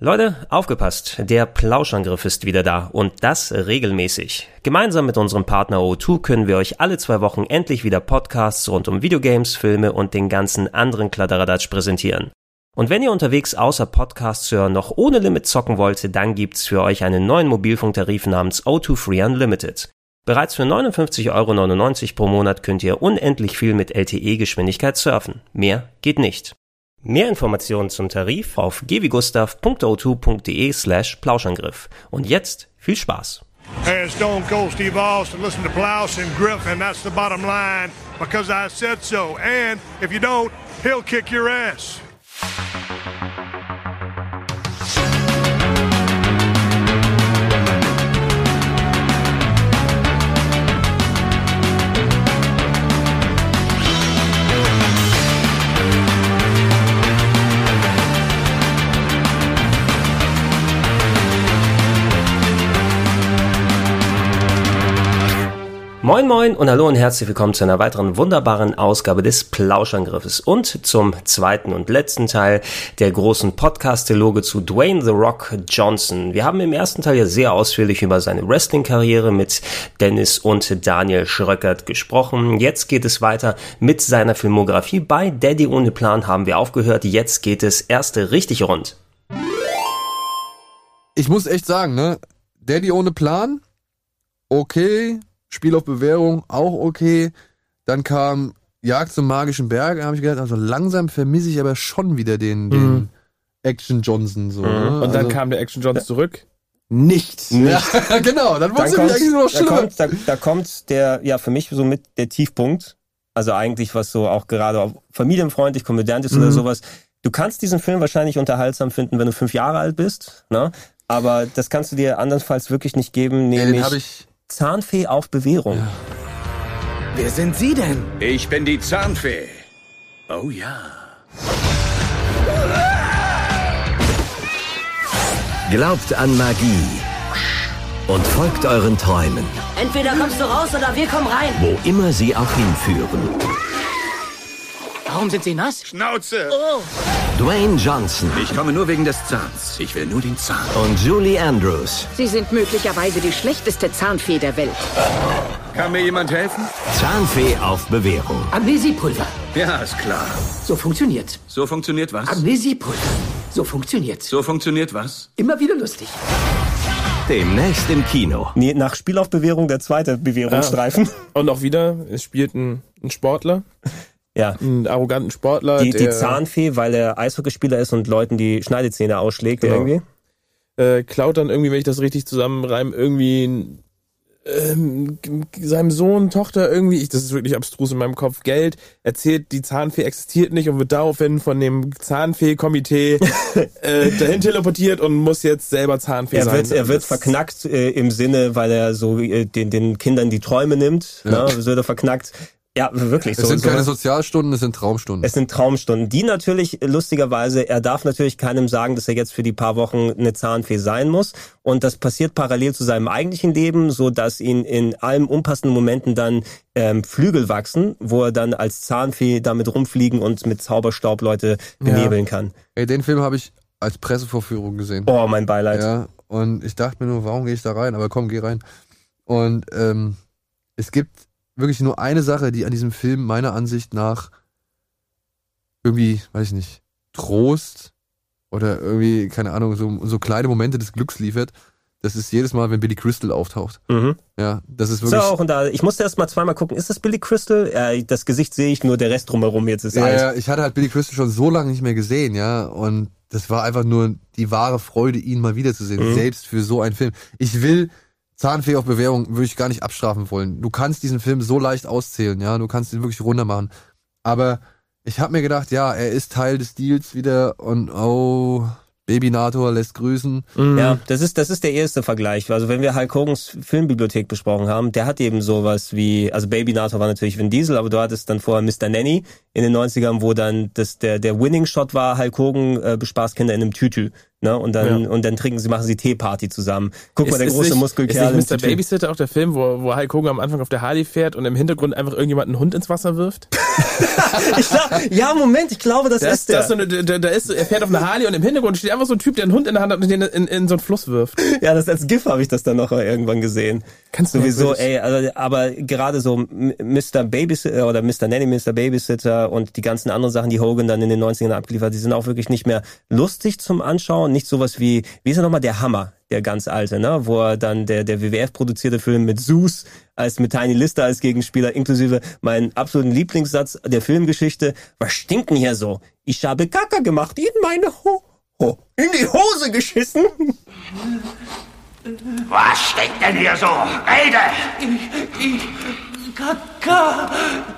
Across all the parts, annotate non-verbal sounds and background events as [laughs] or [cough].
Leute, aufgepasst, der Plauschangriff ist wieder da und das regelmäßig. Gemeinsam mit unserem Partner O2 können wir euch alle zwei Wochen endlich wieder Podcasts rund um Videogames, Filme und den ganzen anderen Kladderadatsch präsentieren. Und wenn ihr unterwegs außer Podcasts hören noch ohne Limit zocken wollt, dann gibt's für euch einen neuen Mobilfunktarif namens O2 Free Unlimited. Bereits für 59,99 Euro pro Monat könnt ihr unendlich viel mit LTE-Geschwindigkeit surfen. Mehr geht nicht. Mehr Informationen zum Tarif auf gewigustav.o2.de slash Plauschangriff. Und jetzt viel Spaß. Hey, Stone Cold Steve Austin. Listen to Plouse and Griff, and that's the bottom line because I said so. And if you don't, he'll kick your ass. Moin moin und hallo und herzlich willkommen zu einer weiteren wunderbaren Ausgabe des Plauschangriffes und zum zweiten und letzten Teil der großen Podcast-Dialoge zu Dwayne The Rock Johnson. Wir haben im ersten Teil ja sehr ausführlich über seine Wrestling-Karriere mit Dennis und Daniel Schröckert gesprochen. Jetzt geht es weiter mit seiner Filmografie. Bei Daddy ohne Plan haben wir aufgehört. Jetzt geht es erste richtig rund. Ich muss echt sagen, ne? Daddy ohne Plan, okay, Spiel auf Bewährung, auch okay. Dann kam Jagd zum magischen Berg, da habe ich gedacht, also langsam vermisse ich aber schon wieder den, den Mhm. Action Johnson so. Mhm. Ne? Und dann also, kam der Action Johnson zurück. nichts. [laughs] Ja, genau, dann wurde es nämlich eigentlich nur noch da, schlimmer. kommt, da, da kommt der, ja, für mich so mit der Tiefpunkt. Also eigentlich, was so auch gerade auf familienfreundlich, komödiant ist oder Mhm. sowas. Du kannst diesen Film wahrscheinlich unterhaltsam finden, wenn du fünf Jahre alt bist, ne? Aber das kannst du dir andernfalls wirklich nicht geben, Ey, den nämlich habe ich. Zahnfee auf Bewährung. Wer sind Sie denn? Ich bin die Zahnfee. Oh ja. Glaubt an Magie und folgt euren Träumen, Entweder kommst du raus oder wir kommen rein. wo immer sie auch hinführen. Warum sind Sie nass? Schnauze! Dwayne Johnson Ich komme nur wegen des Zahns. Ich will nur den Zahn. und Julie Andrews. Sie sind möglicherweise die schlechteste Zahnfee der Welt. Kann mir jemand helfen? Zahnfee auf Bewährung. Amnesiepulver. Ja, ist klar. So funktioniert's. So funktioniert was? Amnesiepulver. So funktioniert's. So funktioniert was? Immer wieder lustig. Demnächst im Kino. Nee, nach Spiel auf Bewährung der zweite Bewährungsstreifen. Und auch wieder, es spielt ein, ein Sportler, Ja. einen arroganten Sportler. Die, die Zahnfee, weil er Eishockeyspieler ist und Leuten die Schneidezähne ausschlägt Genau. irgendwie. äh, klaut dann irgendwie, wenn ich das richtig zusammenreime, irgendwie ähm, seinem Sohn, Tochter irgendwie, ich, das ist wirklich abstrus in meinem Kopf, Geld, erzählt, die Zahnfee existiert nicht und wird daraufhin von dem Zahnfee-Komitee [laughs] äh, dahin teleportiert und muss jetzt selber Zahnfee Er sein. wird, er wird verknackt äh, im Sinne, weil er so äh, den, den Kindern die Träume nimmt. Ja. Ne? Wird er verknackt. Ja, wirklich. Es so, sind so keine Sozialstunden, es sind Traumstunden. es sind Traumstunden. Die natürlich, lustigerweise, er darf natürlich keinem sagen, dass er jetzt für die paar Wochen eine Zahnfee sein muss. Und das passiert parallel zu seinem eigentlichen Leben, so dass ihn in allen unpassenden Momenten dann ähm, Flügel wachsen, wo er dann als Zahnfee damit rumfliegen und mit Zauberstaub Leute benebeln kann. Ey, den Film habe ich als Pressevorführung gesehen. Oh, mein Beileid. Ja, und ich dachte mir nur, warum gehe ich da rein? Aber komm, geh rein. Und ähm, es gibt wirklich nur eine Sache, die an diesem Film meiner Ansicht nach irgendwie, weiß ich nicht, Trost oder irgendwie, keine Ahnung, so, so kleine Momente des Glücks liefert. Das ist jedes Mal, wenn Billy Crystal auftaucht. Mhm. Ja, das ist So, wirklich. auch und da, ich musste erst mal zweimal gucken, ist das Billy Crystal? Äh, das Gesicht sehe ich, nur der Rest drumherum jetzt ist Ja, alt. ja, ich hatte halt Billy Crystal schon so lange nicht mehr gesehen, ja, und das war einfach nur die wahre Freude, ihn mal wiederzusehen, Mhm. selbst für so einen Film. Ich will Zahnfee auf Bewährung würde ich gar nicht abstrafen wollen. Du kannst diesen Film so leicht auszählen, ja, du kannst ihn wirklich runter machen. Aber ich habe mir gedacht, ja, er ist Teil des Deals wieder und oh, Baby Nator lässt grüßen. Ja, das ist, das ist der erste Vergleich. Also wenn wir Hulk Hogans Filmbibliothek besprochen haben, der hat eben sowas wie, also Baby Nator war natürlich Vin Diesel, aber du hattest dann vorher Mr. Nanny in den 90ern, wo dann das, der, der Winning Shot war, Hulk Hogan äh, bespaßt Kinder in einem Tütü. Ne? Und dann Ja. und dann trinken sie, machen sie Teeparty zusammen. Guck mal, Ist- der ist große nicht- Muskelkerl. Ist nicht Mr. Babysitter auch der Film, wo, wo Hulk Hogan am Anfang auf der Harley fährt und im Hintergrund einfach irgendjemand einen Hund ins Wasser wirft? [laughs] Ich glaub, ja, Moment, ich glaube, das Da ist der. da ist so eine, da, da ist, er fährt auf einer Harley und im Hintergrund steht einfach so ein Typ, der einen Hund in der Hand hat und den in, in so einen Fluss wirft. Ja, das als GIF habe ich das dann noch irgendwann gesehen. Kannst du Sowieso, ey, also, aber gerade so Mr. Babysitter oder Mr. Nanny, Mr. Babysitter und die ganzen anderen Sachen, die Hogan dann in den 90ern abgeliefert, die sind auch wirklich nicht mehr lustig zum Anschauen. Nicht sowas wie, wie ist er nochmal, der Hammer, der ganz alte, ne? Wo er dann der, der WWF produzierte Film mit Zeus als mit Tiny Lister als Gegenspieler, inklusive meinen absoluten Lieblingssatz der Filmgeschichte. Was stinkt denn hier so? Ich habe Kacke gemacht, in meine Ho, Ho, in die Hose geschissen. Was steckt denn hier so? Rede! Kaka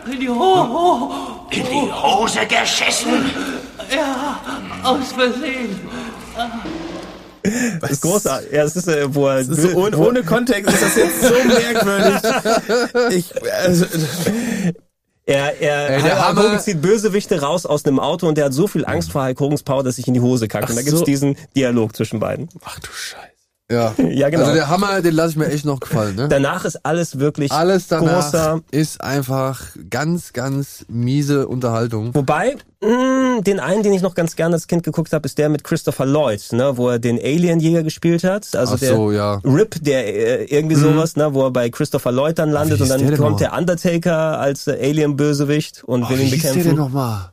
in die Ho In die Hose geschissen? Ja, aus Versehen. Das ist großartig. Ja, das ist, äh, wo er, so ohne, ohne Kontext ist das jetzt so merkwürdig. Ich, also, er, er, Ey, der Hulk Hogan zieht Bösewichte raus aus einem Auto und der hat so viel Angst vor Hulk Hogans Power, dass sich in die Hose kackt. Ach und da gibt's so. diesen Dialog zwischen beiden. ach du Scheiße. Ja. Ja, genau. Also der Hammer, den lasse ich mir echt noch gefallen, ne? Danach ist alles wirklich Alles danach großer. ist einfach ganz, ganz miese Unterhaltung. Wobei, mh, den einen, den ich noch ganz gerne als Kind geguckt habe, ist der mit Christopher Lloyd, ne, wo er den Alienjäger gespielt hat. Also Ach der so, ja. Rip, der äh, irgendwie sowas, ne, wo er bei Christopher Lloyd dann landet und dann der kommt noch? der Undertaker als äh, Alien-Bösewicht und Oh, will ihn hieß der denn bekämpfen. nochmal?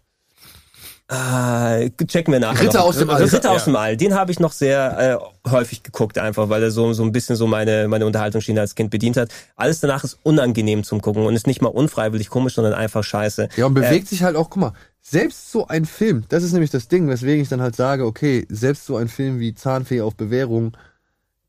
Ah, checken wir nachher. Ritter noch. aus dem All. Ritter aus Ja. dem All. Den habe ich noch sehr äh, häufig geguckt, einfach, weil er so so ein bisschen so meine meine Unterhaltungsschiene als Kind bedient hat. Alles danach ist unangenehm zum gucken und ist nicht mal unfreiwillig komisch, sondern einfach scheiße. Ja, und bewegt sich halt auch, guck mal, selbst so ein Film, das ist nämlich das Ding, weswegen ich dann halt sage, okay, selbst so ein Film wie Zahnfee auf Bewährung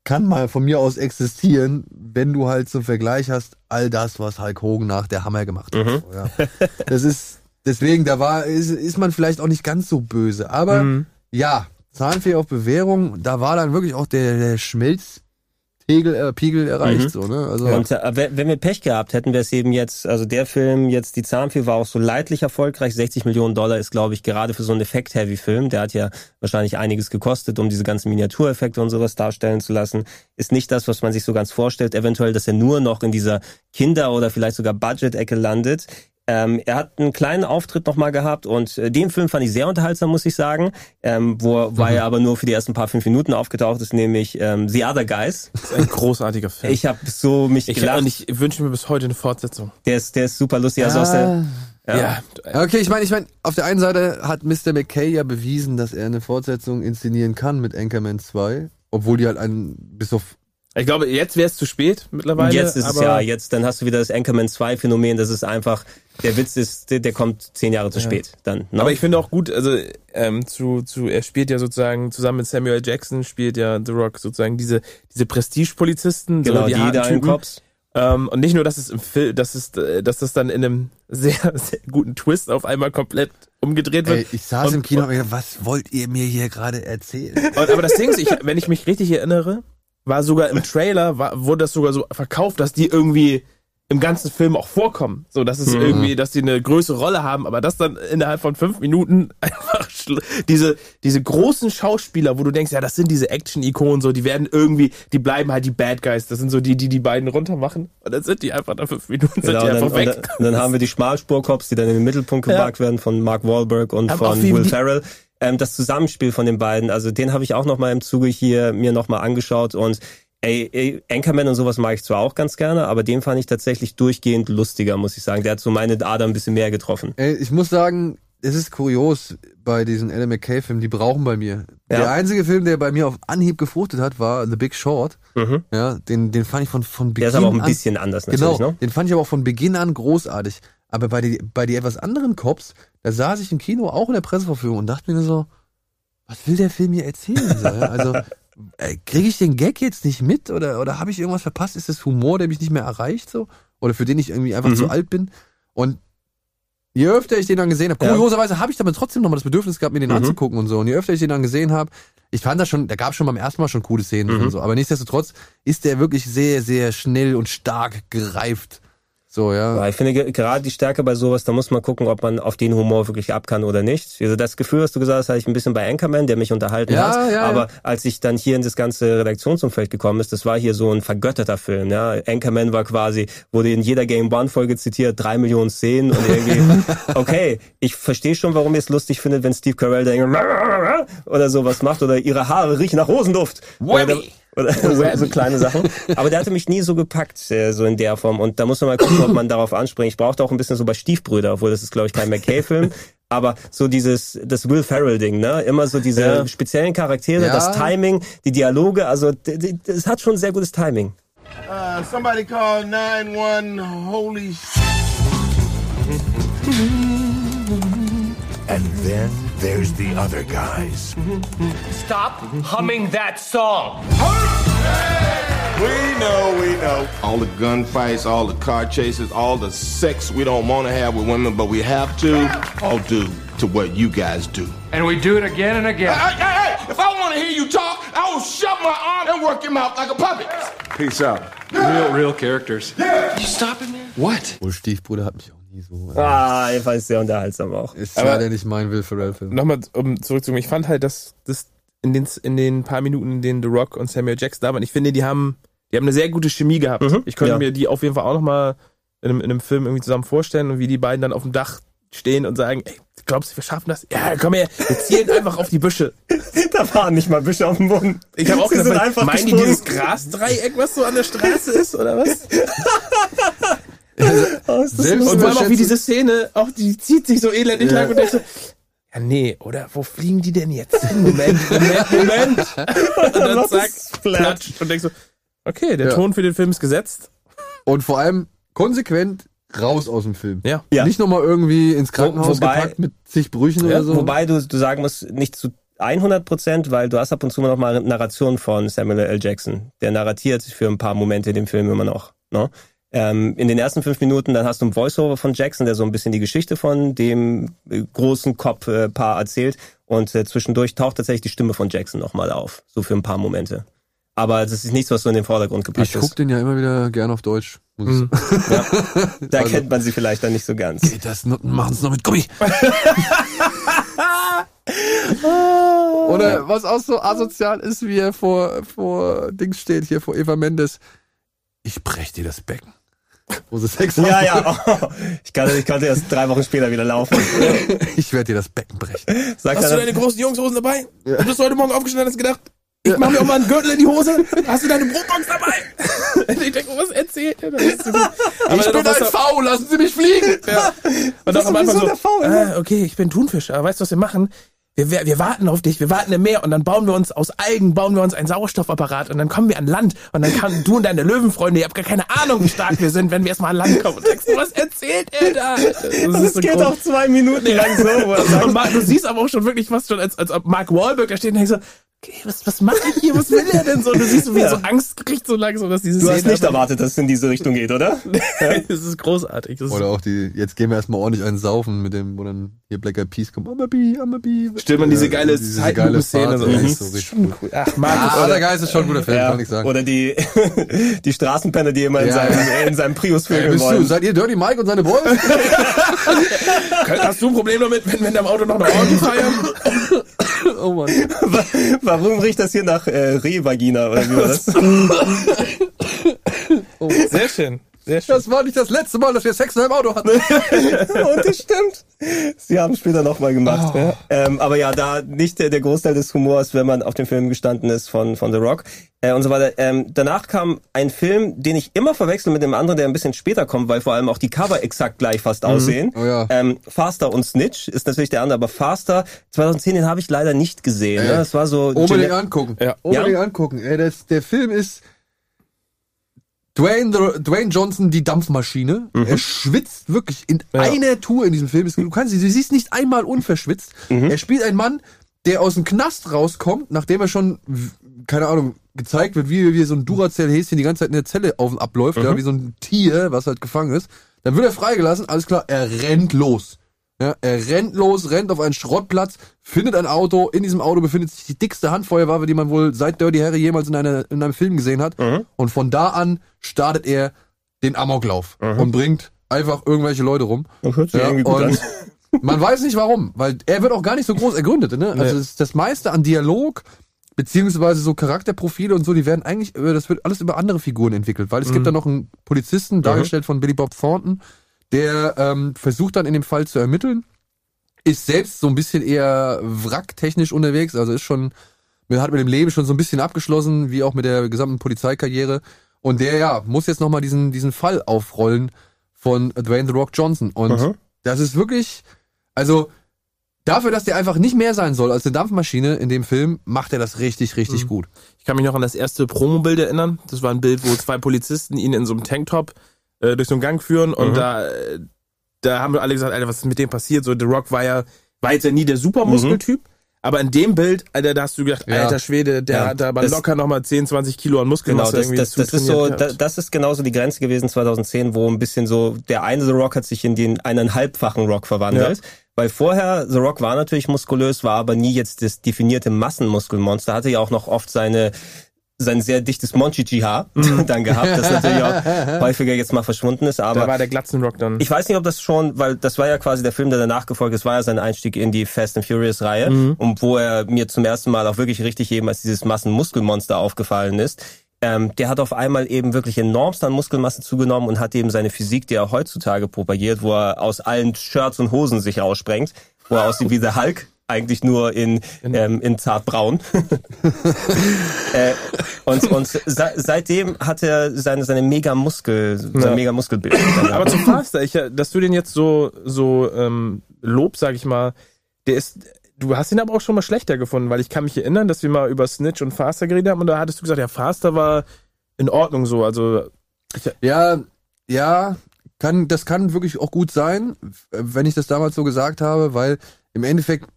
kann mal von mir aus existieren, wenn du halt zum Vergleich hast, all das, was Hulk Hogan nach der Hammer gemacht hat. Ja. Das ist, deswegen, da war, ist, ist man vielleicht auch nicht ganz so böse. Aber ja, Zahnfee auf Bewährung, da war dann wirklich auch der, der Schmelzpegel äh, Pegel erreicht. So, ne? also, Und äh, wenn wir Pech gehabt hätten, wir es eben jetzt, also der Film jetzt, die Zahnfee war auch so leidlich erfolgreich. 60 Millionen Dollar ist, glaube ich, gerade für so einen Effekt-Heavy-Film, der hat ja wahrscheinlich einiges gekostet, um diese ganzen Miniatureffekte und sowas darstellen zu lassen, ist nicht das, was man sich so ganz vorstellt. Eventuell, dass er nur noch in dieser Kinder- oder vielleicht sogar Budget-Ecke landet. Ähm, er hat einen kleinen Auftritt nochmal gehabt und äh, den Film fand ich sehr unterhaltsam, muss ich sagen, ähm, wo, wo er aber nur für die ersten paar fünf Minuten aufgetaucht ist, nämlich ähm, The Other Guys. Das ist ein großartiger Film. Ich habe so mich ich, gelacht. und ich wünsche mir bis heute eine Fortsetzung. Der ist, der ist super lustig. Also aus der, ja. Ja. Ja, Okay, ich meine, ich meine, auf der einen Seite hat Mr. McKay ja bewiesen, dass er eine Fortsetzung inszenieren kann mit Anchorman 2, obwohl die halt einen bis auf Ich glaube, jetzt wäre es zu spät mittlerweile. Jetzt ist es ja, jetzt, dann hast du wieder das Anchorman 2 Phänomen, das ist einfach, der Witz ist, der, der kommt zehn Jahre zu spät. Dann, ne? Aber ich finde auch gut, also ähm, zu, zu, er spielt ja sozusagen zusammen mit Samuel Jackson spielt ja The Rock sozusagen diese diese Prestige-Polizisten, genau, so die, die, harten. Cops. Ähm, und nicht nur, dass es im Film, dass es, äh, dass das dann in einem [laughs] sehr, sehr guten Twist auf einmal komplett umgedreht wird. Ey, ich saß und, im Kino und gedacht, was wollt ihr mir hier gerade erzählen? [laughs] Und, aber das Ding ist, ich, wenn ich mich richtig erinnere, war sogar im Trailer, war, wurde das sogar so verkauft, dass die irgendwie im ganzen Film auch vorkommen. So, dass es irgendwie, dass die eine größere Rolle haben, aber das dann innerhalb von fünf Minuten [laughs] einfach diese, diese großen Schauspieler, wo du denkst, ja, das sind diese Action-Ikonen, so, die werden irgendwie, die bleiben halt die Bad Guys. Das sind so die, die die beiden runter machen. Und dann sind die einfach nach fünf Minuten Genau, sind die und dann, einfach und weg. dann, und dann haben wir die Schmalspur-Cops, die dann in den Mittelpunkt Ja. gebracht werden von Mark Wahlberg und Aber von Will Ferrell. Ähm, das Zusammenspiel von den beiden, also den habe ich auch noch mal im Zuge hier mir noch mal angeschaut und Ey, ey, Anchorman und sowas mag ich zwar auch ganz gerne, aber den fand ich tatsächlich durchgehend lustiger, muss ich sagen. Der hat so meine Ader ein bisschen mehr getroffen. Ey, ich muss sagen, es ist kurios bei diesen Adam McKay-Filmen, die brauchen bei mir. Ja. Der einzige Film, der bei mir auf Anhieb gefruchtet hat, war The Big Short. Mhm. Ja, den, den fand ich von, von Beginn Der ist aber auch ein an- bisschen anders natürlich, Genau, ne? den fand ich aber auch von Beginn an großartig. Aber bei die, bei die etwas anderen Cops, da saß ich im Kino auch in der Presseverführung und dachte mir so, was will der Film hier erzählen? So, ja? Also [laughs] äh, kriege ich den Gag jetzt nicht mit oder, oder habe ich irgendwas verpasst? Ist das Humor, der mich nicht mehr erreicht so? Oder für den ich irgendwie einfach Mhm. zu alt bin? Und je öfter ich den dann gesehen habe, Ja. kurioserweise habe ich damit trotzdem nochmal das Bedürfnis gehabt, mir den Mhm. anzugucken und so. Und je öfter ich den dann gesehen habe, ich fand das schon, da gab es schon beim ersten Mal schon coole Szenen Mhm. und so. Aber nichtsdestotrotz ist der wirklich sehr, sehr schnell und stark gereift. So, ja. Ja, ich finde ge- gerade die Stärke bei sowas, da muss man gucken, ob man auf den Humor wirklich ab kann oder nicht. Also das Gefühl, was du gesagt hast, hatte ich ein bisschen bei Anchorman, der mich unterhalten Ja, hat. ja, Aber ja. als ich dann hier in das ganze Redaktionsumfeld gekommen ist, das war hier so ein vergötterter Film. Ja, Anchorman war quasi, wurde in jeder Game One Folge zitiert, drei Millionen Szenen und irgendwie, [laughs] okay, ich verstehe schon, warum ihr es lustig findet, wenn Steve Carell da irgendwie [laughs] oder sowas macht oder ihre Haare riechen nach Rosenduft. Oder, oder so, so kleine Sachen. Aber der hatte mich nie so gepackt, äh, so in der Form. Und da muss man mal gucken, ob man [laughs] darauf anspringt. Ich brauchte auch ein bisschen so bei Stiefbrüder, obwohl das ist, glaube ich, kein McKay-Film. Aber so dieses, das Will Ferrell-Ding, ne? Immer so diese Ja. speziellen Charaktere, Ja. das Timing, die Dialoge, also das hat schon sehr gutes Timing. Uh, somebody call 911. Holy sh- [laughs] And then there's the other guys. Stop humming that song. We know, we know. All the gunfights, all the car chases, all the sex we don't want to have with women, but we have to, all due to what you guys do. And we do it again and again. Hey, hey, hey! If I want to hear you talk, I will shut my arm and work your mouth like a puppet. Peace out. Real, real characters. You stopping, it, man? What? Wohl Stiefbruder hat mich auch nie so. äh, Ah, ist sehr unterhaltsam auch. Ist Aber- leider nicht mein Will Ferrell-Film. Nochmal, um zurückzukommen, ich fand halt, dass das in den, in den paar Minuten, in denen The Rock und Samuel Jackson da waren, ich finde, die haben, die haben eine sehr gute Chemie gehabt. Mhm, ich könnte ja. mir die auf jeden Fall auch nochmal in einem, in einem Film irgendwie zusammen vorstellen und wie die beiden dann auf dem Dach stehen und sagen, ey, glaubst du, wir schaffen das? Ja, komm her, wir zielen [laughs] einfach auf die Büsche. da waren nicht mal Büsche auf dem Boden. Ich habe auch Sie sind gedacht, einfach meinen die dieses Grasdreieck, was so an der Straße ist, oder was? [laughs] [laughs] Oh, ist das Selbst- Und vor allem auch wie diese Szene, auch die zieht sich so elendig Ja. lang und denkst so, ja nee, oder wo fliegen die denn jetzt? Moment, Moment, Moment. [laughs] Und dann zack, ist flat? platsch und denkst so, okay, der Ja. Ton für den Film ist gesetzt. Und vor allem konsequent raus aus dem Film. Ja. Ja. Nicht nochmal irgendwie ins Krankenhaus wobei- gepackt mit zig Brüchen Ja, oder so. Wobei du, du sagen musst, nicht zu 100 Prozent, weil du hast ab und zu noch mal Narration von Samuel L. Jackson. Der narratiert für ein paar Momente in dem Film immer noch. Ne? Ähm, in den ersten fünf Minuten, dann hast du ein Voiceover von Jackson, der so ein bisschen die Geschichte von dem äh, großen Cop-Paar erzählt. Und äh, zwischendurch taucht tatsächlich die Stimme von Jackson nochmal auf. So für ein paar Momente. Aber das ist nichts, was so in den Vordergrund gepackt ich ist. den ja immer wieder gern auf Deutsch. Ich Mhm. sagen. [laughs] Da also- kennt man sie vielleicht dann nicht so ganz. Geht das noch, machen's noch mit Gummi. [laughs] Oder was auch so asozial ist, wie er vor, vor Dings steht, hier vor Eva Mendes. Ich brech dir das Becken. Wo sie Sex haben. Ja, ja. [laughs] Oh, ich, kann, ich konnte erst drei Wochen später wieder laufen. [laughs] Ich werde dir das Becken brechen. Sagt Hast du deine großen Jungshosen dabei? Du bist heute Morgen aufgestanden und hast gedacht, ich mach mir auch mal einen Gürtel in die Hose. [laughs] Hast du deine Brotbox dabei? Ich denke, was erzählt er? Das ist so ich bin ein V, lassen Sie mich fliegen. Ja. Und auch am Anfang sowieso so, der Faul, ne? ah, okay, ich bin Thunfisch, aber weißt du, was wir machen? Wir, wir, wir warten auf dich, wir warten im Meer und dann bauen wir uns aus Algen, bauen wir uns einen Sauerstoffapparat und dann kommen wir an Land und dann kann du und deine Löwenfreunde, ihr habt gar keine Ahnung, wie stark wir sind, wenn wir erstmal an Land kommen. Und denkst du, was erzählt er da? Das, das so geht groß. auch zwei Minuten lang so. [laughs] Und Mark, du siehst aber auch schon wirklich fast schon, als, als ob Mark Wahlberg da steht und denkst so, okay, was, was mache ich hier, was will er denn so? Und du siehst so, wie er so Angst kriegt so langsam, dass diese du hast nicht erwartet, dass es in diese Richtung geht, oder? [laughs] das ist großartig. Das Oder auch die, jetzt gehen wir erstmal ordentlich einen saufen mit dem, wo dann hier Black Eyed Peas kommt. I'm a bee, I'm a bee. Stimmt, und diese geile diese Fahrt, so. Mhm. so. Ach, Markus, Ah, oder- der Geist ist schon ein guter Film, Ja. kann ich sagen. Oder die, [laughs] die Straßenpenner, die immer in, Ja, seinem, in seinem Prius Ey, vögeln bist du, wollen. seid ihr Dirty Mike und seine Boys? Hast du ein Problem damit, wenn wir in deinem Auto noch eine Orgie feiern? [coughs] oh Mann. [laughs] Warum riecht das hier nach äh, Rehvagina oder wie war das? Schön. [coughs] Sehr schön. Das war nicht das letzte Mal, dass wir Sex in einem Auto hatten. [laughs] Und das stimmt. Sie haben es später nochmal gemacht. Oh. Ja. Ähm, aber ja, da nicht der, der Großteil des Humors, wenn man auf dem Film gestanden ist von, von The Rock äh, und so weiter. Ähm, danach kam ein Film, den ich immer verwechsel mit dem anderen, der ein bisschen später kommt, weil vor allem auch die Cover exakt gleich fast aussehen. Oh ja. ähm, Faster und Snitch ist natürlich der andere, aber Faster 2010, den habe ich leider nicht gesehen. Ne? Das war so Unbedingt angucken. Ja. Unbedingt Ja? angucken. Ey, das, der Film ist Dwayne, The- Dwayne Johnson, die Dampfmaschine. Er schwitzt wirklich in Ja. einer Tour in diesem Film. Du kannst, du siehst nicht einmal unverschwitzt. Er spielt einen Mann, der aus dem Knast rauskommt, nachdem er schon, keine Ahnung, gezeigt wird, wie, wie so ein Duracell-Häschen die ganze Zeit in der Zelle auf und abläuft, ja, wie so ein Tier, was halt gefangen ist. Dann wird er freigelassen, alles klar, er rennt los. Ja, er rennt los, rennt auf einen Schrottplatz, findet ein Auto. In diesem Auto befindet sich die dickste Handfeuerwaffe, die man wohl seit Dirty Harry jemals in, einer, in einem Film gesehen hat. Und von da an startet er den Amoklauf Mhm. und bringt einfach irgendwelche Leute rum. Das hört sich Ja, irgendwie gut und an. [laughs] man weiß nicht warum, weil er wird auch gar nicht so groß ergründet. Ne? Also Nee. das, das meiste an Dialog beziehungsweise so Charakterprofile und so, die werden eigentlich, das wird alles über andere Figuren entwickelt, weil es gibt da noch einen Polizisten, dargestellt von Billy Bob Thornton, der ähm, versucht dann in dem Fall zu ermitteln, ist selbst so ein bisschen eher wracktechnisch unterwegs, also ist schon, hat mit dem Leben schon so ein bisschen abgeschlossen, wie auch mit der gesamten Polizeikarriere. Und der, ja, muss jetzt nochmal diesen, diesen Fall aufrollen von Dwayne The Rock Johnson. Und Mhm. das ist wirklich, also dafür, dass der einfach nicht mehr sein soll als eine Dampfmaschine in dem Film, macht er das richtig, richtig gut. Ich kann mich noch an das erste Promo-Bild erinnern. Das war ein Bild, wo zwei Polizisten ihn in so einem Tanktop äh, durch so einen Gang führen und Mhm. da, äh, da haben wir alle gesagt, Alter, was ist mit dem passiert? So, The Rock war ja, war jetzt ja nie der Supermuskeltyp. Aber in dem Bild, Alter, da hast du gedacht, Ja. alter Schwede, der Ja, hat da aber das- locker nochmal 10, 20 Kilo an Genau, Muskelmasse das, irgendwie das, das ist so, da, das ist genauso die Grenze gewesen 2010, wo ein bisschen so der eine The Rock hat sich in den eineinhalbfachen Rock verwandelt. Weil vorher The Rock war natürlich muskulös, war aber nie jetzt das definierte Massenmuskelmonster, hatte ja auch noch oft seine sein sehr dichtes Monchichi-Haar [laughs] dann gehabt, das natürlich auch [laughs] häufiger jetzt mal verschwunden ist. Aber da war der Glatzenrock dann. ich weiß nicht, ob das schon, weil das war ja quasi der Film, der danach gefolgt ist, war ja sein Einstieg in die Fast and Furious Reihe und wo er mir zum ersten Mal auch wirklich richtig eben als dieses Massenmuskelmonster aufgefallen ist. Ähm, der hat auf einmal eben wirklich enormst an Muskelmasse zugenommen und hat eben seine Physik, die er heutzutage propagiert, wo er aus allen Shirts und Hosen sich aussprengt, wo er aussieht wie der Hulk, eigentlich nur in, ähm, in zartbraun. [laughs] äh, und und se seitdem hat er seine, seine Mega-Muskel, sein Ja. Mega-Muskelbild. [clears throat] Aber zu Faster, ich, dass du den jetzt so, so ähm, lob, sag ich mal, der ist, du hast ihn aber auch schon mal schlechter gefunden, weil ich kann mich erinnern, dass wir mal über Snitch und Faster geredet haben und da hattest du gesagt, ja, Faster war in Ordnung so, also Ja, ja, kann, das kann wirklich auch gut sein, wenn ich das damals so gesagt habe, weil im Endeffekt,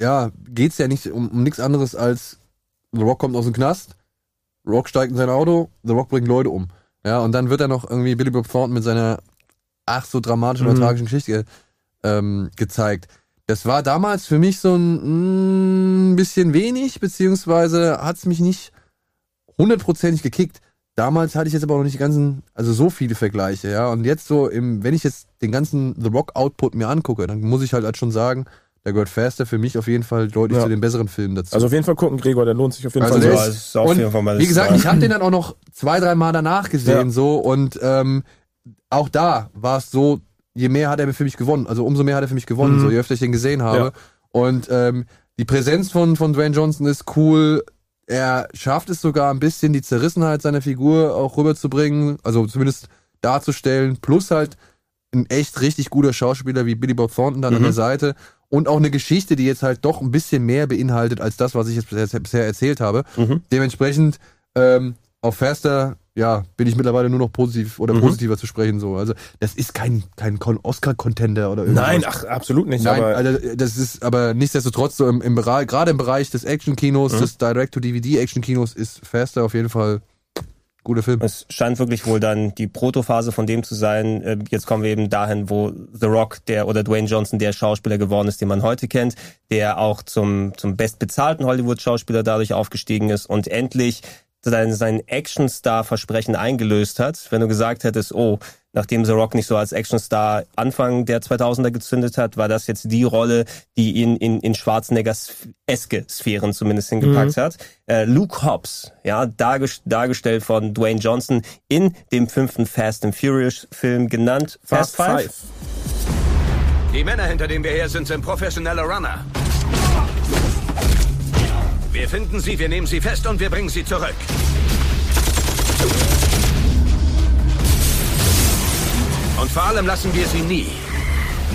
ja, geht's ja nicht um, um nichts anderes als The Rock kommt aus dem Knast, The Rock steigt in sein Auto, The Rock bringt Leute um. Ja, und dann wird er noch irgendwie Billy Bob Thornton mit seiner ach so dramatischen oder Mhm. tragischen Geschichte ähm, gezeigt. Das war damals für mich so ein mm, bisschen wenig, beziehungsweise hat's mich nicht hundertprozentig gekickt. Damals hatte ich jetzt aber noch nicht die ganzen, also so viele Vergleiche, ja. Und jetzt so im, wenn ich jetzt den ganzen The Rock Output mir angucke, dann muss ich halt, halt schon sagen, da gehört Faster für mich auf jeden Fall deutlich Ja. zu den besseren Filmen dazu. Also auf jeden Fall gucken, Gregor, der lohnt sich auf jeden Also Fall. der Ja, ist, ist auf und jeden Fall mal wie gesagt, ich habe den dann auch noch zwei, drei Mal danach gesehen Ja. so und ähm, auch da war es so, je mehr hat er für mich gewonnen, also umso mehr hat er für mich gewonnen, Mhm. so je öfter ich den gesehen habe. Ja. Und ähm, die Präsenz von, von Dwayne Johnson ist cool. Er schafft es sogar ein bisschen, die Zerrissenheit seiner Figur auch rüberzubringen, also zumindest darzustellen, plus halt ein echt richtig guter Schauspieler wie Billy Bob Thornton dann an Mhm. der Seite und auch eine Geschichte, die jetzt halt doch ein bisschen mehr beinhaltet als das, was ich jetzt bisher, erzählt habe. Mhm. Dementsprechend ähm, auf Faster, ja, bin ich mittlerweile nur noch positiv oder Mhm. positiver zu sprechen so. Also das ist kein kein Con- Oscar-Contender oder irgendwas. Nein, ach, absolut nicht, Nein, aber also das ist aber nichtsdestotrotz so im, im Bereich, gerade im Bereich des Action-Kinos, Mhm. des Direct-to-DVD-Action-Kinos ist Faster auf jeden Fall guter Film. Es scheint wirklich wohl dann die Protophase von dem zu sein. Äh, Jetzt kommen wir eben dahin, wo The Rock, der oder Dwayne Johnson der Schauspieler geworden ist, den man heute kennt, der auch zum zum bestbezahlten Hollywood-Schauspieler dadurch aufgestiegen ist und endlich sein, sein Actionstar-Versprechen eingelöst hat. Wenn du gesagt hättest, oh, nachdem The Rock nicht so als Actionstar Anfang der 2000er gezündet hat, war das jetzt die Rolle, die ihn in, in Schwarzeneggers-eske Sphären zumindest hingepackt hat. Äh, Luke Hobbs, ja, dargest dargestellt von Dwayne Johnson in dem fünften Fast and Furious Film genannt Fast, Five. Die Männer, hinter denen wir her sind, sind professionelle Runner. Wir finden sie, wir nehmen sie fest und wir bringen sie zurück. Und vor allem lassen wir sie nie,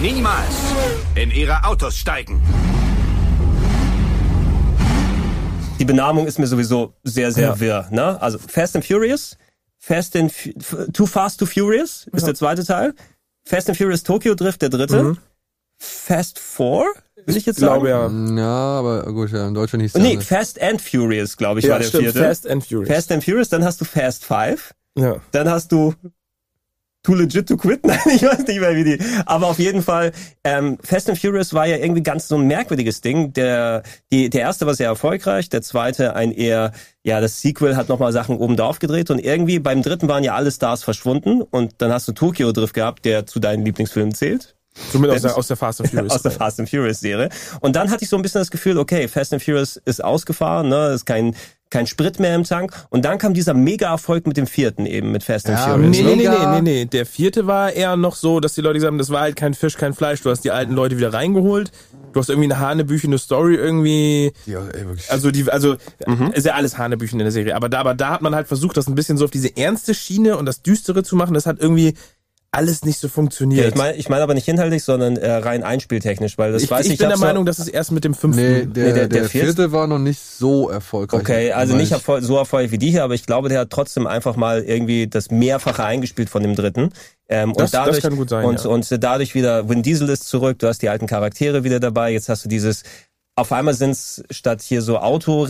niemals in ihre Autos steigen. Die Benamung ist mir sowieso sehr, sehr wirr. Ne? Also Fast and Furious, Fast and F- Too Fast to Furious ist der zweite Teil. Fast and Furious Tokyo Drift der dritte. Mhm. Fast Four, will ich jetzt sagen. ja. Ja, aber gut, ja, in Deutschland hieß der Nee, anders. Fast and Furious, glaube ich, Ja, war der stimmt, vierte. Fast and Furious. Fast and Furious, dann hast du Fast Five, Ja. dann hast du Too Legit to Quit? [laughs] Nein, ich weiß nicht mehr, wie die. Aber auf jeden Fall, ähm, Fast and Furious war ja irgendwie ganz so ein merkwürdiges Ding. Der, die, der erste war sehr erfolgreich, der zweite ein eher, ja, das Sequel hat nochmal Sachen oben drauf gedreht und irgendwie beim dritten waren ja alle Stars verschwunden und dann hast du Tokyo Drift gehabt, der zu deinen Lieblingsfilmen zählt. Somit aus der, aus der Fast and [laughs] Furious. aus der Fast and Furious Serie. Und dann hatte ich so ein bisschen das Gefühl, okay, Fast and Furious ist ausgefahren, ne, ist kein kein Sprit mehr im Tank. Und dann kam dieser Mega-Erfolg mit dem vierten eben, mit Fast and Ja, Furious. nee, nee, nee, ne? nee, nee, nee. Der vierte war eher noch so, dass die Leute gesagt haben, das war halt kein Fisch, kein Fleisch. Du hast die alten Leute wieder reingeholt. Du hast irgendwie eine hanebüchene Story irgendwie. Ja, ey, wirklich. Also die, also ist ja alles hanebüchen in der Serie. Aber da, aber da hat man halt versucht, das ein bisschen so auf diese ernste Schiene und das Düstere zu machen. Das hat irgendwie alles nicht so funktioniert. Ja, ich meine ich mein aber nicht inhaltlich, sondern äh, rein einspieltechnisch, weil das ich, weiß ich ich bin der Meinung, dass es erst mit dem fünften. Nee, der, Nee, der- der, der vierte- vierte war noch nicht so erfolgreich. Okay, also nicht ich- erfol so erfolgreich wie die hier, aber ich glaube, der hat trotzdem einfach mal irgendwie das Mehrfache eingespielt von dem dritten. Ähm, Das- und dadurch, das kann gut sein, und, ja. und dadurch wieder, Vin Diesel ist zurück, du hast die alten Charaktere wieder dabei, jetzt hast du dieses, auf einmal sind's statt hier so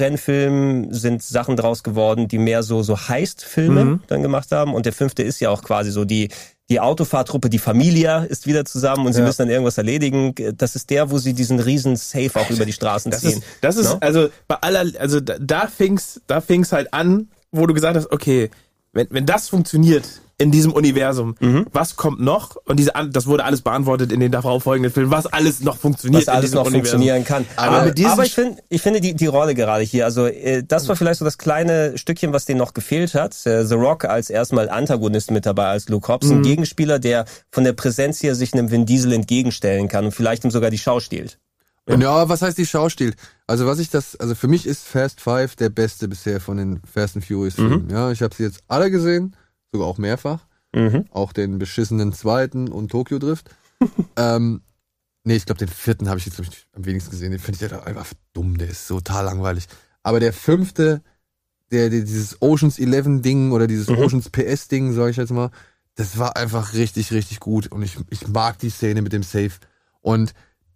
Autorennfilmen, sind Sachen draus geworden, die mehr so, so Heist-Filme Mhm. dann gemacht haben. Und der fünfte ist ja auch quasi so die, die Autofahrtruppe, die Familie ist wieder zusammen und sie Ja. müssen dann irgendwas erledigen. Das ist der, wo sie diesen riesen Safe auch über die Straßen Das ziehen. ist, das ist, Ne? also bei aller, also da, da fing's, da fing's halt an, wo du gesagt hast, okay, wenn, wenn das funktioniert in diesem Universum, Mhm. was kommt noch? Und diese, das wurde alles beantwortet in den darauf folgenden Filmen, was alles noch funktioniert was alles in diesem noch Universum. funktionieren kann. Aber, Aber, aber ich, find, ich finde die, die Rolle gerade hier, also äh, das war vielleicht so das kleine Stückchen, was denen noch gefehlt hat. Äh, The Rock als erstmal Antagonist mit dabei, als Luke Hobbs, ein Mhm. Gegenspieler, der von der Präsenz her sich einem Vin Diesel entgegenstellen kann und vielleicht ihm sogar die Schau stiehlt. Und ja, was heißt die Schaustil? Also was ich das, also für mich ist Fast Five der beste bisher von den Fast and Furious Filmen. Ja, ich habe sie jetzt alle gesehen, sogar auch mehrfach, Mhm. auch den beschissenen zweiten und Tokyo Drift. [laughs] ähm, nee, ich glaube den vierten habe ich jetzt ich, am wenigsten gesehen. Den finde ich halt einfach dumm, der ist total langweilig. Aber der fünfte, der, der dieses Oceans 11 Ding oder dieses Mhm. Oceans PS Ding, sage ich jetzt mal, das war einfach richtig, richtig gut und ich, ich mag die Szene mit dem Safe. Und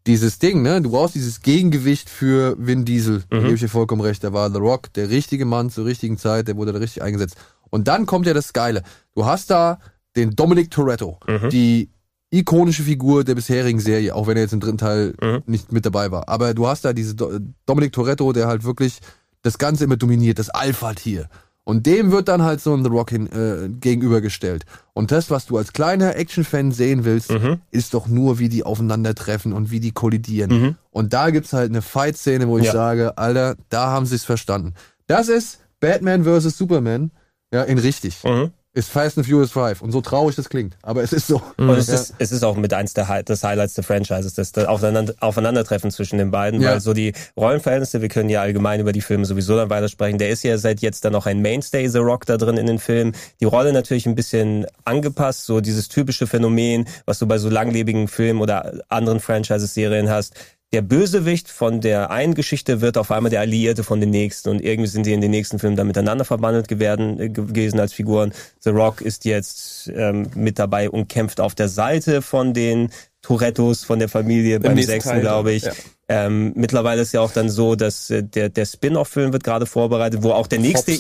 dieses Ding, ne, du brauchst dieses Gegengewicht für Vin Diesel. Da Mhm. gebe ich dir vollkommen recht. Da war The Rock der richtige Mann zur richtigen Zeit, der wurde da richtig eingesetzt. Und dann kommt ja das Geile. Du hast da den Dominic Toretto, Mhm. die ikonische Figur der bisherigen Serie, auch wenn er jetzt im dritten Teil Mhm. nicht mit dabei war. Aber du hast da diese Do Dominic Toretto, der halt wirklich das Ganze immer dominiert, das Alpha-Tier. Und dem wird dann halt so ein The Rock hin, äh, gegenübergestellt. Und das, was du als kleiner Action-Fan sehen willst, Mhm. ist doch nur, wie die aufeinandertreffen und wie die kollidieren. Mhm. Und da gibt's halt eine Fight-Szene, wo ich Ja. sage, Alter, da haben sie es verstanden. Das ist Batman vs. Superman, ja, in richtig. Mhm. Ist Fast and Furious 5. Und so traurig das klingt. Aber es ist so. Und es, Ja. ist, es ist auch mit eins der Hi- des Highlights der Franchises, das, das Aufeinander, Aufeinandertreffen zwischen den beiden, Ja. weil so die Rollenverhältnisse, wir können ja allgemein über die Filme sowieso dann weitersprechen, der ist ja seit jetzt dann noch ein Mainstay, The Rock, da drin in den Filmen. Die Rolle natürlich ein bisschen angepasst, so dieses typische Phänomen, was du bei so langlebigen Filmen oder anderen Franchises-Serien hast. Der Bösewicht von der einen Geschichte wird auf einmal der Alliierte von den nächsten und irgendwie sind die in den nächsten Filmen dann miteinander verbandelt geworden, äh, gewesen als Figuren. The Rock ist jetzt ähm, mit dabei und kämpft auf der Seite von den Torettos, von der Familie beim nächsten sechsten, glaube ich. ja. Ähm, mittlerweile ist ja auch dann so, dass äh, der, der Spin-off-Film wird gerade vorbereitet, wo auch der nächste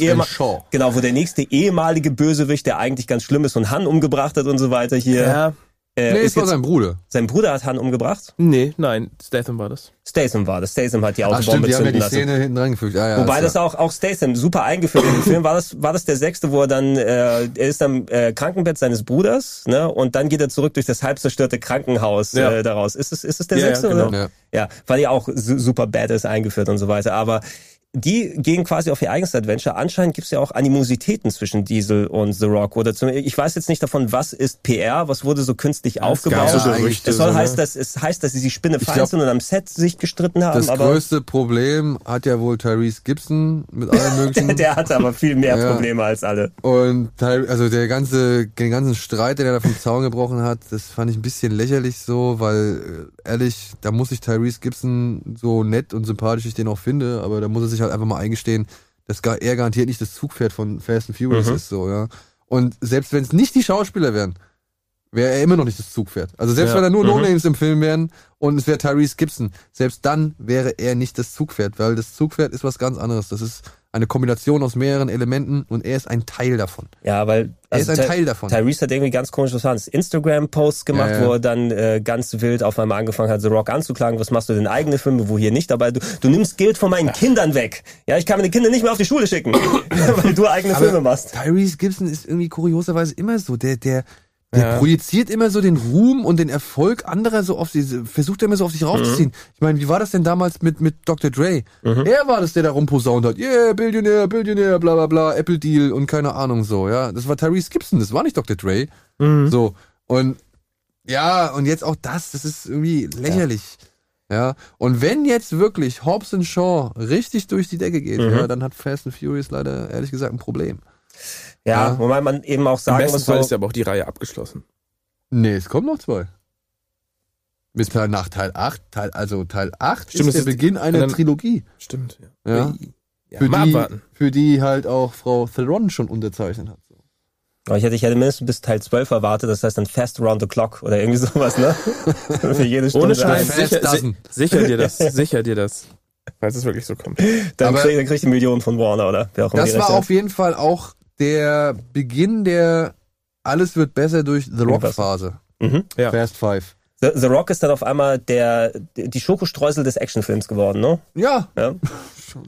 genau, wo der nächste ehemalige Bösewicht, der eigentlich ganz schlimm ist und Han umgebracht hat und so weiter hier. Ja. Äh, Nee, ist es war jetzt, sein Bruder. sein Bruder hat Han umgebracht. Nee, nein, Statham war das. Statham war das. Statham hat die Ach Autobombe stimmt, die haben ja die lassen. Szene hinten reingefügt. Ah, ja, Wobei das auch, auch Statham super eingeführt in dem Film. War das, war das der sechste, wo er dann, äh, er ist am äh, Krankenbett seines Bruders, ne? Und dann geht er zurück durch das halb zerstörte Krankenhaus Ja. äh, daraus. Ist es, ist es der Ja, ja, sechste, genau. oder? Ja. Ja, weil ja auch su super badass eingeführt und so weiter. Aber die gehen quasi auf ihr eigenes Adventure. Anscheinend gibt's ja auch Animositäten zwischen Diesel und The Rock. Oder zum, ich weiß jetzt nicht davon, was ist PR, was wurde so künstlich aufgebaut. so Gerüchte, es soll so, heißt, dass es heißt, dass sie die Spinne fein sind und am Set sich gestritten haben. Das größte Problem hat ja wohl Tyrese Gibson mit allen [laughs] möglichen. der, der hatte aber viel mehr Ja. Probleme als alle. Und also der ganze, den ganzen Streit, den er da vom Zaun gebrochen hat, das fand ich ein bisschen lächerlich so, weil äh, ehrlich, da muss ich Tyrese Gibson so nett und sympathisch ich den auch finde, aber da muss er sich halt einfach mal eingestehen, dass gar, er garantiert nicht das Zugpferd von Fast and Furious Mhm. ist so, ja. Und selbst wenn es nicht die Schauspieler wären, wäre er immer noch nicht das Zugpferd. Also selbst Ja. wenn er nur Mhm. No-Names im Film wären und es wäre Tyrese Gibson, selbst dann wäre er nicht das Zugpferd, weil das Zugpferd ist was ganz anderes. Das ist eine Kombination aus mehreren Elementen und er ist ein Teil davon. Ja, weil Er ist ein Ty- Teil davon. Tyrese hat irgendwie ganz komisch was. Instagram-Posts gemacht, Ja, ja. wo er dann äh, ganz wild auf einmal angefangen hat, The Rock anzuklagen. Was machst du denn eigene Filme, wo hier nicht dabei? Du, du nimmst Geld von meinen Kindern weg. Ja, ich kann meine Kinder nicht mehr auf die Schule schicken, [laughs] weil du eigene Aber Filme machst. Tyrese Gibson ist irgendwie kurioserweise immer so. Der, der, der Ja. projiziert immer so den Ruhm und den Erfolg anderer so auf sie, versucht er immer so auf sich raufzuziehen. Ich meine, wie war das denn damals mit, mit Dr. Dre? Er war das, der da rumposaunt hat. Yeah, Billionär, Billionär, bla bla bla, Apple Deal und keine Ahnung so, ja. Das war Tyrese Gibson, das war nicht Dr. Dre. So. Und ja, und jetzt auch das, das ist irgendwie lächerlich. Ja. Und wenn jetzt wirklich Hobbs Shaw richtig durch die Decke geht, Mhm. ja, dann hat Fast and Furious leider ehrlich gesagt ein Problem. Ja, Ja. wobei man eben auch Im sagen besten muss, Fall so, ist ja aber auch die Reihe abgeschlossen. Nee, es kommen noch zwei. Bis nach Teil 8, Teil, also Teil 8 Stimmt, ist der ist- Beginn einer dann- Trilogie. Stimmt, ja. Ja. Ja, Für, mal die, abwarten. für die halt auch Frau Theron schon unterzeichnet hat. Aber ich hätte, ich hätte mindestens bis Teil 12 erwartet, das heißt dann Fast Around the Clock oder irgendwie [laughs] sowas, ne? [laughs] Für jede Stunde. Ohne Scheiß, sicher, si sicher dir das, [laughs] sicher dir das. Falls es wirklich so kommt. Dann kriegt, dann kriegt die Millionen von Warner, oder? Wer auch immer Das die war hat. auf jeden Fall auch der Beginn der Alles wird besser durch The. Rock-Phase. Mhm. Ja. Fast Five. The, The Rock ist dann auf einmal der, die Schokostreusel des Actionfilms geworden, ne? Ja, Ja. [laughs]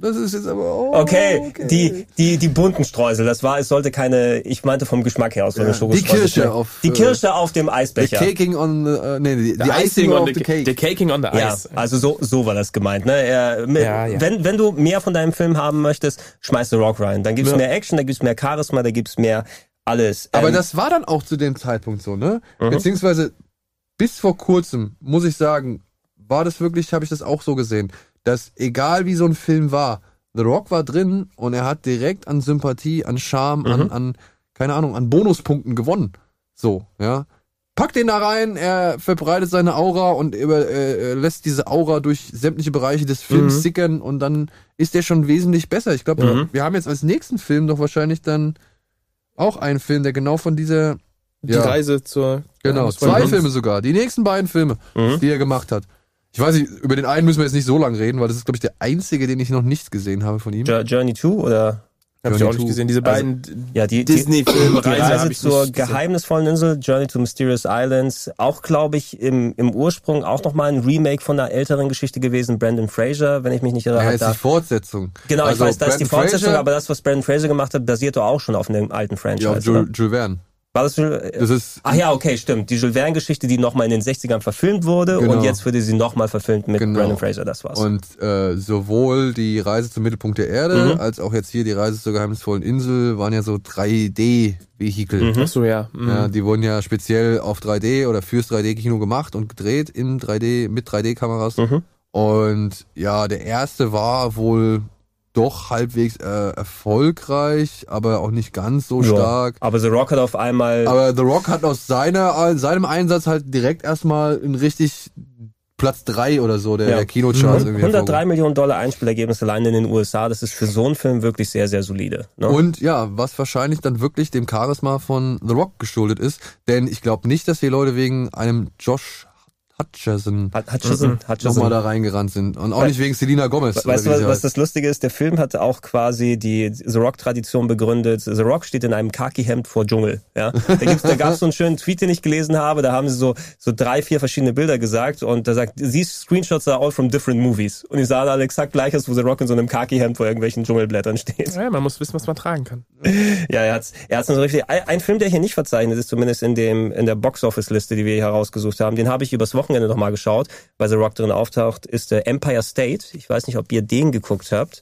das ist jetzt aber auch. Okay, die, die, die bunten Streusel, das war, es sollte keine, ich meinte vom Geschmack her aus, so eine die. Kirsche auf. Die äh, Kirsche auf dem The Eisbecher. caking on the, äh, nee, die, The die icing on the the, cake. the caking on the Ja, ice. also so, so war das gemeint. Ne? Er, mit, Ja, ja. Wenn, wenn du mehr von deinem Film haben möchtest, schmeiß The Rock rein. Dann gibt's Ja. mehr Action, da gibt's mehr Charisma, da gibt's mehr alles. Aber Ähm, das war dann auch zu dem Zeitpunkt so, ne? Mhm. Beziehungsweise bis vor kurzem, muss ich sagen, war das wirklich, habe ich das auch so gesehen, dass egal wie so ein Film war, The Rock war drin und er hat direkt an Sympathie, an Charme, an, Mhm. an, keine Ahnung, an Bonuspunkten gewonnen. So, ja. Packt den da rein, er verbreitet seine Aura und über, äh, äh, lässt diese Aura durch sämtliche Bereiche des Films Mhm. sickern und dann ist der schon wesentlich besser. Ich glaube, Mhm. wir haben jetzt als nächsten Film doch wahrscheinlich dann auch einen Film, der genau von dieser Die ja. Reise zur. Genau, zwei Filme sogar. Die nächsten beiden Filme, Mhm. die er gemacht hat. Ich weiß nicht, über den einen müssen wir jetzt nicht so lange reden, weil das ist, glaube ich, der einzige, den ich noch nicht gesehen habe von ihm. Jo- Journey 2 oder Hab ich Journey auch nicht Two. gesehen. Diese Also, beiden ja, die, die, Disney-Filme, die Reise hab ich zur geheimnisvollen Insel, Journey to Mysterious Islands, auch glaube ich im, im Ursprung auch nochmal ein Remake von einer älteren Geschichte gewesen, Brandon Fraser, wenn ich mich nicht irre. Ja, ist die Fortsetzung. Genau, Also ich weiß, das ist die Fortsetzung, Fraser- aber das, was Brandon Fraser gemacht hat, basiert doch auch schon auf einem alten Franchise. Ja? Jules, Jules Verne. War das Jules, Das ist, Ach ja, okay, stimmt. Die Jules Verne-Geschichte, die nochmal in den 60ern verfilmt wurde Genau. und jetzt wurde sie nochmal verfilmt mit Genau. Brandon Fraser, das war's. und äh, sowohl die Reise zum Mittelpunkt der Erde, Mhm. als auch jetzt hier die Reise zur geheimnisvollen Insel waren ja so 3D-Vehikel. Mhm. Ach so, ja. Mhm. Ja, die wurden ja speziell auf 3D oder fürs 3D-Kino gemacht und gedreht in 3D mit 3D-Kameras. Mhm. Und ja, der erste war wohl doch halbwegs äh, erfolgreich, aber auch nicht ganz so Ja. stark. Aber The Rock hat auf einmal Aber The Rock hat aus seiner, seinem Einsatz halt direkt erstmal ein richtig Platz drei oder so der, Ja. der Kinocharts Mhm. irgendwie 103 Millionen Dollar Einspielergebnis allein in den USA. Das ist für so einen Film wirklich sehr, sehr solide. Ne? Und ja, was wahrscheinlich dann wirklich dem Charisma von The Rock geschuldet ist. Denn ich glaube nicht, dass die Leute wegen einem Josh Hutcherson Hut- Hutchison, Hutchison. nochmal da reingerannt sind. Und auch nicht wegen Selena Gomez. Weißt du, was, das Lustige ist? Der Film hat auch quasi die The Rock-Tradition begründet. The Rock steht in einem Khaki-Hemd vor Dschungel. Ja? Da, gibt's, da gab es so einen schönen Tweet, den ich gelesen habe. Da haben sie so, so drei, vier verschiedene Bilder gesagt. Und da sagt, these screenshots are all from different movies. Und die sahen alle exakt gleich aus, wo The Rock in so einem Khaki-Hemd vor irgendwelchen Dschungelblättern steht. Ja, man muss wissen, was man tragen kann. Ja, er hat's, er hat's so richtig. Ein, ein Film, der hier nicht verzeichnet ist, zumindest in dem in der Box-Office-Liste, die wir hier herausgesucht haben, den habe ich übers Wochenende noch mal geschaut, weil The Rock drin auftaucht, ist äh, Empire State. Ich weiß nicht, ob ihr den geguckt habt.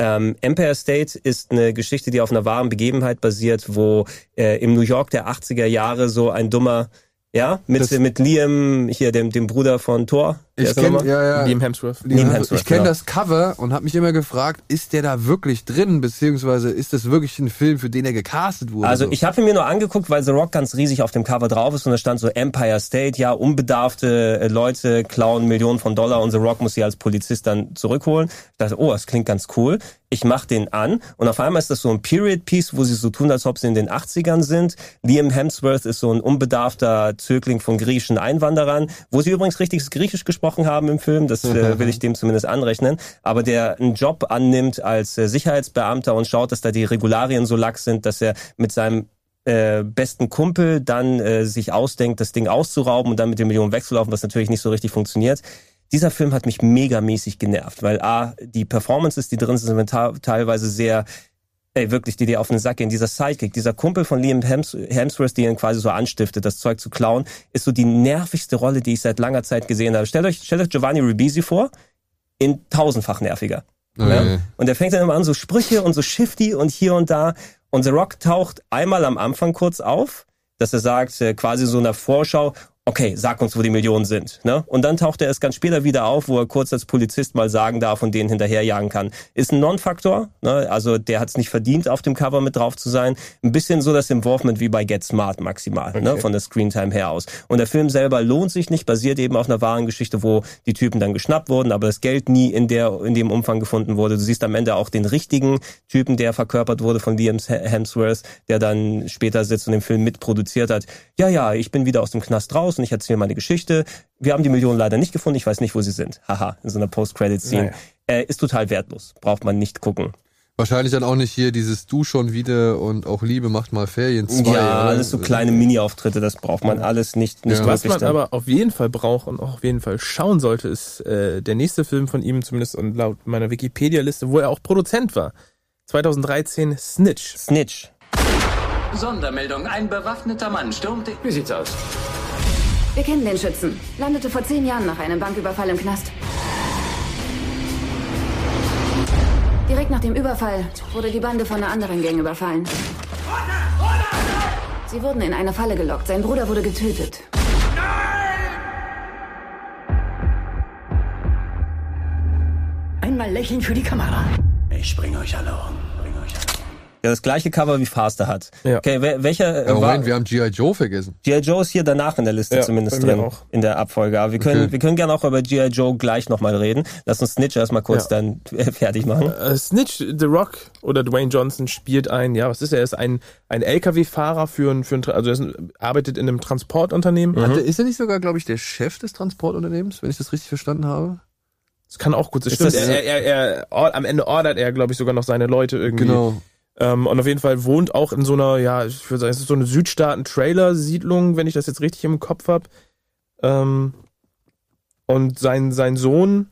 Ähm, Empire State ist eine Geschichte, die auf einer wahren Begebenheit basiert, wo äh, im New York der 80er Jahre so ein dummer, ja, mit, Das- mit Liam, hier dem, dem Bruder von Thor, Ich kenne ja, ja, Liam Hemsworth. Liam Hemsworth, ich kenne genau. das Cover und habe mich immer gefragt, ist der da wirklich drin, beziehungsweise ist das wirklich ein Film, für den er gecastet wurde? Also so? ich habe ihn mir nur angeguckt, weil The Rock ganz riesig auf dem Cover drauf ist und da stand so Empire State, ja, unbedarfte äh, Leute klauen Millionen von Dollar und The Rock muss sie als Polizist dann zurückholen. Ich dachte, oh, das klingt ganz cool. Ich mach den an und auf einmal ist das so ein Period Piece, wo sie so tun, als ob sie in den 80ern sind. Liam Hemsworth ist so ein unbedarfter Zögling von griechischen Einwanderern, wo sie übrigens richtiges Griechisch gesprochen haben im Film, das äh, will ich dem zumindest anrechnen, aber der einen Job annimmt als äh, Sicherheitsbeamter und schaut, dass da die Regularien so lax sind, dass er mit seinem äh, besten Kumpel dann äh, sich ausdenkt, das Ding auszurauben und dann mit den Millionen wegzulaufen, was natürlich nicht so richtig funktioniert. Dieser Film hat mich megamäßig genervt, weil A, die Performances, die drin sind, sind teilweise sehr, ey, wirklich, die dir auf den Sack gehen. Dieser Sidekick, dieser Kumpel von Liam Hems Hemsworth, die ihn quasi so anstiftet, das Zeug zu klauen, ist so die nervigste Rolle, die ich seit langer Zeit gesehen habe. Stellt euch, stellt euch Giovanni Ribisi vor, in tausendfach nerviger. Ja? Okay. Und er fängt dann immer an, so Sprüche und so shifty und hier und da. Und The Rock taucht einmal am Anfang kurz auf, dass er sagt, äh, quasi so in der Vorschau, okay, sag uns, wo die Millionen sind. Ne? Und dann taucht er erst ganz später wieder auf, wo er kurz als Polizist mal sagen darf und denen hinterherjagen kann. Ist ein Non-Faktor, ne? also der hat es nicht verdient, auf dem Cover mit drauf zu sein. Ein bisschen so das Involvement wie bei Get Smart maximal, ne? von der Screentime her aus. Und der Film selber lohnt sich nicht, basiert eben auf einer wahren Geschichte, wo die Typen dann geschnappt wurden, aber das Geld nie in der in dem Umfang gefunden wurde. Du siehst am Ende auch den richtigen Typen, der verkörpert wurde von Liam Hemsworth, der dann später sitzt und den Film mitproduziert hat. Ja, ja, ich bin wieder aus dem Knast raus und ich erzähle meine Geschichte. Wir haben die Millionen leider nicht gefunden, ich weiß nicht, wo sie sind. Haha, in so einer Post-Credit-Scene. Naja. Äh, ist total wertlos, braucht man nicht gucken. Wahrscheinlich dann auch nicht hier dieses Du schon wieder und auch Liebe macht mal Ferien 2. ja, oder? alles so kleine Mini-Auftritte, das braucht man alles nicht, nicht Ja. Was man dann. aber auf jeden Fall braucht und auch auf jeden Fall schauen sollte, ist äh, der nächste Film von ihm, zumindest und laut meiner Wikipedia-Liste, wo er auch Produzent war. 2013 Snitch. Snitch. Sondermeldung. Ein bewaffneter Mann stürmte... Wie sieht's aus? Wir kennen den Schützen. Landete vor zehn Jahren nach einem Banküberfall im Knast. Direkt nach dem Überfall wurde die Bande von einer anderen Gang überfallen. Sie wurden in eine Falle gelockt. Sein Bruder wurde getötet. Einmal lächeln für die Kamera. Ich bringe euch alle um. Bring euch alle um. Ja, das gleiche Cover wie Faster hat. Ja. Okay, wel- welcher Ja, äh, war, Moment, wir haben G.I. Joe vergessen. G.I. Joe ist hier danach in der Liste Ja, zumindest drin, auch. in der Abfolge. Aber wir können, Okay. wir können gerne auch über G.I. Joe gleich nochmal reden. Lass uns Snitch erstmal kurz Ja. dann [laughs] fertig machen. Äh, Snitch, The Rock oder Dwayne Johnson spielt ein, ja, was ist er? Er ist ein, ein LKW-Fahrer für ein, für ein, also er ist ein, arbeitet in einem Transportunternehmen. Hatte, ist er nicht sogar, glaube ich, der Chef des Transportunternehmens, wenn ich das richtig verstanden habe? Das kann auch gut, das Ist stimmt. das- er, er, er, er, am Ende ordert er, glaube ich, sogar noch seine Leute irgendwie. Genau. Ähm, und auf jeden Fall wohnt auch in so einer, ja, ich würde sagen, es ist so eine Südstaaten-Trailer-Siedlung, wenn ich das jetzt richtig im Kopf habe. Ähm, und sein, sein Sohn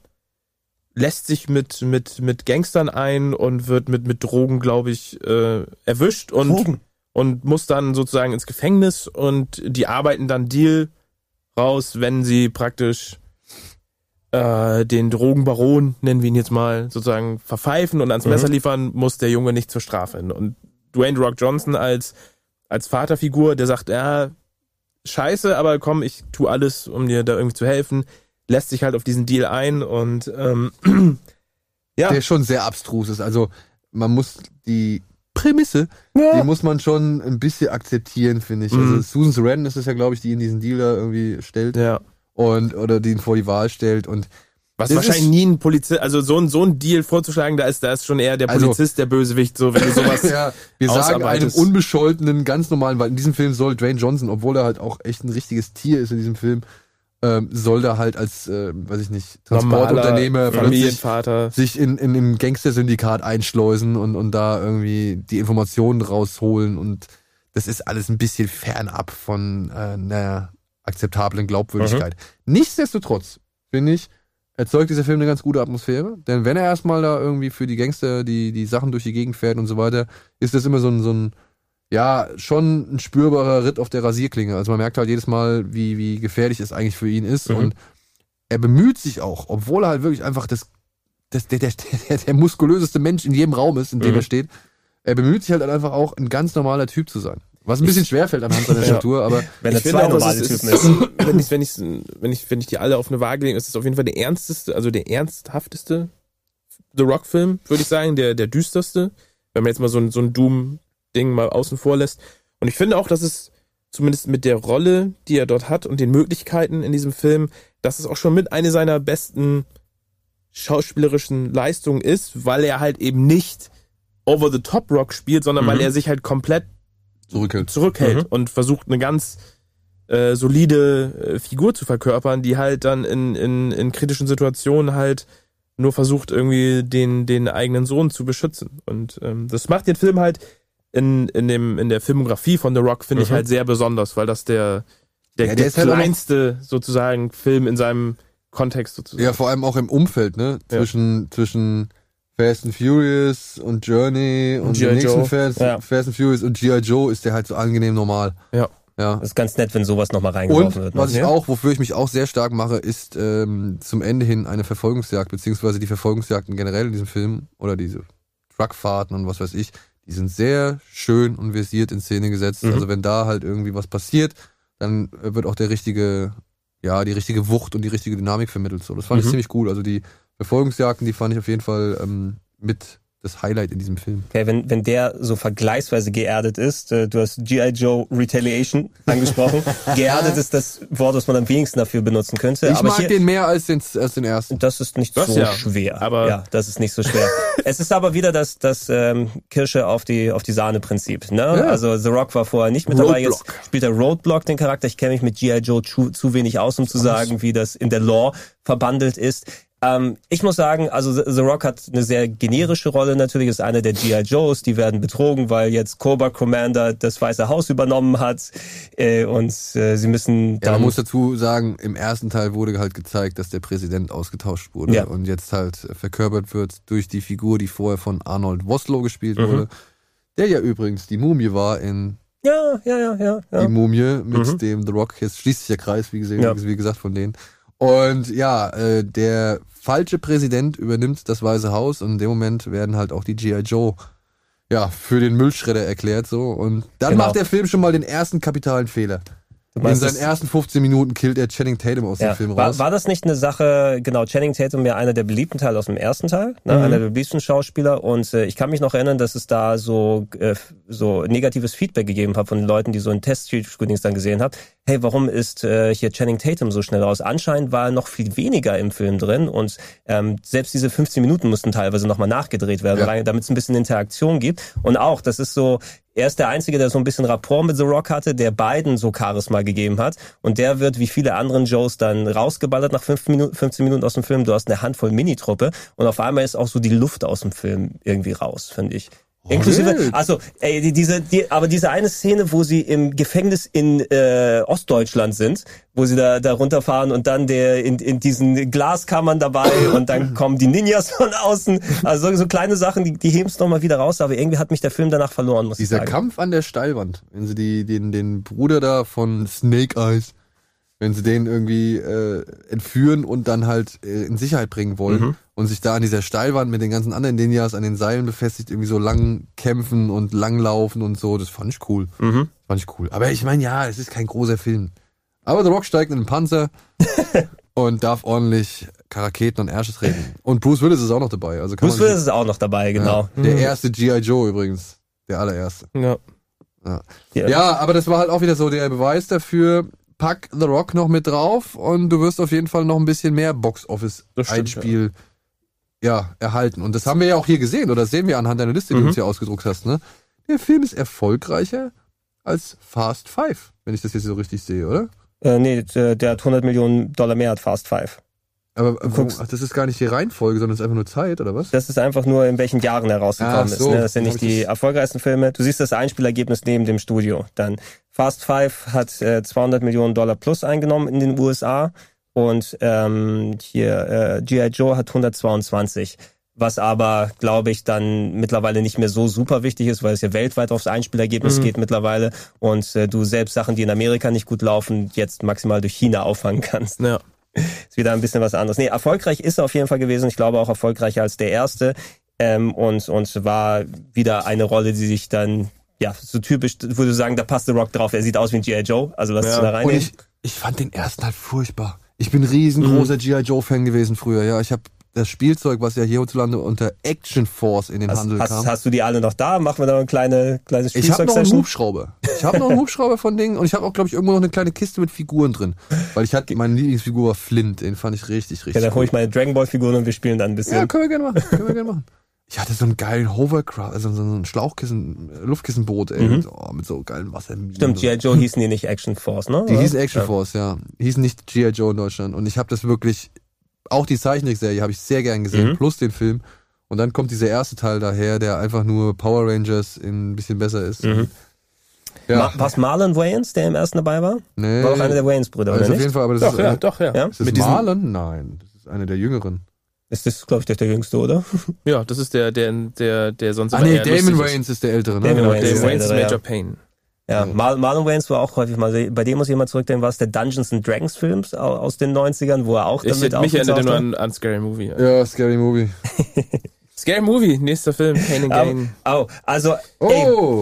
lässt sich mit, mit, mit Gangstern ein und wird mit, mit Drogen, glaube ich, äh, erwischt und, Drogen? und muss dann sozusagen ins Gefängnis und die arbeiten dann Deal raus, wenn sie praktisch äh, den Drogenbaron, nennen wir ihn jetzt mal, sozusagen verpfeifen und ans Mhm. Messer liefern, muss der Junge nicht zur Strafe. Und Dwayne Rock Johnson als, als Vaterfigur, der sagt, ja, scheiße, aber komm, ich tu alles, um dir da irgendwie zu helfen, lässt sich halt auf diesen Deal ein und ähm, [clears throat] ja, Der schon sehr abstrus ist. Also, man muss die Prämisse, die muss man schon ein bisschen akzeptieren, finde ich. Mhm. Also, Susan Sarandon ist es ja, glaube ich, die in diesen Deal da irgendwie stellt. ja. Und, oder die ihn vor die Wahl stellt und Was Das wahrscheinlich nie ein Polizist, also so ein, so ein Deal vorzuschlagen, da ist, da ist schon eher der Also- Polizist der Bösewicht, so wenn du sowas [laughs] ja, wir sagen einem unbescholtenen, ganz normalen, weil in diesem Film soll Dwayne Johnson, obwohl er halt auch echt ein richtiges Tier ist in diesem Film, ähm, soll da halt als, äh, weiß ich nicht, Transportunternehmer Familienvater. sich in, in einem Gangstersyndikat einschleusen und, und da irgendwie die Informationen rausholen und das ist alles ein bisschen fernab von äh, einer akzeptablen Glaubwürdigkeit. Nichtsdestotrotz, finde ich, erzeugt dieser Film eine ganz gute Atmosphäre. Denn wenn er erstmal da irgendwie für die Gangster die, die Sachen durch die Gegend fährt und so weiter, ist das immer so ein, so ein, ja, schon ein spürbarer Ritt auf der Rasierklinge. Also man merkt halt jedes Mal, wie, wie gefährlich es eigentlich für ihn ist. Mhm. Und er bemüht sich auch, obwohl er halt wirklich einfach das, das der, der, der, der muskulöseste Mensch in jedem Raum ist, in dem Mhm. er steht. Er bemüht sich halt einfach auch, ein ganz normaler Typ zu sein. Was ein bisschen schwerfällt anhand seiner. [laughs] Statur, aber Wenn Ich er finde zwei normale Typen ist. Wenn ich, wenn ich, wenn ich, wenn ich die alle auf eine Waage lege, ist es auf jeden Fall der ernsteste, also der ernsthafteste The Rock-Film, würde ich sagen, der, der düsterste. Wenn man jetzt mal so ein, so ein Doom-Ding mal außen vor lässt. Und ich finde auch, dass es zumindest mit der Rolle, die er dort hat und den Möglichkeiten in diesem Film, dass es auch schon mit eine seiner besten schauspielerischen Leistungen ist, weil er halt eben nicht over the top Rock spielt, sondern weil Mhm. er sich halt komplett zurückhält. zurückhält Mhm. und versucht eine ganz äh, solide äh, Figur zu verkörpern, die halt dann in, in, in kritischen Situationen halt nur versucht, irgendwie den, den eigenen Sohn zu beschützen. Und ähm, das macht den Film halt in, in, dem, in der Filmografie von The Rock, finde ich Mhm. halt sehr besonders, weil das der, der, Ja, der der ist halt kleinste sozusagen Film in seinem Kontext sozusagen. Ja, vor allem auch im Umfeld, ne? Ja. Zwischen, zwischen Fast and Furious und Journey und, Und G.I. nächsten. Fast, Ja. Fast and Furious und G.I. Joe ist der halt so angenehm normal. Ja. Ja. Das ist ganz nett, wenn sowas nochmal reingeworfen wird. ne? was ich Ja. auch, wofür ich mich auch sehr stark mache, ist ähm, zum Ende hin eine Verfolgungsjagd, beziehungsweise die Verfolgungsjagden generell in diesem Film oder diese Truckfahrten und was weiß ich, die sind sehr schön und versiert in Szene gesetzt. Mhm. Also wenn da halt irgendwie was passiert, dann äh, wird auch der richtige, ja, die richtige Wucht und die richtige Dynamik vermittelt. So, das fand ich Mhm. ziemlich cool. Also die Verfolgungsjagden, die fand ich auf jeden Fall ähm, mit das Highlight in diesem Film. Okay, wenn, wenn der so vergleichsweise geerdet ist, äh, du hast G.I. Joe Retaliation [laughs] angesprochen. geerdet ist das Wort, das man am wenigsten dafür benutzen könnte. Ich aber mag hier, den mehr als den, als den ersten. das ist nicht Das so ja, schwer. aber- ja, das ist nicht so schwer. [laughs] es ist aber wieder das, das ähm, Kirsche auf die, auf die Sahne-Prinzip. Ne? Also The Rock war vorher nicht mit dabei. Jetzt spielt er Roadblock den Charakter. Ich kenne mich mit G.I. Joe zu, zu wenig aus, um zu sagen, wie das in der Lore verbandelt ist. Ähm, ich muss sagen, also The Rock hat eine sehr generische Rolle natürlich, ist einer der G.I. Joes, die werden betrogen, weil jetzt Cobra Commander das Weiße Haus übernommen hat äh, und äh, sie müssen Ja, dann... man muss dazu sagen, im ersten Teil wurde halt gezeigt, dass der Präsident ausgetauscht wurde Ja. und jetzt halt verkörpert wird durch die Figur, die vorher von Arnold Woslow gespielt Mhm. wurde, der ja übrigens die Mumie war in ja, ja, ja, ja. die ja. Mumie mit Mhm. dem The Rock. Jetzt schließt sich der Kreis, wie, gesehen, Ja. wie gesagt, von denen. Und ja, äh, der falsche Präsident übernimmt das Weiße Haus und in dem Moment werden halt auch die G.I. Joe ja, für den Müllschredder erklärt so und dann Genau. macht der Film schon mal den ersten kapitalen Fehler. In seinen ersten 15 Minuten killt er Channing Tatum aus Ja. dem Film War, raus. war das nicht eine Sache, genau, Channing Tatum ja einer der beliebten Teile aus dem ersten Teil, ne, Mhm. einer der beliebten Schauspieler und äh, ich kann mich noch erinnern, dass es da so äh, so negatives Feedback gegeben hat von den Leuten, die so in Test-Screenings dann gesehen haben. Hey, warum ist äh, hier Channing Tatum so schnell raus? Anscheinend war noch viel weniger im Film drin und ähm, selbst diese 15 Minuten mussten teilweise nochmal nachgedreht werden, Ja. damit es ein bisschen Interaktion gibt und auch, das ist so, er ist der Einzige, der so ein bisschen Rapport mit The Rock hatte, der beiden so Charisma gegeben hat. Und der wird wie viele anderen Joes dann rausgeballert nach fünf Minuten, 15 Minuten aus dem Film. Du hast eine Handvoll Minitruppe und auf einmal ist auch so die Luft aus dem Film irgendwie raus, finde ich. Inklusive, also, ey, die, diese, die, aber diese eine Szene, wo sie im Gefängnis in äh, Ostdeutschland sind, wo sie da, da runterfahren und dann der in, in diesen Glaskammern dabei [laughs] und dann kommen die Ninjas von außen. Also so, so kleine Sachen, die, die heben es nochmal wieder raus, aber irgendwie hat mich der Film danach verloren, muss Dieser ich sagen. Kampf an der Steilwand, wenn sie die, den, den Bruder da von Snake Eyes, wenn sie den irgendwie äh, entführen und dann halt äh, in Sicherheit bringen wollen Mhm. und sich da an dieser Steilwand mit den ganzen anderen Ninjas an den Seilen befestigt, irgendwie so lang kämpfen und lang laufen und so, das fand ich cool. Mhm. Fand ich cool. Aber ich meine, ja, es ist kein großer Film. Aber The Rock steigt in den Panzer [laughs] und darf ordentlich Raketen und Ärsche treten. Und Bruce Willis ist auch noch dabei. Also Bruce Willis ist auch noch dabei, genau. ja, der erste G.I. Joe übrigens. Der allererste. Ja. Ja. ja, aber das war halt auch wieder so der Beweis dafür. Pack The Rock noch mit drauf und du wirst auf jeden Fall noch ein bisschen mehr Box-Office-Einspiel ja. erhalten. Und das haben wir ja auch hier gesehen, oder das sehen wir anhand deiner Liste, die du Mhm. uns hier ausgedruckt hast. Ne? Der Film ist erfolgreicher als Fast Five, wenn ich das jetzt so richtig sehe, oder? Äh, nee, der der hat 100 Millionen Dollar mehr als Fast Five. Aber guckst- ach, das ist gar nicht die Reihenfolge, sondern es ist einfach nur Zeit, oder was? Das ist einfach nur, in welchen Jahren er rausgekommen Ach ist. so, Ne? Das sind nicht die erfolgreichsten Filme. Du siehst das Einspielergebnis neben dem Studio. Dann Fast Five hat äh, 200 Millionen Dollar plus eingenommen in den USA und ähm, hier äh, G.I. Joe hat 122. Was aber, glaube ich, dann mittlerweile nicht mehr so super wichtig ist, weil es ja weltweit aufs Einspielergebnis Mhm. geht mittlerweile und äh, du selbst Sachen, die in Amerika nicht gut laufen, jetzt maximal durch China auffangen kannst Ja. [laughs] ist wieder ein bisschen was anderes. Nee, erfolgreich ist er auf jeden Fall gewesen. Ich glaube auch erfolgreicher als der erste. Ähm, und, und war wieder eine Rolle, die sich dann ja, so typisch, würde sagen, da passt The Rock drauf. Er sieht aus wie ein G.I. Joe. Also lass Ja. da rein. Und ich, ich fand den ersten halt furchtbar. Ich bin riesengroßer Mhm. G.I. Joe-Fan gewesen früher, ja. Ich habe das Spielzeug, was ja hierzulande unter Action Force in den hast, Handel hast, kam. hast du die alle noch da? Machen wir da eine kleine, kleine Ich habe noch einen? Hubschrauber. Ich habe noch einen Hubschrauber von Dingen und ich habe auch, glaube ich, irgendwo noch eine kleine Kiste mit Figuren drin. Weil ich hatte, meine Lieblingsfigur war Flint, den fand ich richtig, richtig Ja, dann hole ich meine Dragon Ball Figuren und wir spielen dann ein bisschen. Ja, können wir gerne machen. Können wir gerne machen. Ich hatte so einen geilen Hovercraft, also so ein Schlauchkissen, äh, Luftkissenboot, ey, Mhm. mit, oh, mit so geilen Wasserminen. Stimmt, G.I. Joe hießen die nicht Action Force, ne? Die hießen Action Ja. Force, ja. Hießen nicht G.I. Joe in Deutschland. Und ich habe das wirklich, auch die Zeichentrickserie habe ich sehr gern gesehen, Mhm. plus den Film. Und dann kommt dieser erste Teil daher, der einfach nur Power Rangers in ein bisschen besser ist. Mhm. Ja. Ma was Marlon Wayans, der im ersten dabei war? Nee. War auch einer der Wayans-Brüder, Also oder auf nicht? jeden Fall, aber das Doch, ist, ja, eine- doch, ja. Ja? Ist das Mit diesem- Marlon? Nein, das ist einer der jüngeren. Ist das, glaube ich, der, der jüngste, oder? Ja, das ist der, der, der, der sonst Ah nee, Damon lustig ist. Wayans ist der ältere, ne? Damon Genau, Wayans ist der Wayans ist ältere, Major ja. Payne. Ja, Mar Marlon Wayans war auch häufig mal, bei dem muss ich immer zurückdenken, war es der Dungeons and Dragons Films au- aus den 90ern, wo er auch Ich, damit mich erinnert nur an, an Scary Movie. Ja, Scary Movie. [laughs] Scary Movie, nächster Film, Pain and Gain. Au, au, also, Oh.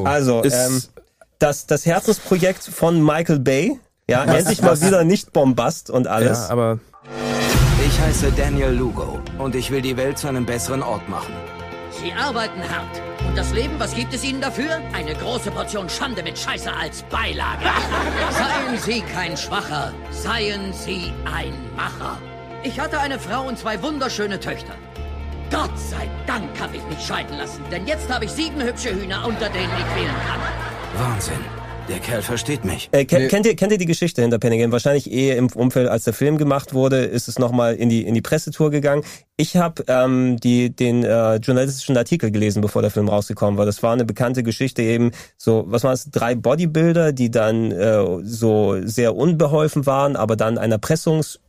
ey, also, ähm, das, das Herzensprojekt von Michael Bay, ja, Was- endlich mal wieder nicht Bombast und alles. Ja, aber Ich heiße Daniel Lugo und ich will die Welt zu einem besseren Ort machen. Sie arbeiten hart. Und das Leben, was gibt es Ihnen dafür? Eine große Portion Schande mit Scheiße als Beilage. [laughs] Seien Sie kein Schwacher, seien Sie ein Macher. Ich hatte eine Frau und zwei wunderschöne Töchter. Gott sei Dank habe ich mich scheiden lassen, denn jetzt habe ich sieben hübsche Hühner, unter denen ich wählen kann. Wahnsinn. Der Kerl versteht mich. Äh, ke kennt, ihr, kennt ihr die Geschichte hinter Penny Game? Wahrscheinlich eh im Umfeld, als der Film gemacht wurde, ist es nochmal in die, in die Pressetour gegangen. Ich habe ähm, die, den äh, journalistischen Artikel gelesen, bevor der Film rausgekommen war. Das war eine bekannte Geschichte eben, so, was war es, drei Bodybuilder, die dann äh, so sehr unbeholfen waren, aber dann ein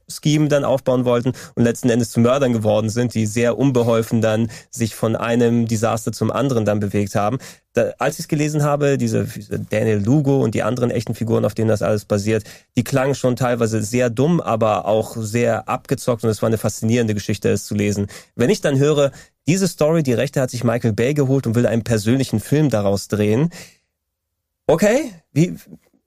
Erpressungsscheme dann aufbauen wollten und letzten Endes zu Mördern geworden sind, die sehr unbeholfen dann sich von einem Desaster zum anderen dann bewegt haben. Da, als ich es gelesen habe, diese Daniel Lugo und die anderen echten Figuren, auf denen das alles basiert, die klangen schon teilweise sehr dumm, aber auch sehr abgezockt und es war eine faszinierende Geschichte, es zu lesen. Wenn ich dann höre, diese Story, die Rechte hat sich Michael Bay geholt und will einen persönlichen Film daraus drehen. Okay, wie,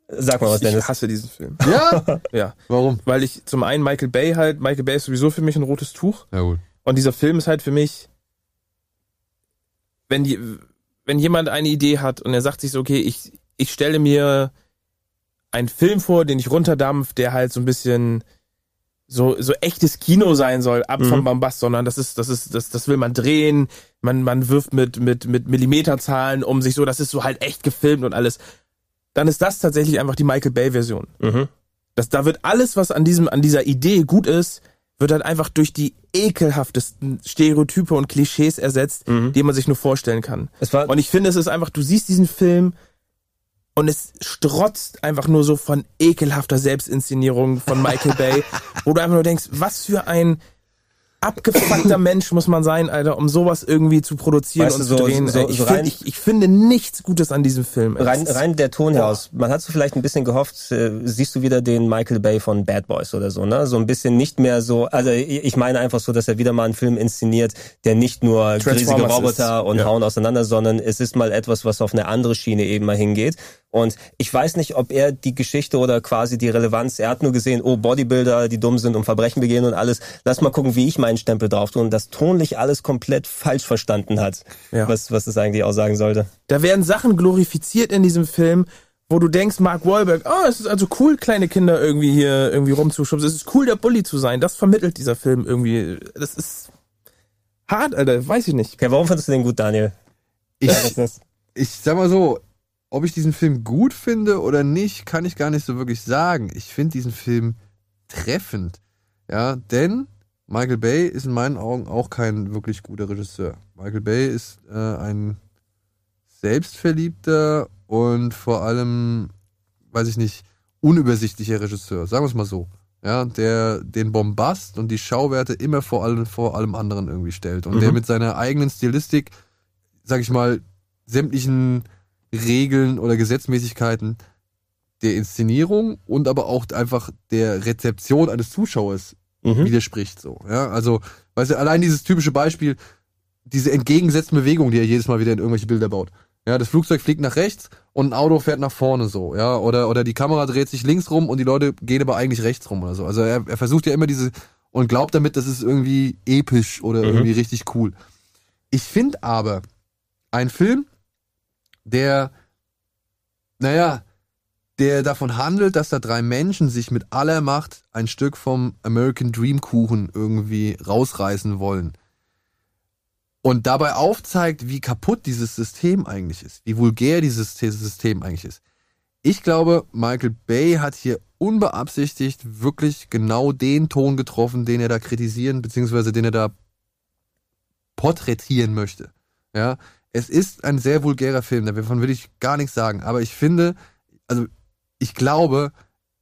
sag mal was, Dennis. ich hasse diesen Film. [laughs] Ja? Ja. Warum? Weil ich zum einen Michael Bay halt, Michael Bay ist sowieso für mich ein rotes Tuch. Ja gut. Und dieser Film ist halt für mich, wenn die, wenn jemand eine Idee hat und er sagt sich so, okay, ich, ich stelle mir einen Film vor, den ich runterdampf, der halt so ein bisschen so, so echtes Kino sein soll, ab Mhm. vom Bombast, sondern das ist, das ist, das, das will man drehen, man, man wirft mit, mit, mit Millimeterzahlen um sich so, das ist so halt echt gefilmt und alles. Dann ist das tatsächlich einfach die Michael Bay Version. Mhm. Das, da wird alles, was an diesem, an dieser Idee gut ist, wird halt einfach durch die ekelhaftesten Stereotype und Klischees ersetzt, die man sich nur vorstellen kann. Es war, Und ich finde, es ist einfach, du siehst diesen Film und es strotzt einfach nur so von ekelhafter Selbstinszenierung von Michael Bay, [laughs] wo du einfach nur denkst, was für ein abgefuckter [laughs] Mensch muss man sein, Alter, um sowas irgendwie zu produzieren Weißt und du, zu so- drehen. so- ich, so find, ich, ich finde nichts Gutes an diesem Film. Rein, rein der Ton her aus. Man hat so vielleicht ein bisschen gehofft, äh, siehst du wieder den Michael Bay von Bad Boys oder so, ne? So ein bisschen nicht mehr so, also ich meine einfach so, dass er wieder mal einen Film inszeniert, der nicht nur riesige Roboter ist, und ja. hauen auseinander, sondern es ist mal etwas, was auf eine andere Schiene eben mal hingeht. Und ich weiß nicht, ob er die Geschichte oder quasi die Relevanz, er hat nur gesehen, oh, Bodybuilder, die dumm sind und Verbrechen begehen und alles. Lass mal gucken, wie ich meinen Stempel drauf tue und das tonlich alles komplett falsch verstanden hat, Ja. was, was das eigentlich aussagen sollte. Da werden Sachen glorifiziert in diesem Film, wo du denkst, Mark Wahlberg, oh, es ist also cool, kleine Kinder irgendwie hier irgendwie rumzuschubsen. Es ist cool, der Bully zu sein. Das vermittelt dieser Film irgendwie. Das ist hart, Alter. Weiß ich nicht. Okay, warum findest du den gut, Daniel? Ich, Ja, ich sag mal so, ob ich diesen Film gut finde oder nicht, kann ich gar nicht so wirklich sagen. Ich finde diesen Film treffend. Ja, denn Michael Bay ist in meinen Augen auch kein wirklich guter Regisseur. Michael Bay ist äh, ein selbstverliebter und vor allem, weiß ich nicht, unübersichtlicher Regisseur. Sagen wir es mal so. Ja, der den Bombast und die Schauwerte immer vor allem, vor allem anderen irgendwie stellt. Und der Mhm. mit seiner eigenen Stilistik, sag ich mal, sämtlichen Regeln oder Gesetzmäßigkeiten der Inszenierung und aber auch einfach der Rezeption eines Zuschauers Mhm. widerspricht so. Ja, also, weißt du, allein dieses typische Beispiel, diese entgegengesetzten Bewegungen, die er jedes Mal wieder in irgendwelche Bilder baut. Ja, das Flugzeug fliegt nach rechts und ein Auto fährt nach vorne so, ja, oder, oder die Kamera dreht sich links rum und die Leute gehen aber eigentlich rechts rum oder so. Also er, er versucht ja immer diese und glaubt damit, das ist irgendwie episch oder Mhm. irgendwie richtig cool. Ich finde aber, ein Film, der, naja, der davon handelt, dass da drei Menschen sich mit aller Macht ein Stück vom American Dream Kuchen irgendwie rausreißen wollen. Und dabei aufzeigt, wie kaputt dieses System eigentlich ist, wie vulgär dieses System eigentlich ist. Ich glaube, Michael Bay hat hier unbeabsichtigt wirklich genau den Ton getroffen, den er da kritisieren, beziehungsweise den er da porträtieren möchte. Ja, es ist ein sehr vulgärer Film, davon will ich gar nichts sagen, aber ich finde, also ich glaube,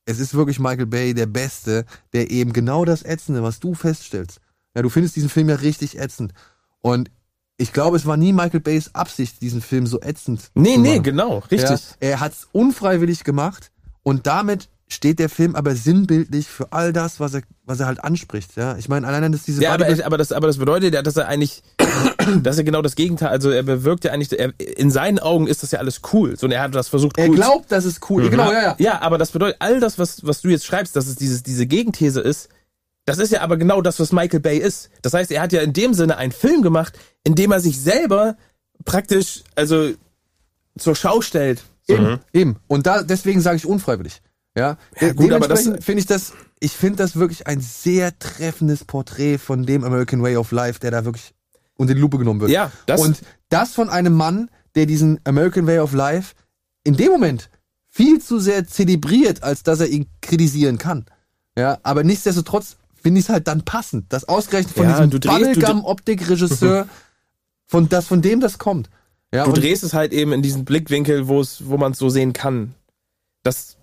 es ist wirklich Michael Bay der Beste, der eben genau das Ätzende, was du feststellst. Ja, du findest diesen Film ja richtig ätzend. Und ich glaube, es war nie Michael Bays Absicht, diesen Film so ätzend Nee, zu nee, machen. genau, richtig. Ja, er hat es unfreiwillig gemacht und damit steht der Film aber sinnbildlich für all das, was er, was er halt anspricht. Ja, ich meine, allein dass diese Ja, aber, aber, das, aber das bedeutet ja, dass er eigentlich, [clears throat] dass er genau das Gegenteil, also er bewirkt ja eigentlich, er, in seinen Augen ist das ja alles cool. So, und er hat das versucht er cool glaubt, das ist cool. Mhm. Genau, ja, ja. Ja, aber das bedeutet, all das, was, was du jetzt schreibst, dass es dieses, diese Gegenthese ist, das ist ja aber genau das, was Michael Bay ist. Das heißt, er hat ja in dem Sinne einen Film gemacht, in dem er sich selber praktisch, also zur Schau stellt. Eben, eben. Und da, deswegen sage ich unfreiwillig. Ja, Ja, gut, aber das- finde ich das, ich finde das wirklich ein sehr treffendes Porträt von dem American Way of Life, der da wirklich unter die Lupe genommen wird. Ja, das- Und das von einem Mann, der diesen American Way of Life in dem Moment viel zu sehr zelebriert, als dass er ihn kritisieren kann. Ja, aber nichtsdestotrotz finde ich es halt dann passend, dass ausgerechnet von Ja, diesem Bubblegum-Optik-Regisseur, [laughs] von, das, von dem das kommt. Ja, du und- drehst es halt eben in diesen Blickwinkel, wo es, wo man es so sehen kann. Das,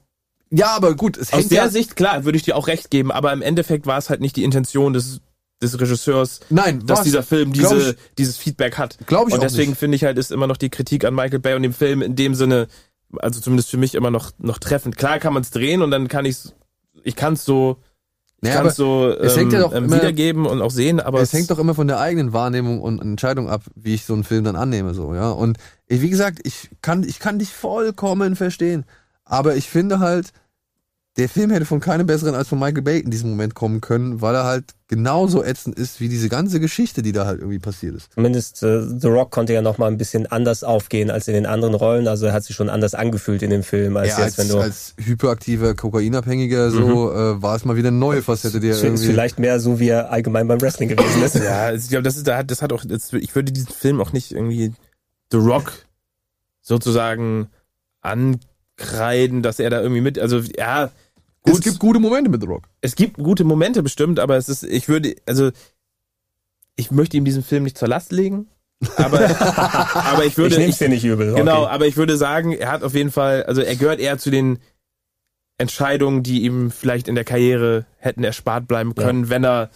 ja, aber gut, es aus der ja, Sicht, klar, würde ich dir auch recht geben, aber im Endeffekt war es halt nicht die Intention des, des Regisseurs, Nein, dass dieser Film diese, ich- dieses Feedback hat. Glaub ich Und deswegen finde ich halt, ist immer noch die Kritik an Michael Bay und dem Film in dem Sinne, also zumindest für mich immer noch, noch treffend. Klar kann man es drehen und dann kann ich ich kann es so, ich Ja, kann es so es ähm, ja doch ähm, immer- wiedergeben und auch sehen, aber es hängt doch immer von der eigenen Wahrnehmung und Entscheidung ab, wie ich so einen Film dann annehme, so, ja. Und ich, wie gesagt, ich kann, ich kann dich vollkommen verstehen. Aber ich finde halt, der Film hätte von keinem besseren als von Michael Bay in diesem Moment kommen können, weil er halt genauso ätzend ist wie diese ganze Geschichte, die da halt irgendwie passiert ist. Zumindest äh, The Rock konnte ja noch mal ein bisschen anders aufgehen als in den anderen Rollen. Also er hat sich schon anders angefühlt in dem Film, als ja, jetzt, als, wenn du als hyperaktiver Kokainabhängiger so äh, war es mal wieder eine neue Facette, die er ist irgendwie. vielleicht mehr so, wie er allgemein beim Wrestling gewesen ist. [laughs] Ja, also ich glaube, das, ist, das hat- das hat auch, das, ich würde diesen Film auch nicht irgendwie The Rock sozusagen ankreiden, dass er da irgendwie mit, also ja, gut. es gibt gute Momente mit The Rock. es gibt gute Momente bestimmt, aber es ist, ich würde, also ich möchte ihm diesen Film nicht zur Last legen. Aber, [laughs] aber ich würde. Ich nehm's dir nicht übel, Genau, okay. aber ich würde sagen, er hat auf jeden Fall, also er gehört eher zu den Entscheidungen, die ihm vielleicht in der Karriere hätten erspart bleiben können, wenn er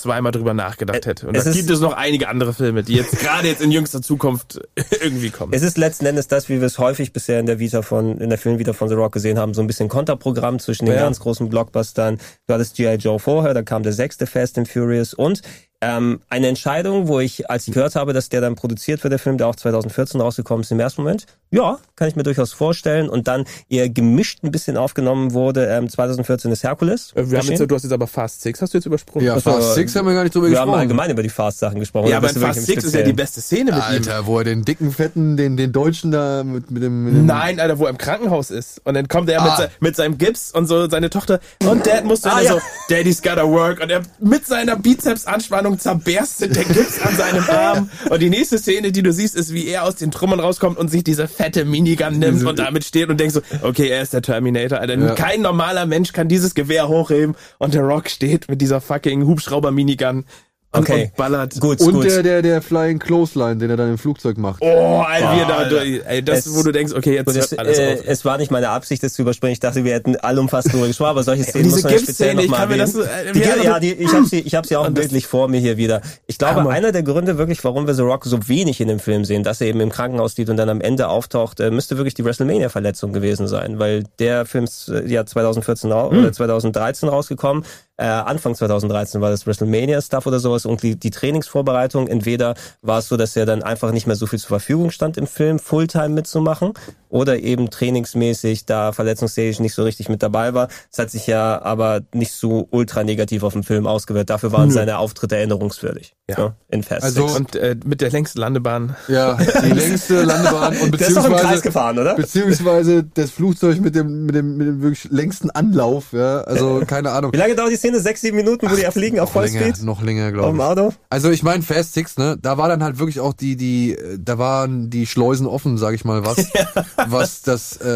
zweimal drüber nachgedacht hätte. Und es da gibt es noch einige andere Filme, die jetzt gerade jetzt in jüngster Zukunft [laughs] irgendwie kommen. Es ist letzten Endes das, wie wir es häufig bisher in der Vita von, in der Filmvita von The Rock gesehen haben, so ein bisschen Konterprogramm zwischen den Ja. ganz großen Blockbustern. Du hattest G.I. Joe vorher, dann kam der sechste Fast and Furious und ähm, eine Entscheidung, wo ich, als ich gehört habe, dass der dann produziert wird, der Film, der auch 2014 rausgekommen ist, im ersten Moment, ja, kann ich mir durchaus vorstellen und dann eher gemischt ein bisschen aufgenommen wurde, ähm, 2014 ist Hercules. Äh, Wir haben jetzt, du hast jetzt aber Fast Six, hast du jetzt übersprungen? Ja, Also, Fast Six haben wir gar nicht drüber Wir haben gesprochen. allgemein über die Fast-Sachen gesprochen. Ja, aber Fast Six ist ja die beste Szene mit ihm. Alter, wo er den dicken Fetten, den, den Deutschen da mit, mit dem. Mit dem Nein, Alter, wo er im Krankenhaus ist. Und dann kommt er mit, Ah. se mit seinem Gips und so seine Tochter. Und Dad muss dann Ah, ja. so, Daddy's gotta work. Und er mit seiner Bizepsanspannung zerberstet der Gips an seinem [laughs] Arm. Und die nächste Szene, die du siehst, ist, wie er aus den Trümmern rauskommt und sich diese fette Minigun nimmt und damit steht und denkt so, okay, er ist der Terminator, Alter. Ja. Kein normaler Mensch kann dieses Gewehr hochheben. Und der Rock steht mit dieser fucking Hubschrauber-Minigun Okay. und ballert. Gut, und gut. der, der, der Flying Clothesline, den er dann im Flugzeug macht. Oh, Alter, wie er da, Alter. ey, das, Es- wo du denkst, okay, jetzt Gut, es, hört alles äh, auf. es war nicht meine Absicht, das zu überspringen. Ich dachte, wir hätten allumfassend darüber gesprochen, aber solche Szenen diese muss man ja speziell Giftszene, ich noch mal das äh, die, ja, so- die, ich habe sie, ich habe sie auch bildlich vor mir hier wieder. Ich glaube, Hammer. einer der Gründe wirklich, warum wir The Rock so wenig in dem Film sehen, dass er eben im Krankenhaus liegt und dann am Ende auftaucht, äh, müsste wirklich die WrestleMania-Verletzung gewesen sein, weil der Film ist äh, ja 2014 rau- Hm. oder 2013 rausgekommen. Äh, Anfang 2013 war das WrestleMania-Stuff oder sowas und die, die Trainingsvorbereitung, entweder war es so, dass er dann einfach nicht mehr so viel zur Verfügung stand im Film, Fulltime mitzumachen oder eben trainingsmäßig da verletzungsseitig nicht so richtig mit dabei war. Es hat sich ja aber nicht so ultra negativ auf den Film ausgewirkt. Dafür waren Nö. seine Auftritte erinnerungswürdig. Ja. So, in Fast Also- Six. Und äh, mit der längsten Landebahn. Ja, [laughs] die längste Landebahn und Der ist doch im beziehungsweise, Kreis gefahren, oder? beziehungsweise das Flugzeug mit dem, mit dem, mit dem wirklich längsten Anlauf, ja, also keine Ahnung. Wie lange dauert die Szene? Sechs, sieben Minuten, wo die fliegen auf noch länger, Vollspeed? noch länger, glaube ich. Auto? Also ich meine Fast Six, ne, da war dann halt wirklich auch die, die, äh, da waren die Schleusen offen, sag ich mal, was, [laughs] was das äh,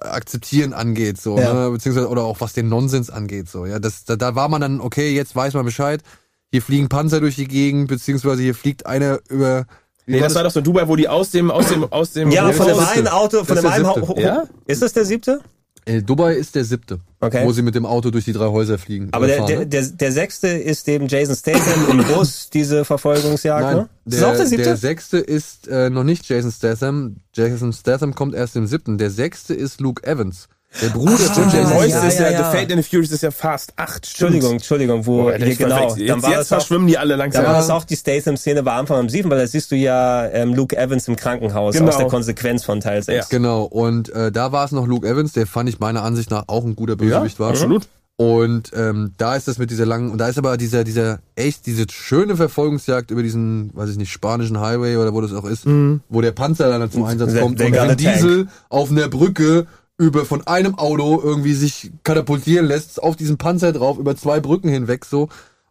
Akzeptieren angeht, so, Ja. ne, beziehungsweise oder auch was den Nonsens angeht, so, ja, das, da, da war man dann, okay, jetzt weiß man Bescheid, hier fliegen Panzer durch die Gegend, beziehungsweise hier fliegt einer über. Nee, das war doch so Dubai, wo die aus dem, aus dem, aus dem. Ja, das von dem einen. Auto, von Das dem einen. Ja? Ist das der siebte? Äh, Dubai ist der siebte, Okay. wo sie mit dem Auto durch die drei Häuser fliegen. Aber der, fahren, der, ne? der, der sechste ist dem Jason Statham im [coughs] Bus, diese Verfolgungsjagd, Nein, ne? Ist der, auch der siebte? der sechste ist äh, noch nicht Jason Statham. Jason Statham kommt erst im siebten. Der sechste ist Luke Evans. Der Bruder von Der Jason neueste ja, ist ja, ja, ja. The Fate and the Furious ist ja fast acht. stimmt. Entschuldigung, Entschuldigung, wo Oh, hier ich genau. Dann Jetzt, war jetzt verschwimmen die alle da langsam. war das auch die Statham-Szene war Anfang am sieben, weil da siehst du ja ähm, Luke Evans im Krankenhaus Genau. aus der Konsequenz von Teil 6. Genau, und äh, da war es noch Luke Evans, der fand ich meiner Ansicht nach auch ein guter Bösewicht war. absolut. Und ähm, da ist das mit dieser langen, und da ist aber dieser, dieser, echt, diese schöne Verfolgungsjagd über diesen, weiß ich nicht, spanischen Highway oder wo das auch ist, wo der Panzer dann zum Einsatz kommt they und got a Vin Diesel auf einer Brücke über von einem Auto irgendwie sich katapultieren lässt, auf diesen Panzer drauf, über zwei Brücken hinweg so.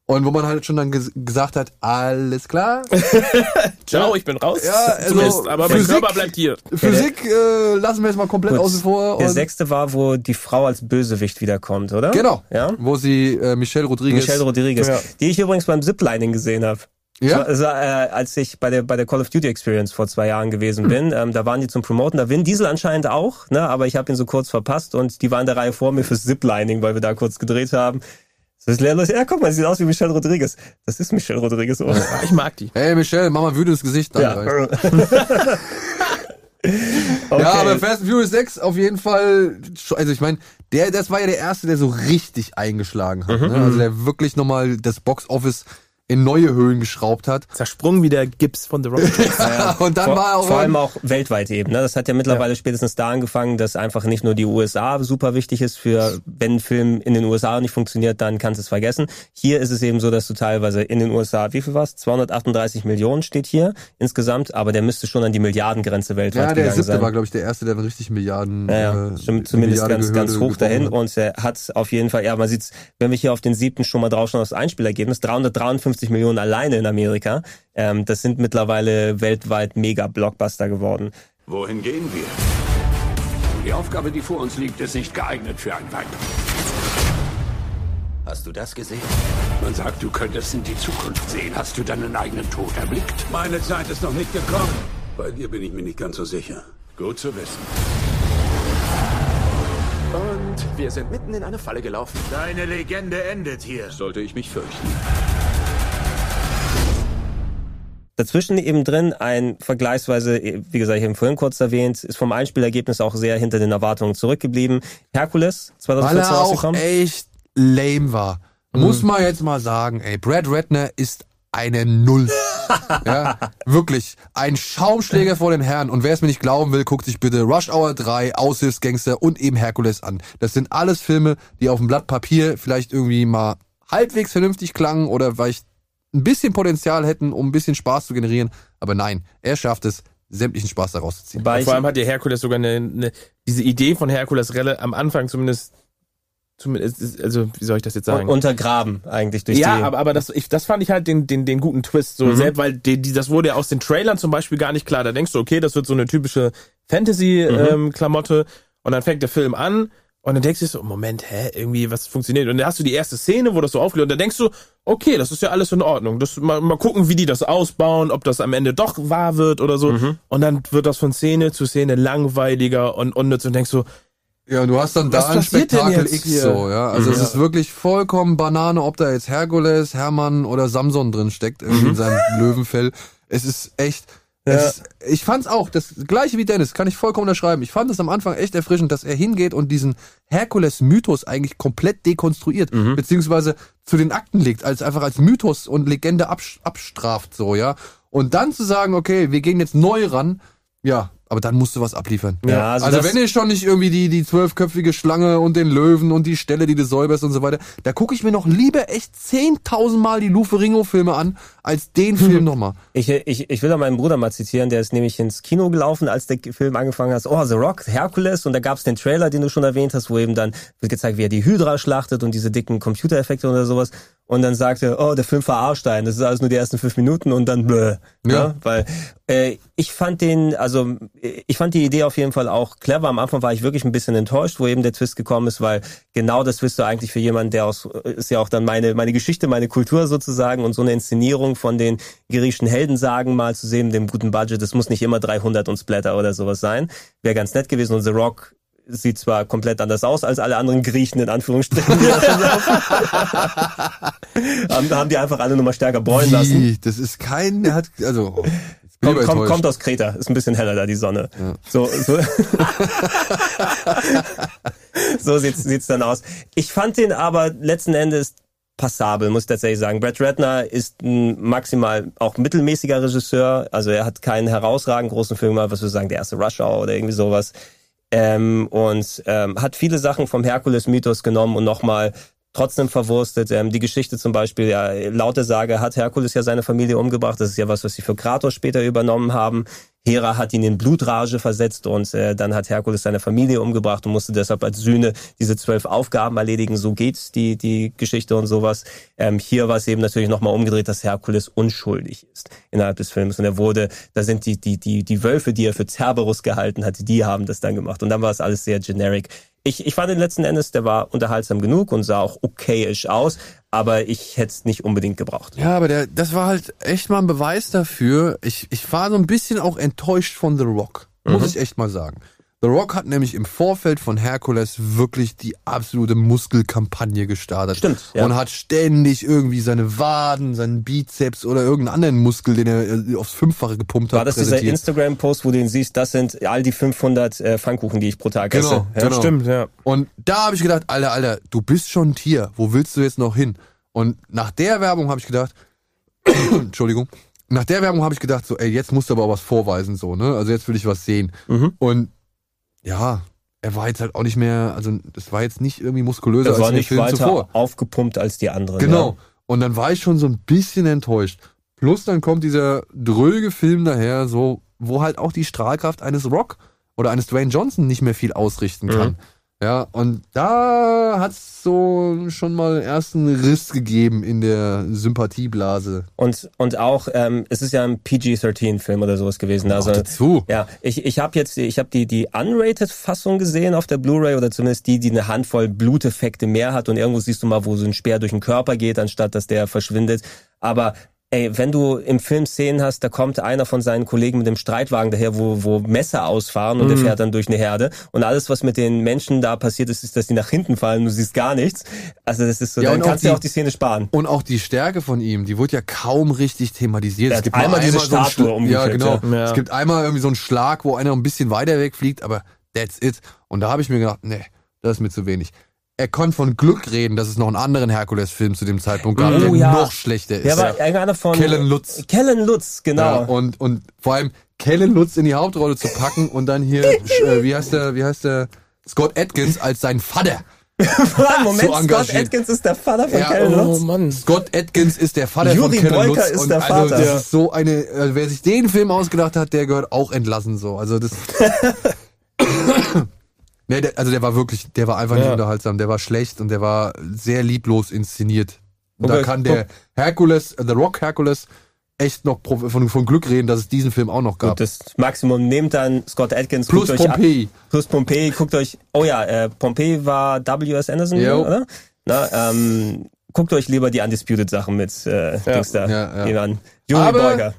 Und wo man halt schon dann ges gesagt hat, alles klar, [laughs] Ciao, ich bin raus. Ja, also Zumindest, aber mein Physik- Körper bleibt hier. Physik äh, lassen wir jetzt mal komplett Gut. außen vor. Der sechste war, wo die Frau als Bösewicht wiederkommt, oder? Genau. Ja? Wo sie äh, Michelle Rodriguez. Michelle Rodriguez, Ja. die ich übrigens beim Ziplining gesehen habe. Ja? Also, äh, als ich bei der bei der Call of Duty Experience vor zwei Jahren gewesen bin, ähm, da waren die zum Promoten, da Vin Diesel anscheinend auch, ne, aber ich habe ihn so kurz verpasst und die waren in der Reihe vor mir fürs Ziplining, weil wir da kurz gedreht haben. Das ist leerlos. Ja, guck mal, sieht aus wie Michelle Rodriguez. Das ist Michelle Rodriguez. Oh. Ja, ich mag die. Hey Michelle, mach mal wütendes Gesicht. Ja. Danke. [laughs] Okay. Ja, aber Fast and Furious 6 auf jeden Fall, also ich meine, der, das war ja der erste, der so richtig eingeschlagen hat. Mhm. Ne? Also der wirklich nochmal das Box Office in neue Höhen geschraubt hat. Zersprungen wie der Gips von The Rock. [laughs] Und dann vor, war er auch vor allem auch weltweit eben. Ne? Das hat ja mittlerweile spätestens da angefangen, dass einfach nicht nur die USA super wichtig ist für, wenn ein Film in den USA nicht funktioniert, dann kannst du es vergessen. Hier ist es eben so, dass du teilweise in den USA, wie viel war's? 238 Millionen steht hier insgesamt, aber der müsste schon an die Milliardengrenze weltweit ja, der siebte sein. war, glaube ich, der erste, der richtig Milliarden. Ja, ja, äh, stimmt, zumindest ganz, Milliarden ganz Gehörde hoch dahin. hat. Und er hat auf jeden Fall, ja, man sieht's, wenn wir hier auf den siebten schon mal drauf schauen, das Einspielergebnis, 353 Millionen alleine in Amerika. Ähm, das sind mittlerweile weltweit Mega-Blockbuster geworden. Wohin gehen wir? Die Aufgabe, die vor uns liegt, ist nicht geeignet für ein Weib. Hast du das gesehen? Man sagt, du könntest in die Zukunft sehen. Hast du deinen eigenen Tod erblickt? Meine Zeit ist noch nicht gekommen. Bei dir bin ich mir nicht ganz so sicher. Gut zu wissen. Und wir sind mitten in eine Falle gelaufen. Deine Legende endet hier. Sollte ich mich fürchten. Dazwischen eben drin ein vergleichsweise, wie gesagt, ich habe ihn vorhin kurz erwähnt, ist vom Einspielergebnis auch sehr hinter den Erwartungen zurückgeblieben. Herkules, Weil 2014 er auch echt lame war. Mhm. Muss man jetzt mal sagen, ey, Brad Ratner ist eine Null. [laughs] ja, wirklich. Ein Schaumschläger vor den Herren. Und wer es mir nicht glauben will, guckt sich bitte Rush Hour 3, Aushilfsgangster und eben Herkules an. Das sind alles Filme, die auf dem Blatt Papier vielleicht irgendwie mal halbwegs vernünftig klangen oder vielleicht ein bisschen Potenzial hätten, um ein bisschen Spaß zu generieren. Aber nein, er schafft es, sämtlichen Spaß daraus zu ziehen. Vor allem hat der Herkules sogar eine, eine diese Idee von Herkules Relle am Anfang zumindest, zumindest also wie soll ich das jetzt sagen? untergraben eigentlich durch ja, die. aber, aber das, ich, das fand ich halt den, den, den guten Twist, so Mhm. selbst, weil die, die, das wurde ja aus den Trailern zum Beispiel gar nicht klar. Da denkst du, okay, das wird so eine typische Fantasy-Klamotte Mhm. und dann fängt der Film an und dann denkst du dir so, Moment, hä, irgendwie, was funktioniert? Und dann hast du die erste Szene, wo das so aufgelöst und dann denkst du, okay, das ist ja alles in Ordnung. Das, mal, mal gucken, wie die das ausbauen, ob das am Ende doch wahr wird oder so. Mhm. Und dann wird das von Szene zu Szene langweiliger und unnütz und denkst so, Ja, und du hast dann Was da ein Spektakel X hier? so, ja. Also Mhm. es ist wirklich vollkommen Banane, ob da jetzt Herkules, Hermann oder Samson drin steckt, irgendwie Mhm. in seinem Löwenfell. Es ist echt, Ja. ist, ich fand's auch, das gleiche wie Dennis, kann ich vollkommen unterschreiben. Ich fand es am Anfang echt erfrischend, dass er hingeht und diesen Herkules-Mythos eigentlich komplett dekonstruiert, Mhm. beziehungsweise zu den Akten legt, als einfach als Mythos und Legende abstraft, so, ja. Und dann zu sagen, okay, wir gehen jetzt neu ran, ja, aber dann musst du was abliefern. Ja, also also wenn ihr schon nicht irgendwie die, die zwölfköpfige Schlange und den Löwen und die Stelle, die du säuberst und so weiter, da gucke ich mir noch lieber echt 10.000 Mal die Luferingo-Filme an, als den [laughs] Film nochmal. Ich, ich, ich will da meinen Bruder mal zitieren, der ist nämlich ins Kino gelaufen, als der Film angefangen hat. Oh, The Rock, Hercules und da gab's den Trailer, den du schon erwähnt hast, wo eben dann wird gezeigt, wie er die Hydra schlachtet und diese dicken Computereffekte oder sowas. Und dann sagt er, oh, der Film verarscht einen. Das ist alles nur die ersten fünf Minuten und dann blö. Ja. Ja. weil äh, ich fand den, also ich fand die Idee auf jeden Fall auch clever. Am Anfang war ich wirklich ein bisschen enttäuscht, wo eben der Twist gekommen ist, weil genau das wirst du eigentlich für jemanden, der aus, ist ja auch dann meine, meine Geschichte, meine Kultur sozusagen und so eine Inszenierung von den griechischen Heldensagen mal zu sehen, mit dem guten Budget, das muss nicht immer 300 und Splatter oder sowas sein. Wäre ganz nett gewesen und The Rock sieht zwar komplett anders aus als alle anderen Griechen in Anführungsstrichen. [laughs] haben, haben die einfach alle nochmal stärker bräunen lassen. Wie? Das ist kein, der hat, also, [laughs] bin ich Kommt, aus Kreta, ist ein bisschen heller da die Sonne. So, so, [laughs] so sieht's, sieht's dann aus. Ich fand den aber letzten Endes passabel, muss ich tatsächlich sagen. Brett Ratner ist ein maximal auch mittelmäßiger Regisseur. Also er hat keinen herausragend großen Film gemacht, was wir sagen, der erste Rush Hour oder irgendwie sowas. Ähm, und ähm, hat viele Sachen vom Herkules-Mythos genommen und nochmal trotzdem verwurstet. Ähm, die Geschichte zum Beispiel, ja, laut Sage hat Herkules ja seine Familie umgebracht. Das ist ja was, was sie für Kratos später übernommen haben. Hera hat ihn in Blutrage versetzt und äh, dann hat Herkules seine Familie umgebracht und musste deshalb als Sühne diese zwölf Aufgaben erledigen. So geht die, die Geschichte und sowas. Ähm, hier war es eben natürlich nochmal umgedreht, dass Herkules unschuldig ist innerhalb des Films. Und er wurde, da sind die, die, die, die Wölfe, die er für Cerberus gehalten hatte, die haben das dann gemacht. Und dann war es alles sehr generic. Ich, ich fand den letzten Endes, der war unterhaltsam genug und sah auch okayisch aus, aber ich hätte es nicht unbedingt gebraucht. Ja, aber der, das war halt echt mal ein Beweis dafür. Ich, ich war so ein bisschen auch enttäuscht von The Rock. Muss Mhm. ich echt mal sagen. The Rock hat nämlich im Vorfeld von Hercules wirklich die absolute Muskelkampagne gestartet. Stimmt, ja. Und hat ständig irgendwie seine Waden, seinen Bizeps oder irgendeinen anderen Muskel, den er äh, aufs Fünffache gepumpt hat, War das dieser. Instagram-Post, wo du ihn siehst, das sind all die 500 äh, Pfannkuchen, die ich pro Tag Genau, esse. genau. Stimmt, ja. Und da habe ich gedacht, Alter, Alter, du bist schon ein Tier. Wo willst du jetzt noch hin? Und nach der Werbung habe ich gedacht, [coughs] Entschuldigung, nach der Werbung habe ich gedacht, so, ey, jetzt musst du aber was vorweisen, so, ne? Also jetzt will ich was sehen. Mhm. Und ja, er war jetzt halt auch nicht mehr, also das war jetzt nicht irgendwie muskulöser als war den nicht Filmen weiter zuvor. aufgepumpt als die anderen. Genau. Und dann war ich schon so ein bisschen enttäuscht. Plus dann kommt dieser dröge Film daher, so, wo halt auch die Strahlkraft eines Rock oder eines Dwayne Johnson nicht mehr viel ausrichten kann. Mhm. Ja, und da hat's so schon mal einen ersten Riss gegeben in der Sympathieblase. Und, und auch, ähm, es ist ja ein PG-13-Film oder sowas gewesen. Also, dazu. Ja, ich, ich habe jetzt, ich habe die, die Unrated-Fassung gesehen auf der Blu-ray oder zumindest die, die eine Handvoll Bluteffekte mehr hat und irgendwo siehst du mal, wo so ein Speer durch den Körper geht, anstatt dass der verschwindet. Aber Ey, wenn du im Film Szenen hast, da kommt einer von seinen Kollegen mit dem Streitwagen daher, wo, wo Messer ausfahren und der Mhm. fährt dann durch eine Herde. Und alles, was mit den Menschen da passiert ist, ist, dass die nach hinten fallen, du siehst gar nichts. Also das ist so, dann und kannst du ja die- auch die Szene sparen. Und auch die Stärke von ihm, die wurde ja kaum richtig thematisiert. Er Es gibt nur einmal diese so einen Statue Schla- Ja, umgekippt, genau. ja. Ja. Es gibt einmal irgendwie so einen Schlag, wo einer ein bisschen weiter wegfliegt, aber that's it. Und da habe ich mir gedacht, nee, das ist mir zu wenig. Er konnte von Glück reden, dass es noch einen anderen Herkules-Film zu dem Zeitpunkt gab, Oh, der ja. noch schlechter ist. Der war irgendeiner von Kellen Lutz. Kellen Lutz, genau. Ja, und, und vor allem Kellen Lutz in die Hauptrolle zu packen und dann hier, [laughs] äh, wie heißt der, wie heißt der, Scott Atkins als sein Vater. [laughs] Moment, Scott. Atkins ist der Vater von Ja, Kellen oh Lutz. Mann. Scott Atkins ist der Vater Juri von Kellen Lutz. ist und der Also, Vater. das ist so eine, also wer sich den Film ausgedacht hat, der gehört auch entlassen so. Also das. [laughs] nee, der, also der war wirklich, der war einfach nicht Ja. unterhaltsam. Der war schlecht und der war sehr lieblos inszeniert. Und da Okay, kann der Hercules, äh, The Rock Hercules, echt noch von, von Glück reden, dass es diesen Film auch noch gab. Gut, das Maximum nehmt dann Scott Atkins. Plus guckt euch ab- Pompeii. Plus Pompeii, guckt euch, oh ja, äh, Pompeii war W.S. Anderson, Jo. oder? Na, ähm, guckt euch lieber die Undisputed Sachen mit äh, Dings da Ja, ja. an. Juri Aber- Beuger.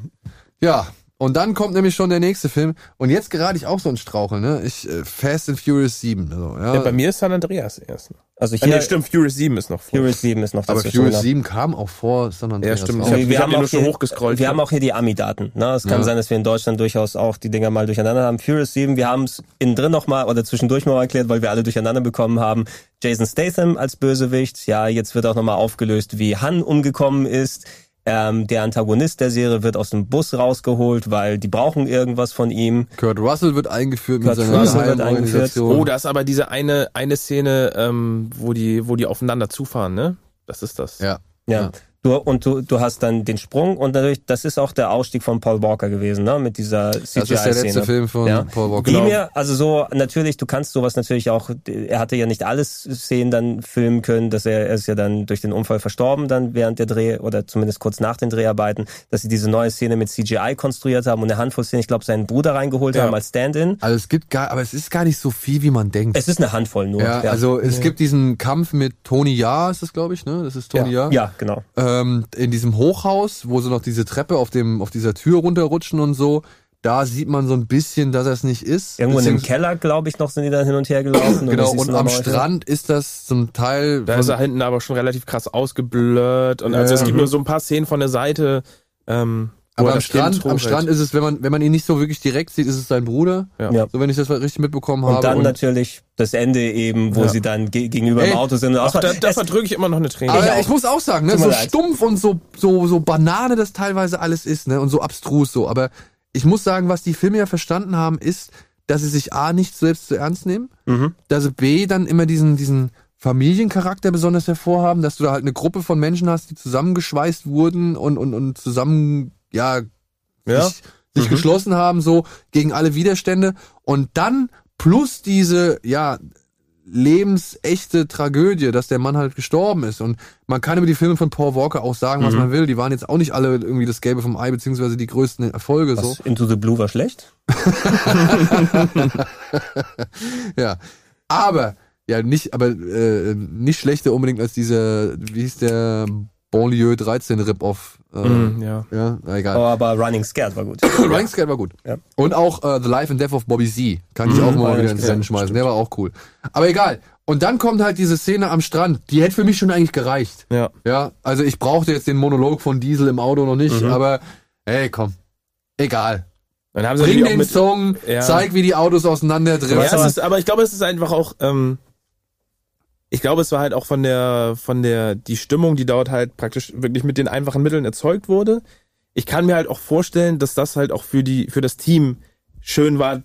Ja, und dann kommt nämlich schon der nächste Film. Und jetzt gerate ich auch so ein Straucheln, ne? Ich, äh, Fast and Furious 7. Also, ja. Ja, bei mir ist San Andreas erst. Also Ah, hier, nee, stimmt, Furious 7 ist noch vor. Furious 7 ist noch Aber dazwischen, Furious genau. 7 kam auch vor San Andreas. Ja, stimmt. hab- wir hab haben auch nur schon hier, hochgescrollt. Wir haben auch hier die Ami-Daten. Ne? Es kann Ja. sein, dass wir in Deutschland durchaus auch die Dinger mal durcheinander haben. Furious 7, wir haben es innen drin nochmal oder zwischendurch mal erklärt, weil wir alle durcheinander bekommen haben. Jason Statham als Bösewicht. Ja, jetzt wird auch nochmal aufgelöst, wie Han umgekommen ist. Ähm, der Antagonist der Serie wird aus dem Bus rausgeholt, weil die brauchen irgendwas von ihm. Kurt Russell wird eingeführt Kurt mit seiner Russell wird Geheimorganisation. Oh, da ist aber diese eine, eine Szene, ähm, wo die, wo die aufeinander zufahren, ne? Das ist das. Ja. Ja. Du, und du, du hast dann den Sprung und dadurch, das ist auch der Ausstieg von Paul Walker gewesen, ne? Mit dieser CGI-Szene. Das ist der letzte Film von ja. Paul Walker. Die Genau. mir, also so, natürlich, du kannst sowas natürlich auch, er hatte ja nicht alles Szenen dann filmen können, dass er, er ist ja dann durch den Unfall verstorben dann während der Dreh oder zumindest kurz nach den Dreharbeiten, dass sie diese neue Szene mit CGI konstruiert haben und eine Handvoll Szenen, ich glaube, seinen Bruder reingeholt Ja. haben als Stand-in. Also es gibt gar, aber es ist gar nicht so viel, wie man denkt. Es ist eine Handvoll nur. ja, also es gibt diesen Kampf mit Tony Jaa, ist das, glaube ich, ne? Das ist Tony ja. Jaa. ja, genau. Ähm, in diesem Hochhaus, wo sie noch diese Treppe auf dem, auf dieser Tür runterrutschen und so, da sieht man so ein bisschen, dass das nicht ist. Irgendwo in dem Keller, glaube ich, noch sind die dann hin und her gelaufen. Genau, und du am. Strand ist das zum Teil. Da ist er hinten aber schon relativ krass ausgeblurrt. Und also es gibt nur so ein paar Szenen von der Seite. Ähm, aber er am Strand, am. Strand ist es, wenn man, wenn man ihn nicht so wirklich direkt sieht, ist es sein Bruder. Ja. Ja. So wenn ich das richtig mitbekommen Und habe. dann natürlich das Ende eben, wo Ja. sie dann ge gegenüber Ey, im Auto sind. Und Ach, da, da Es- verdrücke ich immer noch eine Träne. Aber Ich ich, muss auch sagen, ne, so leid. stumpf und so, so, so Banane das teilweise alles ist, ne, und so abstrus so. Aber ich muss sagen, was die Filme ja verstanden haben, ist, dass sie sich A, nicht selbst zu ernst nehmen, Mhm. dass sie B, dann immer diesen, diesen Familiencharakter besonders hervorhaben, dass du da halt eine Gruppe von Menschen hast, die zusammengeschweißt wurden und, und, und zusammen, ja, Ja. sich, sich geschlossen haben, so gegen alle Widerstände. Und dann plus diese, ja, lebensechte Tragödie, dass der Mann halt gestorben ist. Und man kann über die Filme von Paul Walker auch sagen, was man will. Die waren jetzt auch nicht alle irgendwie das Gelbe vom Ei, beziehungsweise die größten Erfolge so. Was, Into the Blue war schlecht? [laughs] ja. Aber, ja, nicht, aber äh, nicht schlechter unbedingt als dieser, wie hieß der Banlieue 13 Rip-Off. Äh, Mm, ja. ja, na egal. Oh, aber Running Scared war gut. [coughs] Running Scared war gut. Ja. Und auch äh, The Life and Death of Bobby Z. Kann ich Mhm, auch mal ja, wieder ins stimmt. Rennen schmeißen. Der war auch cool. Aber egal. Und dann kommt halt diese Szene am Strand. Die hätte für mich schon eigentlich gereicht. Ja. Ja, also ich brauchte jetzt den Monolog von Diesel im Auto noch nicht, Mhm. aber hey, komm. Egal. Dann haben sie Bring den mit, Song, Ja. zeig, wie die Autos auseinanderdriften. Ja, aber ich glaube, es ist einfach auch, ähm, ich glaube, es war halt auch von der, von der, die Stimmung, die dort halt praktisch wirklich mit den einfachen Mitteln erzeugt wurde. Ich kann mir halt auch vorstellen, dass das halt auch für die, für das Team schön war,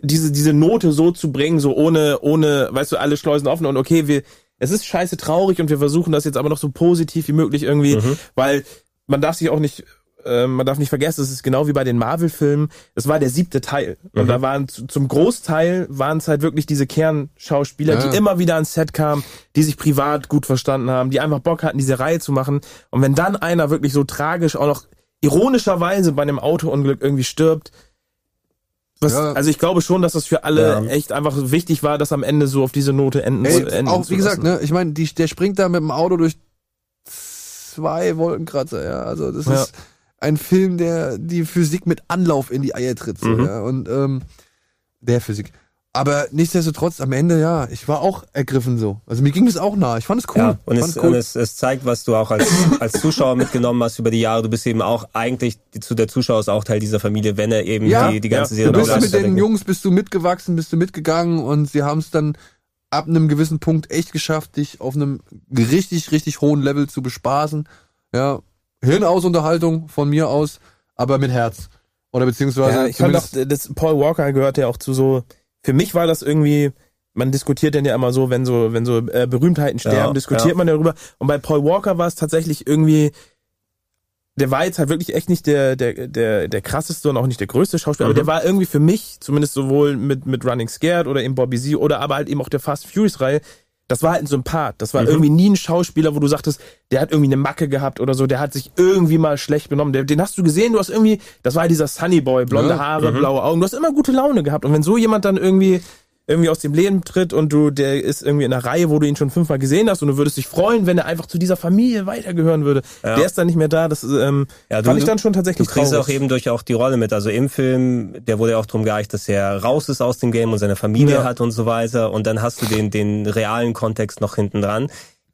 diese, diese Note so zu bringen, so ohne, ohne, weißt du, alle Schleusen offen und okay, wir, es ist scheiße traurig und wir versuchen das jetzt aber noch so positiv wie möglich irgendwie, Mhm. weil man darf sich auch nicht, äh, man darf nicht vergessen, es ist genau wie bei den Marvel-Filmen, es war der siebte Teil. Und Mhm. da waren zu- zum Großteil waren es halt wirklich diese Kernschauspieler, Ja. die immer wieder ans Set kamen, die sich privat gut verstanden haben, die einfach Bock hatten, diese Reihe zu machen. Und wenn dann einer wirklich so tragisch auch noch ironischerweise bei einem Autounglück irgendwie stirbt, was, Ja. also ich glaube schon, dass das für alle Ja. echt einfach wichtig war, das am Ende so auf diese Note enden, Ey, enden auch wie gesagt, ne, ich meine, der springt da mit dem Auto durch zwei Wolkenkratzer, ja. Also das Ja. ist ein Film, der die Physik mit Anlauf in die Eier tritt, so, Mhm. ja. Und ähm, der Physik. Aber nichtsdestotrotz, am Ende, ja, ich war auch ergriffen so. Also mir ging das auch nah. Ich fand es cool. Ja, und, es, und es, es zeigt, was du auch als, als Zuschauer mitgenommen hast über die Jahre. Du bist eben auch eigentlich, zu der Zuschauer ist auch Teil dieser Familie, wenn er eben ja, die, die ganze ja. Serie du bist mit den hat. Jungs, bist du mitgewachsen, bist du mitgegangen und sie haben es dann ab einem gewissen Punkt echt geschafft, dich auf einem richtig, richtig hohen Level zu bespaßen. Ja, Hirnausunterhaltung von mir aus, aber mit Herz. Oder beziehungsweise Ja, ich fand auch, das Paul Walker gehört ja auch zu so, für mich war das irgendwie, man diskutiert denn ja immer so, wenn so, wenn so äh, Berühmtheiten sterben, Ja, diskutiert ja. man darüber. Und bei Paul Walker war es tatsächlich irgendwie, der war jetzt halt wirklich echt nicht der, der, der, der krasseste und auch nicht der größte Schauspieler, aber Mhm. der war irgendwie für mich, zumindest sowohl mit, mit Running Scared oder eben Bobby Z oder aber halt eben auch der Fast Furious Reihe, das war halt ein Sympath. Das war Mhm. irgendwie nie ein Schauspieler, wo du sagtest, der hat irgendwie eine Macke gehabt oder so, der hat sich irgendwie mal schlecht benommen. Der, den hast du gesehen, du hast irgendwie, das war halt dieser Sunny Boy, blonde Ja. Haare, Mhm. blaue Augen, du hast immer gute Laune gehabt. Und wenn so jemand dann irgendwie irgendwie aus dem Leben tritt und du, der ist irgendwie in einer Reihe, wo du ihn schon fünfmal gesehen hast und du würdest dich freuen, wenn er einfach zu dieser Familie weitergehören würde. Ja. Der ist dann nicht mehr da. Das ähm, Ja, fand ich dann schon tatsächlich Du kriegst traurig. auch eben durch auch die Rolle mit. Also im Film, der wurde ja auch drum geeicht, dass er raus ist aus dem Game und seine Familie Ja. hat und so weiter. Und dann hast du den, den realen Kontext noch hinten dran.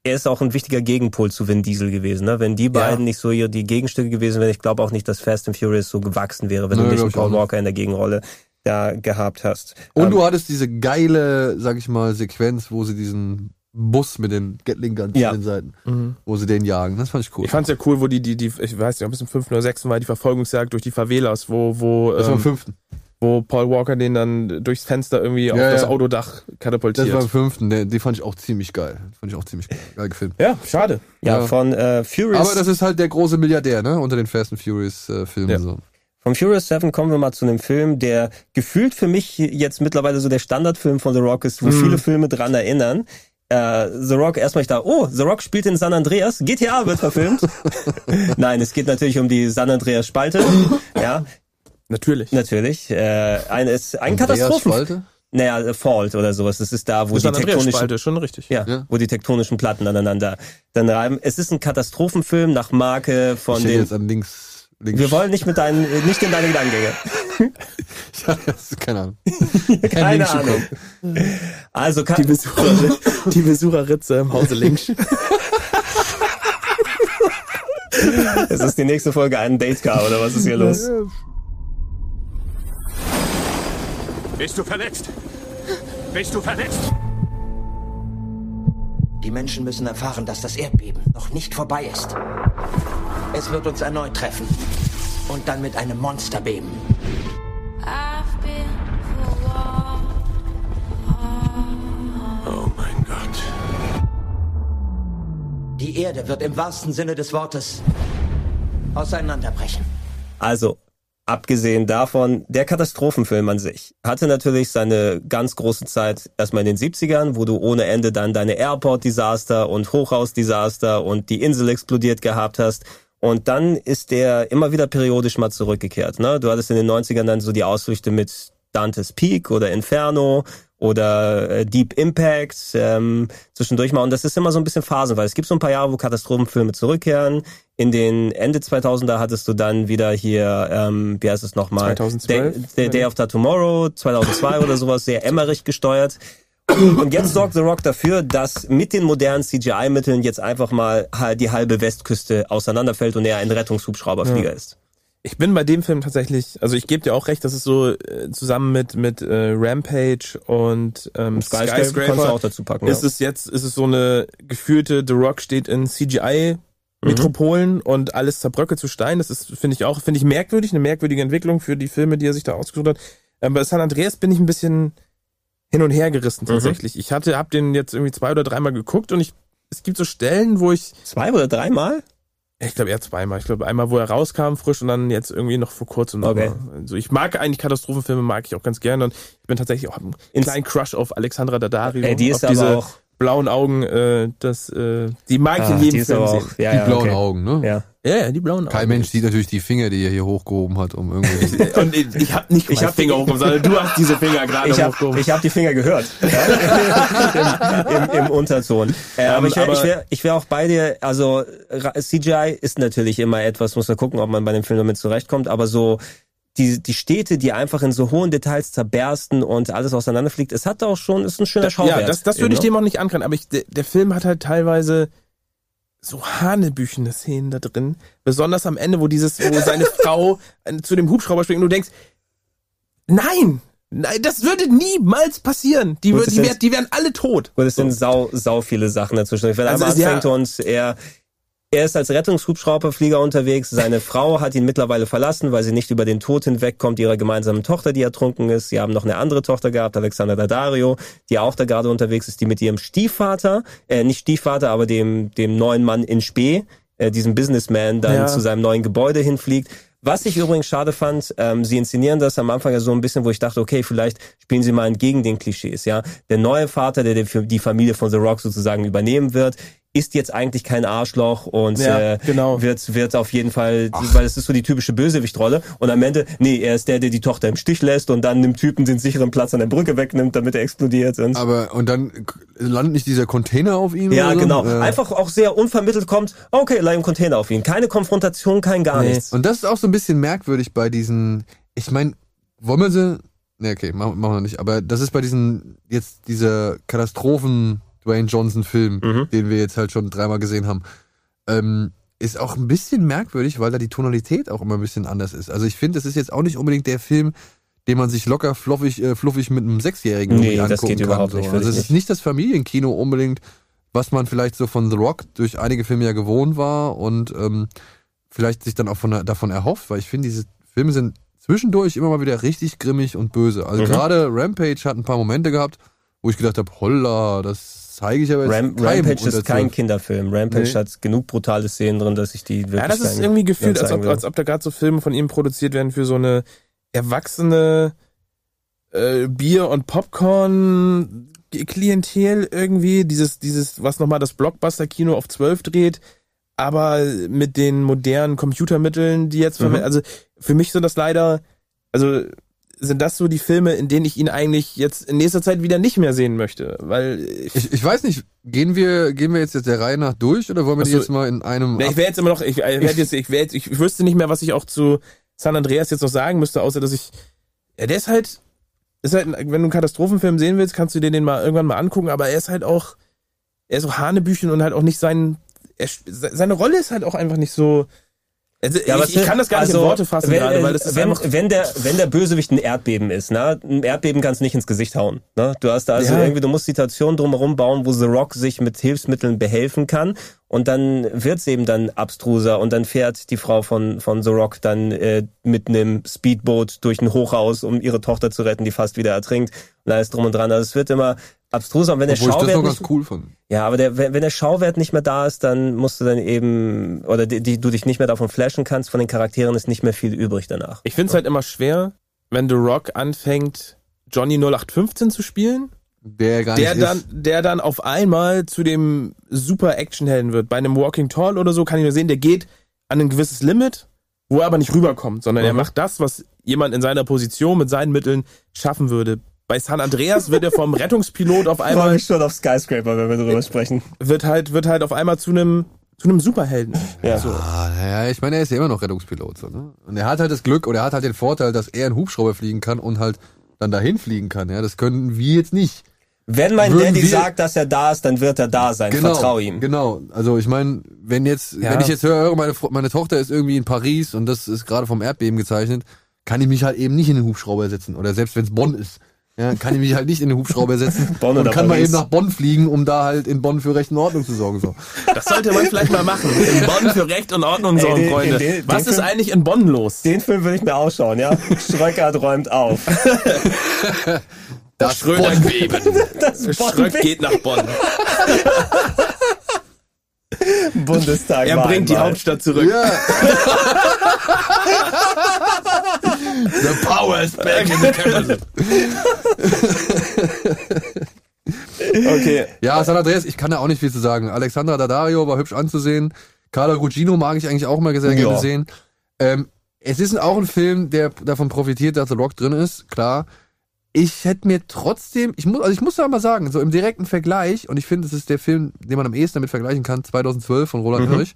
Er ist auch ein wichtiger Gegenpol zu Vin Diesel gewesen. Ne? Wenn die beiden nicht so hier die Gegenstücke gewesen wären, ich glaube auch nicht, dass Fast and Furious so gewachsen wäre, wenn Nö, du nicht Paul nicht. Walker in der Gegenrolle da gehabt hast. Und Ähm, du hattest diese geile, sag ich mal, Sequenz, wo sie diesen Bus mit den Gatling Guns Ja. an den Seiten, Mhm. wo sie den jagen. Das fand ich cool. Ich fand's ja cool, wo die, die, die, ich weiß nicht, ob es im fünften oder sechsten war, die Verfolgungsjagd durch die Favelas, wo, wo, das war im ähm, fünften. wo Paul Walker den dann durchs Fenster irgendwie auf Ja, das ja. Autodach katapultiert. Das war im fünften. Der, die fand ich auch ziemlich geil. Fand ich auch ziemlich geil, geil gefilmt. ja, schade. ja, ja. von äh, Furious. Aber das ist halt der große Milliardär, ne? Unter den Fast and Furious äh, Filmen. Ja. So. Vom Furious 7 kommen wir mal zu einem Film, der gefühlt für mich jetzt mittlerweile so der Standardfilm von The Rock ist, wo Mhm. viele Filme dran erinnern. Äh, The Rock, erstmal ich da, oh, The Rock spielt in San Andreas, GTA wird verfilmt. [laughs] Nein, es geht natürlich um die San Andreas Spalte. ja, Natürlich. natürlich. Äh, ein, ist ein Katastrophen. Spalte? Naja, Fault oder sowas. Das ist da, wo die ist Andreas tektonischen Spalte, schon richtig. ja, Ja. wo die tektonischen Platten aneinander dann reiben. Es ist ein Katastrophenfilm nach Marke von Ich den. jetzt an links. Wir wollen nicht mit deinen, äh, nicht in deine Gedankengänge. [laughs] ja, das ist keine Ahnung. [laughs] Keine Ahnung. Also Die kann, Besucher, [laughs] die Besucherritze im Hause links. es ist die nächste Folge ein Datecar oder was ist hier los? Bist du verletzt? Bist du verletzt? Die Menschen müssen erfahren, dass das Erdbeben noch nicht vorbei ist. Es wird uns erneut treffen. Und dann mit einem Monsterbeben. Oh mein Gott. Die Erde wird im wahrsten Sinne des Wortes auseinanderbrechen. Also, abgesehen davon, der Katastrophenfilm an sich hatte natürlich seine ganz große Zeit erstmal in den 70ern, wo du ohne Ende dann deine Airport-Desaster und Hochhaus-Desaster und die Insel explodiert gehabt hast. Und dann ist der immer wieder periodisch mal zurückgekehrt. Ne? Du hattest in den 90ern dann so die Ausflüchte mit Dantes Peak oder Inferno oder äh, Deep Impact ähm, zwischendurch mal. Und das ist immer so ein bisschen phasenweise. Es gibt so ein paar Jahre, wo Katastrophenfilme zurückkehren. In den Ende 2000er hattest du dann wieder hier, ähm, wie heißt es nochmal? 2012? Day, Day, Day After Tomorrow, 2002 [laughs] oder sowas, sehr Emmerich gesteuert. Und jetzt sorgt The Rock dafür, dass mit den modernen CGI-Mitteln jetzt einfach mal halt die halbe Westküste auseinanderfällt und er ein Rettungshubschrauberflieger Ja. ist. Ich bin bei dem Film tatsächlich, also ich gebe dir auch recht, dass es so äh, zusammen mit mit äh, Rampage und ähm, Skyscraper du auch dazu packen, Ist ja. es jetzt, ist es so eine gefühlte The Rock steht in CGI Metropolen und alles zerbröckelt zu Stein. Das ist, finde ich auch, finde ich merkwürdig, eine merkwürdige Entwicklung für die Filme, die er sich da ausgesucht hat. Ähm, bei San Andreas bin ich ein bisschen hin und her gerissen tatsächlich. Ich hatte, hab den jetzt irgendwie zwei oder dreimal geguckt und ich, es gibt so Stellen, wo ich Zwei oder dreimal? Ich glaube eher zweimal. Ich glaube einmal, wo er rauskam, frisch und dann jetzt irgendwie noch vor kurzem. Okay. mal. Also ich mag eigentlich Katastrophenfilme, mag ich auch ganz gerne und ich bin tatsächlich auch einen Ins- kleinen Crush auf Alexandra Daddario. Ey, die ist auf diese aber auch- blauen Augen, äh, das, äh, die mag ich Ah, in die jedem Film aber auch, sehen. ja, die ja, blauen okay. Augen, ne? Ja. Ja, ja, die blauen Augen. Kein Mensch sieht natürlich die Finger, die er hier hochgehoben hat, um irgendwie. [laughs] Und ich, ich habe nicht Ich hab Finger die- hochgehoben, sondern du hast diese Finger [laughs] gerade Ich habe hochgehoben. ich hab die Finger gehört. [laughs] Ja? Im, Im, Im Unterton. Äh, aber ich wäre ich wär, ich wär auch bei dir, also CGI ist natürlich immer etwas, muss man gucken, ob man bei dem Film damit zurechtkommt, aber so die, die Städte, die einfach in so hohen Details zerbersten und alles auseinanderfliegt, es hat auch schon, ist ein schöner Schauwert. Ja, das, das würde ich eben, dem auch nicht ankreiden, aber ich, der, der Film hat halt teilweise so hanebüchene Szenen da drin. Besonders am Ende, wo dieses, wo seine [laughs] Frau äh, zu dem Hubschrauber springt und du denkst, nein, nein, das würde niemals passieren. Die, das die, wär, die wären alle tot. Und es sind sau, sau viele Sachen dazwischen. Er Also einmal es- ja. und er, er ist als Rettungshubschrauberflieger unterwegs. Seine Frau hat ihn mittlerweile verlassen, weil sie nicht über den Tod hinwegkommt ihrer gemeinsamen Tochter, die ertrunken ist. Sie haben noch eine andere Tochter gehabt, Alexander Daddario, die auch da gerade unterwegs ist, die mit ihrem Stiefvater, äh, nicht Stiefvater, aber dem, dem neuen Mann in Spee, äh, diesem Businessman, dann Ja. zu seinem neuen Gebäude hinfliegt. Was ich übrigens schade fand, ähm, sie inszenieren das am Anfang ja so ein bisschen, wo ich dachte, okay, vielleicht spielen sie mal entgegen den Klischees, ja. Der neue Vater, der die- die Familie von The Rock sozusagen übernehmen wird, ist jetzt eigentlich kein Arschloch und Ja, äh, genau. wird wird auf jeden Fall, weil es ist so die typische Bösewichtrolle und am Ende, nee, er ist der, der die Tochter im Stich lässt und dann dem Typen den sicheren Platz an der Brücke wegnimmt, damit er explodiert. Und Aber, und dann landet nicht dieser Container auf ihm? ja, oder so? genau. Äh, Einfach auch sehr unvermittelt kommt, okay, leih einen Container auf ihn. Keine Konfrontation, kein gar Nee. nichts. Und das ist auch so ein bisschen merkwürdig bei diesen, ich meine, wollen wir sie, ne, okay, machen, machen wir nicht, aber das ist bei diesen, jetzt dieser Katastrophen Dwayne Johnson Film, Mhm. den wir jetzt halt schon dreimal gesehen haben, ähm, ist auch ein bisschen merkwürdig, weil da die Tonalität auch immer ein bisschen anders ist. Also ich finde, es ist jetzt auch nicht unbedingt der Film, den man sich locker fluffig, äh, fluffig mit einem Sechsjährigen Nee, irgendwie das angucken geht kann. überhaupt so. nicht, Also es ist nicht das Familienkino unbedingt, was man vielleicht so von The Rock durch einige Filme ja gewohnt war und ähm, vielleicht sich dann auch von, davon erhofft, weil ich finde, diese Filme sind zwischendurch immer mal wieder richtig grimmig und böse. Also Mhm. gerade Rampage hat ein paar Momente gehabt, wo ich gedacht habe, holla, das zeige ich aber jetzt Ram Rampage ist kein 12. Kinderfilm. Rampage Nee. hat genug brutale Szenen drin, dass ich die wirklich Ja, das ist irgendwie gefühlt, als ob, als ob da gerade so Filme von ihm produziert werden für so eine erwachsene äh, Bier- und Popcorn-Klientel irgendwie. Dieses, dieses, was nochmal das Blockbuster-Kino auf 12 dreht, aber mit den modernen Computermitteln, die jetzt Mhm. verwendet. Also für mich sind das leider, also sind das so die Filme, in denen ich ihn eigentlich jetzt in nächster Zeit wieder nicht mehr sehen möchte, weil ich, Ich, ich weiß nicht, gehen wir, gehen wir jetzt der Reihe nach durch oder wollen wir die so. jetzt mal in einem. Ich wäre jetzt immer noch, ich, werd jetzt, ich, wär jetzt, ich wüsste nicht mehr, was ich auch zu San Andreas jetzt noch sagen müsste, außer dass ich, ja, der ist halt, ist halt, wenn du einen Katastrophenfilm sehen willst, kannst du dir den mal irgendwann mal angucken, aber er ist halt auch, er ist auch Hanebüchen und halt auch nicht sein, er, seine Rolle ist halt auch einfach nicht so, also Ja, ich, ich kann das gar nicht in also, Worte fassen wenn, gerade, weil das ist wenn, wenn der wenn der Bösewicht ein Erdbeben ist, ne? Ein Erdbeben kannst du nicht ins Gesicht hauen, ne? Du hast da also Ja. irgendwie du musst Situationen drumherum bauen, wo The Rock sich mit Hilfsmitteln behelfen kann und dann wird's eben dann abstruser und dann fährt die Frau von von The Rock dann äh, mit einem Speedboot durch ein Hochhaus, um ihre Tochter zu retten, die fast wieder ertrinkt und alles drum und dran. Also es wird immer abstruser und wenn der Obwohl ich das Schauwert nicht, cool fand. ja, aber der, wenn, wenn der Schauwert nicht mehr da ist, dann musst du dann eben, oder die, die, du dich nicht mehr davon flashen kannst, von den Charakteren ist nicht mehr viel übrig danach. ich finde es halt immer schwer, wenn The Rock anfängt, Johnny 0815 zu spielen, Der gar der nicht dann, ist. der dann auf einmal zu dem super Actionhelden wird. Bei einem Walking Tall oder so kann ich nur sehen, der geht an ein gewisses Limit, wo er aber nicht rüberkommt, sondern er Mhm. macht das, was jemand in seiner Position mit seinen Mitteln schaffen würde. Bei San Andreas wird er vom [laughs] Rettungspilot auf einmal schon auf Skyscraper, wenn wir darüber sprechen. wird halt wird halt auf einmal zu einem zu einem Superhelden. Ja. So. Ah, naja, ich meine, er ist ja immer noch Rettungspilot. So, ne? Und er hat halt das Glück oder er hat halt den Vorteil, dass er einen Hubschrauber fliegen kann und halt dann dahin fliegen kann. Ja, das können wir jetzt nicht. Wenn mein Würden Daddy wir- sagt, dass er da ist, dann wird er da sein. Genau, Vertrau ihm. Genau. Also ich meine, wenn jetzt, Ja. wenn ich jetzt höre, meine, meine Tochter ist irgendwie in Paris und das ist gerade vom Erdbeben gezeichnet, kann ich mich halt eben nicht in den Hubschrauber setzen. Oder selbst wenn es Bonn ist. Ja, kann ich mich halt nicht in den Hubschrauber setzen [laughs] Bonn und kann mal eben nach Bonn fliegen, um da halt in Bonn für Recht und Ordnung zu sorgen. So. Das sollte man vielleicht mal machen. In Bonn für Recht und Ordnung Ey, sorgen, den- Freunde. den- den Was ist Film- eigentlich in Bonn los? Den Film will ich mir ausschauen, ja? Schröckert räumt auf. [laughs] Das. [laughs] Das Schröck geht nach Bonn. Bundestag. Er bringt die Hauptstadt zurück. Ja. The power is back in the capital. Okay. Ja, San Andreas, ich kann da auch nicht viel zu sagen. Alexandra Daddario war hübsch anzusehen. Carla Gugino mag ich eigentlich auch mal sehr gerne Ja. sehen. Ähm, es ist auch ein Film, der davon profitiert, dass The Rock drin ist, klar. Ich hätte mir trotzdem, ich muss, also ich muss da mal sagen, so im direkten Vergleich, und ich finde, es ist der Film, den man am ehesten damit vergleichen kann, 2012 von Roland Mhm. Hirsch.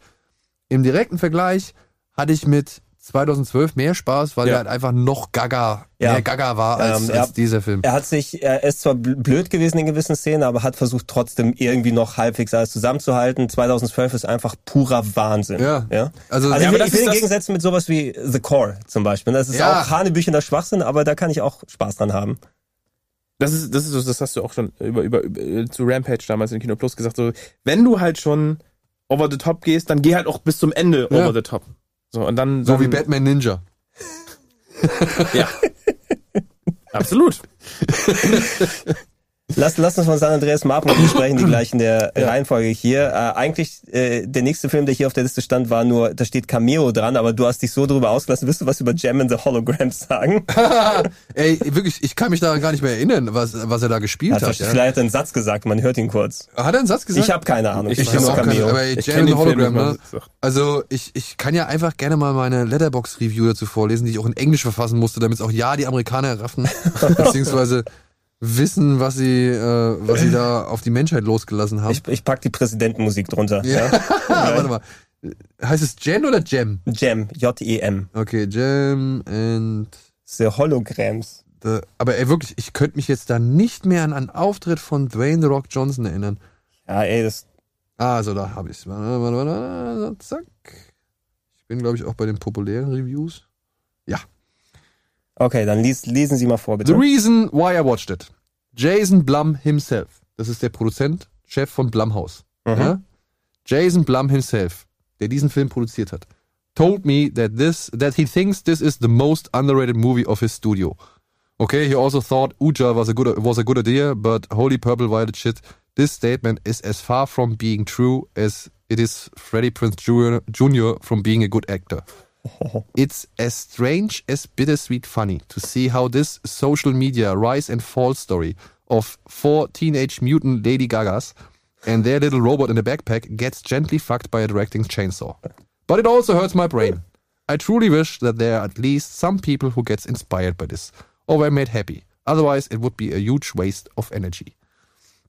Im direkten Vergleich hatte ich mit 2012 mehr Spaß, weil Ja. er halt einfach noch gaga, Ja. mehr gaga war als, Ähm, er- als dieser Film. Er hat sich, er ist zwar bl- blöd gewesen in gewissen Szenen, aber hat versucht trotzdem irgendwie noch halbwegs alles zusammenzuhalten. 2012 ist einfach purer Wahnsinn. Ja. ja? Also- Also, Ja, ich aber will, das ich will ist den Gegensätzen mit sowas wie The Core zum Beispiel. Das ist Ja. auch hanebüchender Schwachsinn, aber da kann ich auch Spaß dran haben. Das ist, das ist, so- das hast du auch schon über, über, über zu Rampage damals in Kino Plus gesagt. So, wenn du halt schon over the top gehst, dann geh halt auch bis zum Ende Ja. over the top. So, und dann, So dann wie Batman Ninja. Ja. Absolut. [laughs] Lass, lass uns von San Andreas Marpen besprechen, [coughs] die gleich in der ja. Reihenfolge hier. Äh, eigentlich, äh, der nächste Film, der hier auf der Liste stand, war nur, da steht Cameo dran, aber du hast dich so drüber ausgelassen. Willst du was über Gem and the Holograms sagen? [laughs] Ey, wirklich, ich kann mich daran gar nicht mehr erinnern, was, was er da gespielt also, hat. Vielleicht ja. hat er einen Satz gesagt, man hört ihn kurz. Hat er einen Satz gesagt? Ich habe keine Ahnung. Ich, ich habe auch Cameo. Keine, aber ey, Gem and the Hologram, ne? Also, ich, ich kann ja einfach gerne mal meine Letterbox-Review dazu vorlesen, die ich auch in Englisch verfassen musste, damit es auch ja die Amerikaner erraffen. [laughs] beziehungsweise wissen, was sie, äh, was sie da [laughs] auf die Menschheit losgelassen haben. Ich, ich pack die Präsidentenmusik drunter. Ja. ja. [laughs] Warte mal. Heißt es Jen oder Gem? Gem, J-E-M. Okay, Gem and... The Holograms. The, aber ey, wirklich, ich könnte mich jetzt da nicht mehr an einen Auftritt von Dwayne The Rock Johnson erinnern. Ja, ey, das... Ah, also da habe ich es. Zack. Ich bin, glaube ich, auch bei den populären Reviews. Okay, dann lies, lesen Sie mal vor, bitte. The reason why I watched it. Jason Blum himself. Das ist der Produzent, Chef von Blumhouse. Mhm. Ja? Jason Blum himself, der diesen Film produziert hat, told me that this that he thinks this is the most underrated movie of his studio. Okay, he also thought Uja was a good was a good idea, but holy purple violet shit. This statement is as far from being true as it is Freddie Prince Jr. Jr. from being a good actor. [laughs] it's as strange as bittersweet funny to see how this social media rise and fall story of four teenage mutant Lady Gagas and their little robot in a backpack gets gently fucked by a directing chainsaw. But it also hurts my brain. I truly wish that there are at least some people who gets inspired by this or were made happy. Otherwise, it would be a huge waste of energy.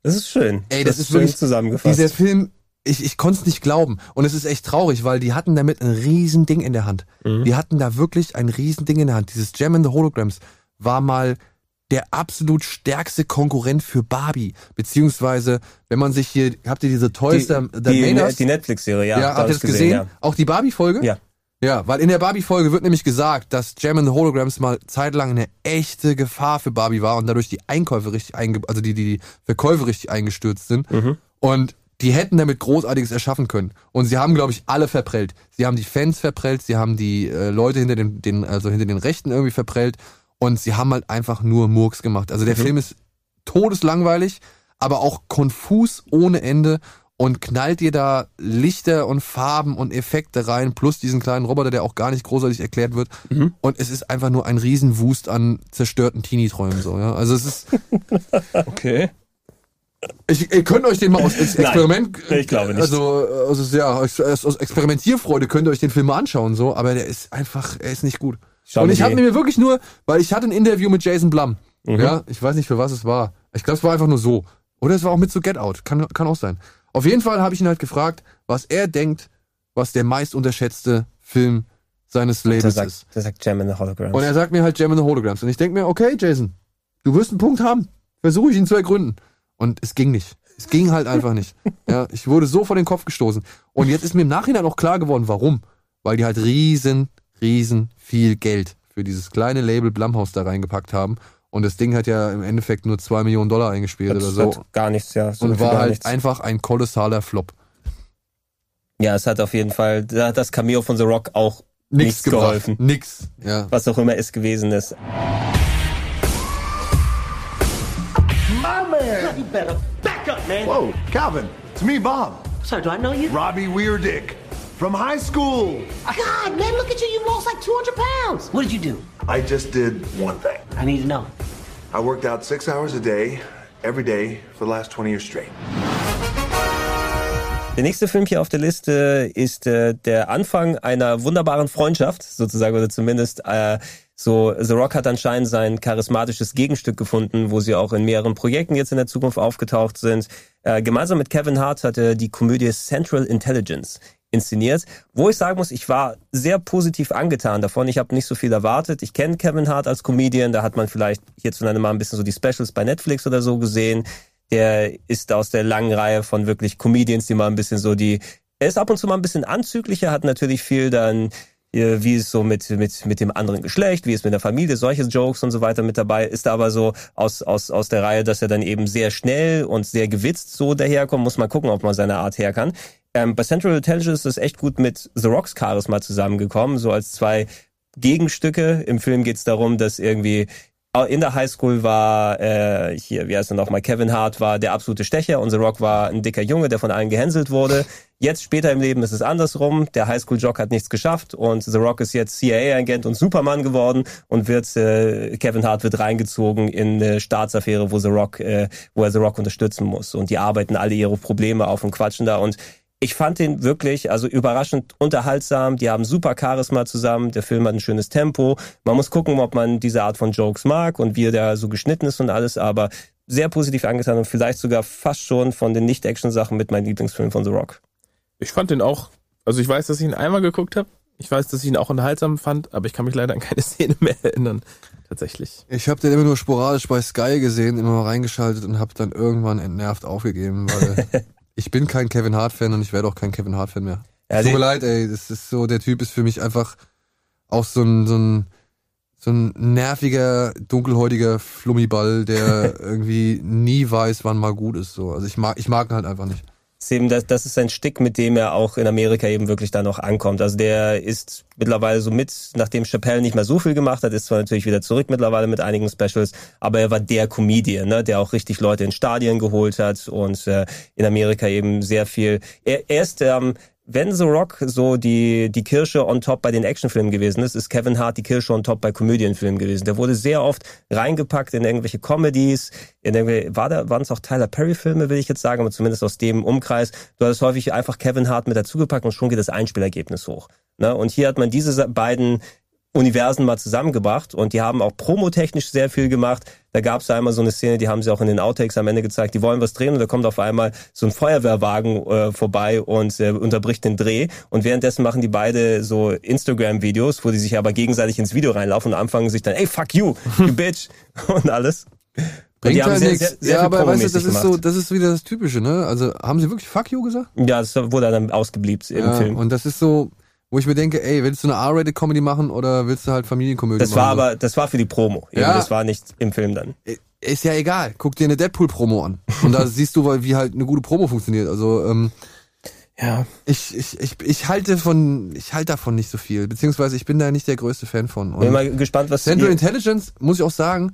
Das ist schön. Ey, das, das ist wirklich zusammengefasst. Dieser Film ich, ich konnte es nicht glauben. Und es ist echt traurig, weil die hatten damit ein riesen Ding in der Hand. Mhm. Die hatten da wirklich ein riesen Ding in der Hand. Dieses Gem in the Holograms war mal der absolut stärkste Konkurrent für Barbie. Beziehungsweise, wenn man sich hier, habt ihr diese Toys die, der, der die, Maners? die Netflix-Serie, ja. Ja, habt ihr das gesehen? gesehen? Ja. Auch die Barbie-Folge? Ja. Ja, weil in der Barbie-Folge wird nämlich gesagt, dass Gem in the Holograms mal zeitlang eine echte Gefahr für Barbie war und dadurch die Einkäufe richtig einge also die, die, die Verkäufe richtig eingestürzt sind. Mhm. Und die hätten damit Großartiges erschaffen können. Und sie haben, glaube ich, alle verprellt. Sie haben die Fans verprellt, sie haben die äh, Leute hinter den, den, also hinter den Rechten irgendwie verprellt und sie haben halt einfach nur Murks gemacht. Also der mhm. Film ist todeslangweilig, aber auch konfus ohne Ende und knallt dir da Lichter und Farben und Effekte rein, plus diesen kleinen Roboter, der auch gar nicht großartig erklärt wird. Mhm. Und es ist einfach nur ein Riesenwust an zerstörten Teenie-Träumen. So, ja? Also es ist. [laughs] okay. Ich, ihr könnt euch den mal aus Experiment. Nein, ich glaube nicht. Also, also ja, aus Experimentierfreude könnt ihr euch den Film mal anschauen, so, aber der ist einfach, er ist nicht gut. Schau und ich habe mir wirklich nur, weil ich hatte ein Interview mit Jason Blum. Mhm. Ja, ich weiß nicht für was es war. Ich glaube, es war einfach nur so. Oder es war auch mit so Get Out. Kann, kann auch sein. Auf jeden Fall habe ich ihn halt gefragt, was er denkt, was der meist unterschätzte Film seines Lebens sagt, ist. Der sagt Gem in the Holograms. Und er sagt mir halt Gem in the Holograms. Und ich denke mir, okay, Jason, du wirst einen Punkt haben. Versuche ich ihn zu ergründen. Und es ging nicht. Es ging halt einfach nicht. Ja, ich wurde so vor den Kopf gestoßen. Und jetzt ist mir im Nachhinein auch klar geworden, warum. Weil die halt riesen, riesen viel Geld für dieses kleine Label Blumhouse da reingepackt haben. Und das Ding hat ja im Endeffekt nur zwei Millionen Dollar eingespielt das oder so. gar nichts, ja. So und war halt nichts. einfach ein kolossaler Flop. Ja, es hat auf jeden Fall, da hat das Cameo von The Rock auch nichts, nichts geholfen. Nix, ja. Was auch immer es gewesen ist. You better back up, man. Whoa, Calvin, it's me, Bob. Sorry, do I know you? Robbie Weirdick from high school. God, man, look at you. You lost like 200 pounds. What did you do? I just did one thing. I need to know. I worked out six hours a day, every day, for the last 20 years straight. Der nächste Film hier auf der Liste ist äh, der Anfang einer wunderbaren Freundschaft, sozusagen, oder zumindest äh, so, The Rock hat anscheinend sein charismatisches Gegenstück gefunden, wo sie auch in mehreren Projekten jetzt in der Zukunft aufgetaucht sind. Äh, gemeinsam mit Kevin Hart hat er die Komödie Central Intelligence inszeniert, wo ich sagen muss, ich war sehr positiv angetan davon. Ich habe nicht so viel erwartet. Ich kenne Kevin Hart als Comedian, da hat man vielleicht hierzulande mal ein bisschen so die Specials bei Netflix oder so gesehen. Der ist aus der langen Reihe von wirklich Comedians, die mal ein bisschen so die, er ist ab und zu mal ein bisschen anzüglicher, hat natürlich viel dann wie es so mit, mit, mit dem anderen Geschlecht, wie es mit der Familie, solche Jokes und so weiter mit dabei, ist da aber so aus, aus, aus der Reihe, dass er dann eben sehr schnell und sehr gewitzt so daherkommt, muss man gucken, ob man seine Art her kann. Ähm, bei Central Intelligence ist echt gut mit The Rocks Charisma zusammengekommen, so als zwei Gegenstücke. Im Film geht es darum, dass irgendwie in der Highschool war äh, hier, wie heißt er nochmal, Kevin Hart war der absolute Stecher und The Rock war ein dicker Junge, der von allen gehänselt wurde. Jetzt später im Leben ist es andersrum. Der Highschool-Jock hat nichts geschafft und The Rock ist jetzt CIA-Agent und Superman geworden und wird äh, Kevin Hart wird reingezogen in eine Staatsaffäre, wo The Rock, äh, wo er The Rock unterstützen muss. Und die arbeiten alle ihre Probleme auf und quatschen da und ich fand den wirklich, also überraschend unterhaltsam. Die haben super Charisma zusammen. Der Film hat ein schönes Tempo. Man muss gucken, ob man diese Art von Jokes mag und wie er da so geschnitten ist und alles, aber sehr positiv angetan und vielleicht sogar fast schon von den Nicht-Action-Sachen mit meinem Lieblingsfilm von The Rock. Ich fand den auch, also ich weiß, dass ich ihn einmal geguckt habe. Ich weiß, dass ich ihn auch unterhaltsam fand, aber ich kann mich leider an keine [laughs] Szene mehr erinnern. Tatsächlich. Ich habe den immer nur sporadisch bei Sky gesehen, immer mal reingeschaltet und habe dann irgendwann entnervt aufgegeben, weil [laughs] ich bin kein Kevin Hart-Fan und ich werde auch kein Kevin Hart-Fan mehr. Ja, Tut mir leid, ey, das ist so, der Typ ist für mich einfach auch so ein, so ein, so ein nerviger, dunkelhäutiger Flummiball, der [laughs] irgendwie nie weiß, wann mal gut ist. So. Also ich mag, ich mag ihn halt einfach nicht ist eben das, das ist ein Stick, mit dem er auch in Amerika eben wirklich dann noch ankommt. Also der ist mittlerweile so mit, nachdem Chappelle nicht mehr so viel gemacht hat, ist zwar natürlich wieder zurück mittlerweile mit einigen Specials, aber er war der Comedian, ne, der auch richtig Leute in Stadien geholt hat und äh, in Amerika eben sehr viel. Er, er ist ähm, wenn The Rock so die, die Kirsche on top bei den Actionfilmen gewesen ist, ist Kevin Hart die Kirsche on top bei Komödienfilmen gewesen. Der wurde sehr oft reingepackt in irgendwelche Comedies, in irgendwelche, war da, waren es auch Tyler Perry-Filme, will ich jetzt sagen, aber zumindest aus dem Umkreis. Du hattest häufig einfach Kevin Hart mit dazugepackt und schon geht das Einspielergebnis hoch. Ne? Und hier hat man diese beiden Universen mal zusammengebracht und die haben auch promotechnisch sehr viel gemacht. Da gab es einmal so eine Szene, die haben sie auch in den Outtakes am Ende gezeigt, die wollen was drehen und da kommt auf einmal so ein Feuerwehrwagen äh, vorbei und äh, unterbricht den Dreh und währenddessen machen die beide so Instagram-Videos, wo die sich aber gegenseitig ins Video reinlaufen und anfangen sich dann, ey, fuck you, you bitch [laughs] und alles. Bringt halt nichts. Ja, aber weißt du, das ist gemacht. so, das ist wieder das Typische, ne? Also haben sie wirklich fuck you gesagt? Ja, das wurde dann ausgebliebt im ja, Film. Und das ist so, wo ich mir denke, ey, willst du eine R-Rated-Comedy machen oder willst du halt Familienkomödie das machen? Das war aber, das war für die Promo. Eben. Ja. Das war nicht im Film dann. Ist ja egal. Guck dir eine Deadpool-Promo an. Und da [laughs] siehst du, wie halt eine gute Promo funktioniert. Also, ähm, ja. Ich, ich, ich, ich halte von, ich halte davon nicht so viel. Beziehungsweise ich bin da nicht der größte Fan von. Und Bin mal gespannt, was Central Intelligence, muss ich auch sagen,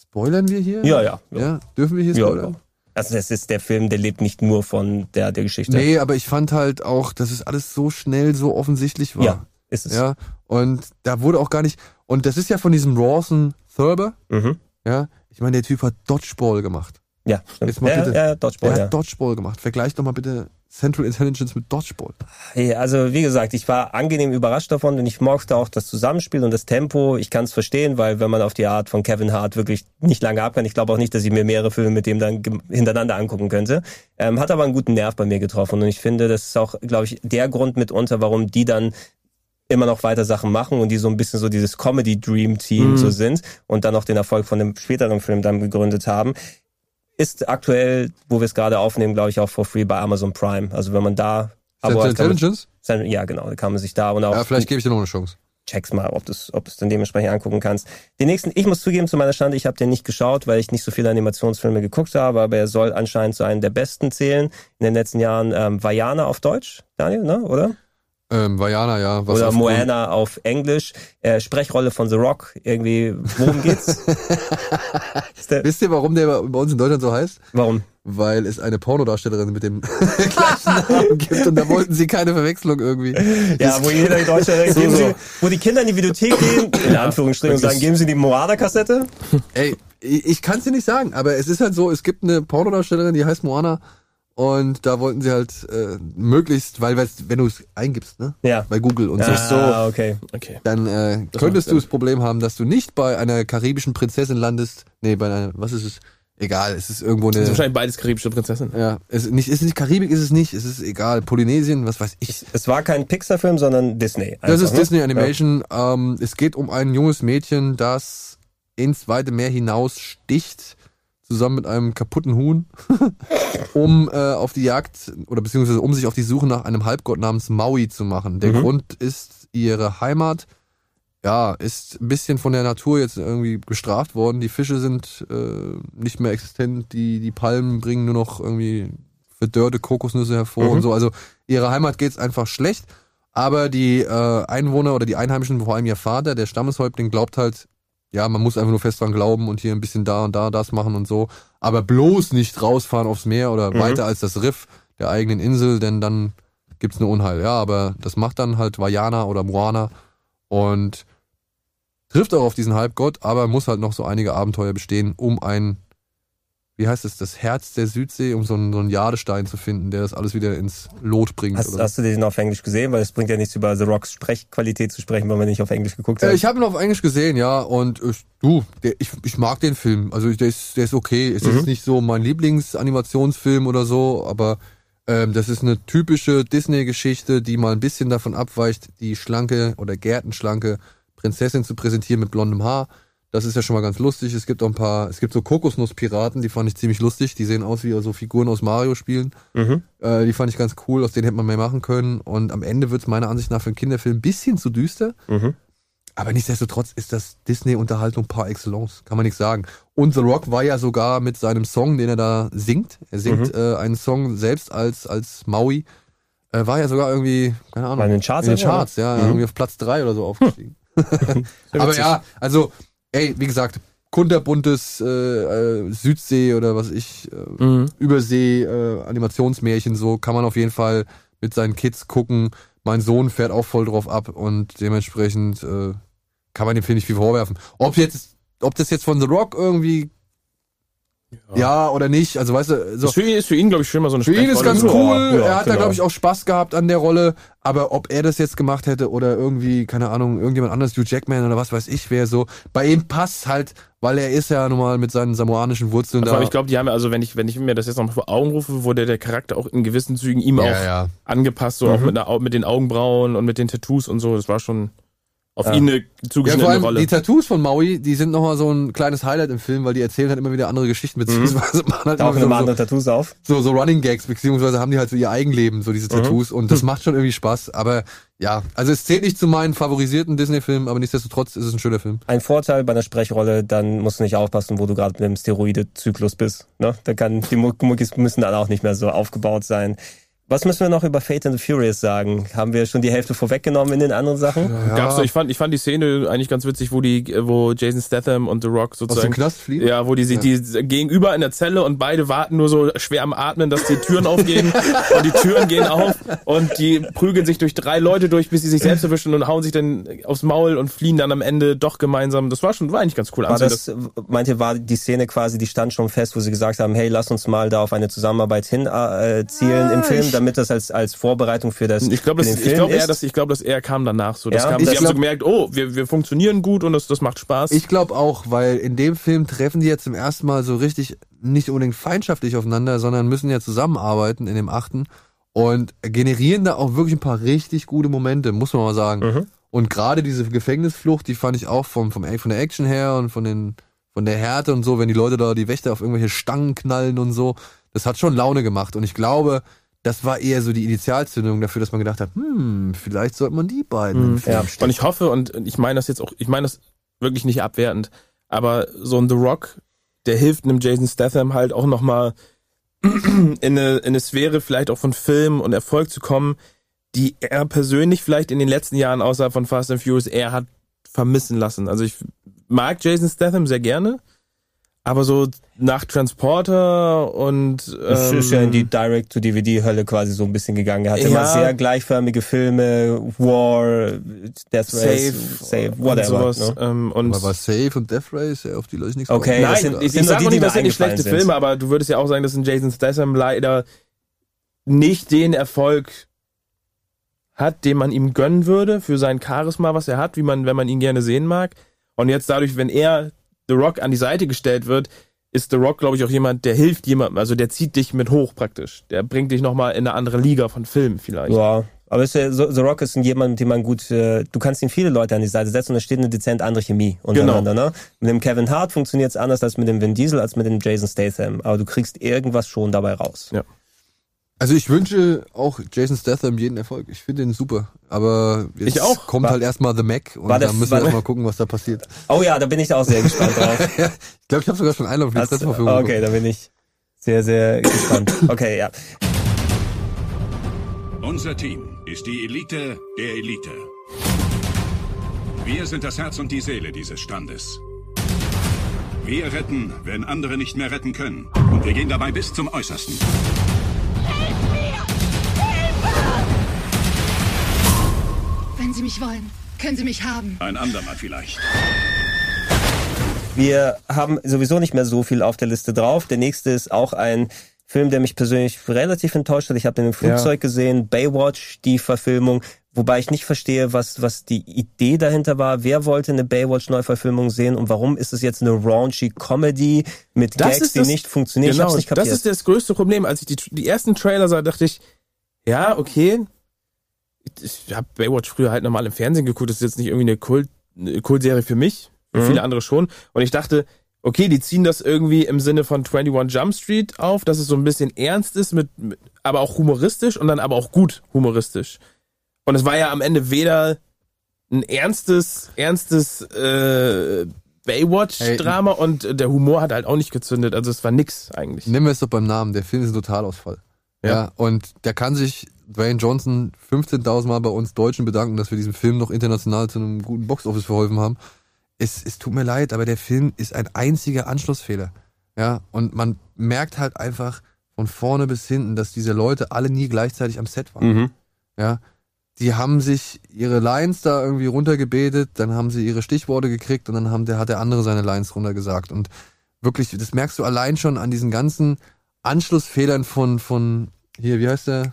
spoilern wir hier? Ja, ja. Ja, ja dürfen wir hier spoilern? Ja, also das ist der Film, der lebt nicht nur von der, der Geschichte. Nee, aber ich fand halt auch, dass es alles so schnell, so offensichtlich war. Ja, ist es. Ja, und da wurde auch gar nicht, und das ist ja von diesem Rawson Thurber. Mhm. Ja, ich meine, der Typ hat Dodgeball gemacht. Ja, stimmt. Jetzt mal bitte, ja, Dodgeball. Der ja. hat Dodgeball gemacht. Vergleich doch mal bitte Central Intelligence mit Dodgeball. Hey, also wie gesagt, ich war angenehm überrascht davon und ich mochte auch das Zusammenspiel und das Tempo. Ich kann es verstehen, weil wenn man auf die Art von Kevin Hart wirklich nicht lange ab kann, ich glaube auch nicht, dass ich mir mehrere Filme mit dem dann hintereinander angucken könnte. Ähm, hat aber einen guten Nerv bei mir getroffen und ich finde, das ist auch, glaube ich, der Grund mitunter, warum die dann immer noch weiter Sachen machen und die so ein bisschen so dieses Comedy Dream Team mhm. so sind und dann auch den Erfolg von dem späteren Film dann gegründet haben ist aktuell, wo wir es gerade aufnehmen, glaube ich, auch for free bei Amazon Prime. Also wenn man da Central Intelligence? Man, ja, genau, da kann man sich da und auch. Ja, vielleicht gebe ich dir noch eine Chance. Check's mal, ob du es ob du's dann dementsprechend angucken kannst. Den nächsten, ich muss zugeben, zu meiner Stande, ich habe den nicht geschaut, weil ich nicht so viele Animationsfilme geguckt habe, aber er soll anscheinend zu einem der besten zählen in den letzten Jahren. Ähm, Vajana auf Deutsch, Daniel, ne, oder? Ähm, Vajana, ja. Was Oder Moana auf Englisch. Äh, Sprechrolle von The Rock. Irgendwie, worum geht's? [laughs] Wisst ihr, warum der bei uns in Deutschland so heißt? Warum? Weil es eine Pornodarstellerin mit dem [laughs] gleichen Namen gibt und da wollten sie keine Verwechslung irgendwie. Ja, wo jeder in Deutschland, [laughs] so, geben sie, wo die Kinder in die Videothek gehen, in Anführungsstrichen, und sagen, geben sie die Moana-Kassette? Ey, ich kann es dir nicht sagen, aber es ist halt so, es gibt eine Pornodarstellerin, die heißt Moana und da wollten sie halt äh, möglichst, weil wenn du es eingibst, ne? Ja. Bei Google und ah, so, Ah, okay. okay. dann äh, könntest du das Problem haben, dass du nicht bei einer karibischen Prinzessin landest. Nee, bei einer, was ist es? Egal, es ist irgendwo eine. Das ist wahrscheinlich beides karibische Prinzessin. Ja, es ist nicht, ist nicht Karibik, ist es nicht, es ist egal. Polynesien, was weiß ich. Es, es war kein Pixar-Film, sondern Disney. Einfach, das ist ne? Disney Animation. Ja. Ähm, es geht um ein junges Mädchen, das ins weite Meer hinaus sticht zusammen mit einem kaputten Huhn, [laughs] um äh, auf die Jagd oder beziehungsweise um sich auf die Suche nach einem Halbgott namens Maui zu machen. Der mhm. Grund ist ihre Heimat. Ja, ist ein bisschen von der Natur jetzt irgendwie gestraft worden. Die Fische sind äh, nicht mehr existent. Die, die Palmen bringen nur noch irgendwie verdörrte Kokosnüsse hervor mhm. und so. Also ihre Heimat geht's einfach schlecht. Aber die äh, Einwohner oder die Einheimischen, vor allem ihr Vater, der Stammeshäuptling, glaubt halt, ja, man muss einfach nur fest dran glauben und hier ein bisschen da und da das machen und so. Aber bloß nicht rausfahren aufs Meer oder Mhm. weiter als das Riff der eigenen Insel, denn dann gibt's eine Unheil. Ja, aber das macht dann halt Vajana oder Moana und trifft auch auf diesen Halbgott, aber muss halt noch so einige Abenteuer bestehen, um ein, wie heißt es, das Herz der Südsee, um so einen, so einen Jadestein zu finden, der das alles wieder ins Lot bringt. Hast, hast du den auf Englisch gesehen? Weil es bringt ja nichts über The Rocks Sprechqualität zu sprechen, wenn man nicht auf Englisch geguckt hat. Äh, ich habe ihn auf Englisch gesehen, ja, und äh, du, der, ich, ich mag den Film. Also der ist, der ist okay. Es Mhm. ist nicht so mein Lieblingsanimationsfilm oder so, aber ähm, das ist eine typische Disney-Geschichte, die mal ein bisschen davon abweicht, die schlanke oder gärtenschlanke Prinzessin zu präsentieren mit blondem Haar. Das ist ja schon mal ganz lustig. Es gibt auch ein paar, es gibt so Kokosnusspiraten, die fand ich ziemlich lustig. Die sehen aus wie so Figuren aus Mario spielen. Mhm. Äh, die fand ich ganz cool, aus denen hätte man mehr machen können. Und am Ende wird es meiner Ansicht nach für einen Kinderfilm ein bisschen zu düster. Mhm. Aber nichtsdestotrotz ist das Disney-Unterhaltung par excellence, kann man nicht sagen. Und The Rock war ja sogar mit seinem Song, den er da singt, er singt Mhm. äh, einen Song selbst als, als Maui, äh, war ja sogar irgendwie, keine Ahnung, in den Charts in den oder? Charts ja, Mhm. irgendwie auf Platz drei oder so aufgestiegen. [laughs] [laughs] Aber ja, also, ey, wie gesagt, kunterbuntes äh, äh, Südsee oder was ich, äh, Mhm. Übersee, äh, Animationsmärchen, so kann man auf jeden Fall mit seinen Kids gucken. Mein Sohn fährt auch voll drauf ab und dementsprechend äh, kann man dem Film nicht viel vorwerfen. Ob jetzt, ob das jetzt von The Rock irgendwie ja, oder nicht, also weißt du, so, ist für ihn, ist für ihn glaube ich, schon mal so eine für ihn ist ganz cool. ja, er hat da, genau. glaube ich, auch Spaß gehabt an der Rolle. Aber ob er das jetzt gemacht hätte oder irgendwie, keine Ahnung, irgendjemand anderes, Hugh Jackman oder was weiß ich, wäre so. Bei ihm passt halt, weil er ist ja nun mal mit seinen samoanischen Wurzeln allem, da. ich glaube, die haben ja, also wenn ich, wenn ich mir das jetzt noch mal vor Augen rufe, wurde der Charakter auch in gewissen Zügen ihm Ja, auch ja. angepasst, so auch Mhm. mit, einer, mit den Augenbrauen und mit den Tattoos und so. Das war schon auf Ja. ihn eine ja, zugeschnittene vor allem Rolle. die Tattoos von Maui, die sind nochmal so ein kleines Highlight im Film, weil die erzählen halt immer wieder andere Geschichten, beziehungsweise [laughs] machen halt Tauchen immer so, andere Tattoos auf. so, so Running Gags, beziehungsweise haben die halt so ihr Eigenleben, so diese Mhm. Tattoos und das macht schon irgendwie Spaß, aber ja, also es zählt nicht zu meinen favorisierten Disney-Filmen, aber nichtsdestotrotz ist es ein schöner Film. Ein Vorteil bei einer Sprechrolle, dann musst du nicht aufpassen, wo du gerade mit dem Steroide-Zyklus bist. Ne? Da kann, die Muck- Muckis müssen dann auch nicht mehr so aufgebaut sein. Was müssen wir noch über Fate and the Furious sagen? Haben wir schon die Hälfte vorweggenommen in den anderen Sachen? Gab's so, ich fand, ich fand die Szene eigentlich ganz witzig, wo die, wo Jason Statham und The Rock sozusagen. Knast fliehen? Ja, wo die sich, die gegenüber in der Zelle und beide warten nur so schwer am Atmen, dass die Türen aufgehen [laughs] und die Türen gehen auf und die prügeln sich durch drei Leute durch, bis sie sich selbst erwischen und hauen sich dann aufs Maul und fliehen dann am Ende doch gemeinsam. Das war schon, war eigentlich ganz cool. War Also das, meint ihr, war die Szene quasi, die stand schon fest, wo sie gesagt haben, hey, lass uns mal da auf eine Zusammenarbeit hin äh, zielen im Film, damit das als, als Vorbereitung für das Ich glaube, für das, den ich Film glaube eher, ist? dass ich glaube, dass eher kam danach so. Das Ja? kam, Ich sie haben so glaub- gemerkt, oh, wir, wir funktionieren gut und das, das macht Spaß. Ich glaube auch, weil in dem Film treffen die jetzt zum ersten Mal so richtig nicht unbedingt feindschaftlich aufeinander, sondern müssen ja zusammenarbeiten in dem achten und generieren da auch wirklich ein paar richtig gute Momente, muss man mal sagen. Mhm. Und gerade diese Gefängnisflucht, die fand ich auch vom, vom, von der Action her und von den von der Härte und so, wenn die Leute da die Wächter auf irgendwelche Stangen knallen und so, das hat schon Laune gemacht. Und ich glaube, das war eher so die Initialzündung dafür, dass man gedacht hat, hm, vielleicht sollte man die beiden im Film Ja. Und ich hoffe, und ich meine das jetzt auch, ich meine das wirklich nicht abwertend, aber so ein The Rock, der hilft einem Jason Statham halt auch nochmal [clears throat] in eine, in eine Sphäre vielleicht auch von Film und Erfolg zu kommen, die er persönlich vielleicht in den letzten Jahren außerhalb von Fast and Furious eher hat vermissen lassen. Also ich mag Jason Statham sehr gerne, aber so nach Transporter und ähm, ist ja in die Direct-to-DVD-Hölle quasi so ein bisschen gegangen. Er hat immer Ja. sehr gleichförmige Filme, War, Death Race, Safe, Safe, und whatever. sowas. ne? Ähm, und Aber war Safe und Death Race, auf die Leute nichts Okay, Nein, sind- ich, ich nur sag die, auch die nicht, das sind nicht schlechte sind. Filme, aber du würdest ja auch sagen, dass ein Jason Statham leider nicht den Erfolg hat, den man ihm gönnen würde für sein Charisma, was er hat, wie man, wenn man ihn gerne sehen mag. Und jetzt dadurch, wenn er The Rock an die Seite gestellt wird, ist The Rock, glaube ich, auch jemand, der hilft jemandem, also der zieht dich mit hoch praktisch. Der bringt dich nochmal in eine andere Liga von Filmen vielleicht. Ja, aber ist The Rock ist jemand, mit dem man gut, äh, du kannst ihm viele Leute an die Seite setzen und da steht eine dezent andere Chemie untereinander. Ne? Mit dem Kevin Hart funktioniert es anders als mit dem Vin Diesel, als mit dem Jason Statham. Aber du kriegst irgendwas schon dabei raus. Ja. Also ich wünsche auch Jason Statham jeden Erfolg. Ich finde ihn super. Aber jetzt Ich auch. kommt War- halt erstmal The Mac und dann müssen wir erstmal gucken, was da passiert. Oh ja, da bin ich auch sehr gespannt drauf. [laughs] Ich glaube, ich habe sogar schon Einlauf für die Hast- Presseverfügung okay, da bin ich sehr, sehr gespannt. Okay, ja. Unser Team ist die Elite der Elite. Wir sind das Herz und die Seele dieses Standes. Wir retten, wenn andere nicht mehr retten können. Und wir gehen dabei bis zum Äußersten. Sie mich wollen, können Sie mich haben. Ein andermal vielleicht. Wir haben sowieso nicht mehr so viel auf der Liste drauf. Der nächste ist auch ein Film, der mich persönlich relativ enttäuscht hat. Ich habe den im Flugzeug ja. gesehen, Baywatch, die Verfilmung, wobei ich nicht verstehe, was, was die Idee dahinter war. Wer wollte eine Baywatch-Neuverfilmung sehen und warum ist es jetzt eine raunchy Comedy mit Das Gags, ist die das- nicht funktionieren? ich Genau, hab's nicht kapiert. das ist das größte Problem. Als ich die, die ersten Trailer sah, dachte ich, ja, okay. Ich habe Baywatch früher halt normal im Fernsehen geguckt. Das ist jetzt nicht irgendwie eine, Kult, eine Kultserie für mich, für Mhm. viele andere schon. Und ich dachte, okay, die ziehen das irgendwie im Sinne von 21 Jump Street auf, dass es so ein bisschen ernst ist, mit, mit aber auch humoristisch und dann aber auch gut humoristisch. Und es war ja am Ende weder ein ernstes, ernstes äh, Baywatch-Drama und der Humor hat halt auch nicht gezündet. Also es war nix eigentlich. Wir es doch beim Namen. Der Film ist ein Totalausfall. Ja. Ja. und der kann sich Dwayne Johnson 15.000 Mal bei uns Deutschen bedanken, dass wir diesem Film noch international zu einem guten Boxoffice verholfen haben. Es, es tut mir leid, aber der Film ist ein einziger Anschlussfehler. Ja, und man merkt halt einfach von vorne bis hinten, dass diese Leute alle nie gleichzeitig am Set waren. Mhm. Ja, die haben sich ihre Lines da irgendwie runtergebetet, dann haben sie ihre Stichworte gekriegt und dann haben der, hat der andere seine Lines runtergesagt. Und wirklich, das merkst du allein schon an diesen ganzen Anschlussfehlern von, von, hier, wie heißt der?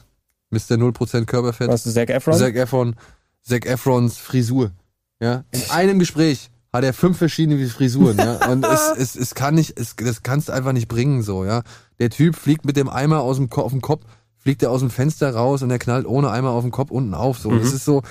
Mr. 0% Körperfett. Was, Zac Efron? Zac Efron. Zac Efrons Frisur. Ja, in einem Gespräch hat er fünf verschiedene Frisuren, ja. [laughs] Und es, es, es kann nicht, es, das kannst du einfach nicht bringen, so, ja. Der Typ fliegt mit dem Eimer aus dem, Ko- auf dem Kopf, fliegt er aus dem Fenster raus und er knallt ohne Eimer auf dem Kopf unten auf, so. Mhm. Das ist so,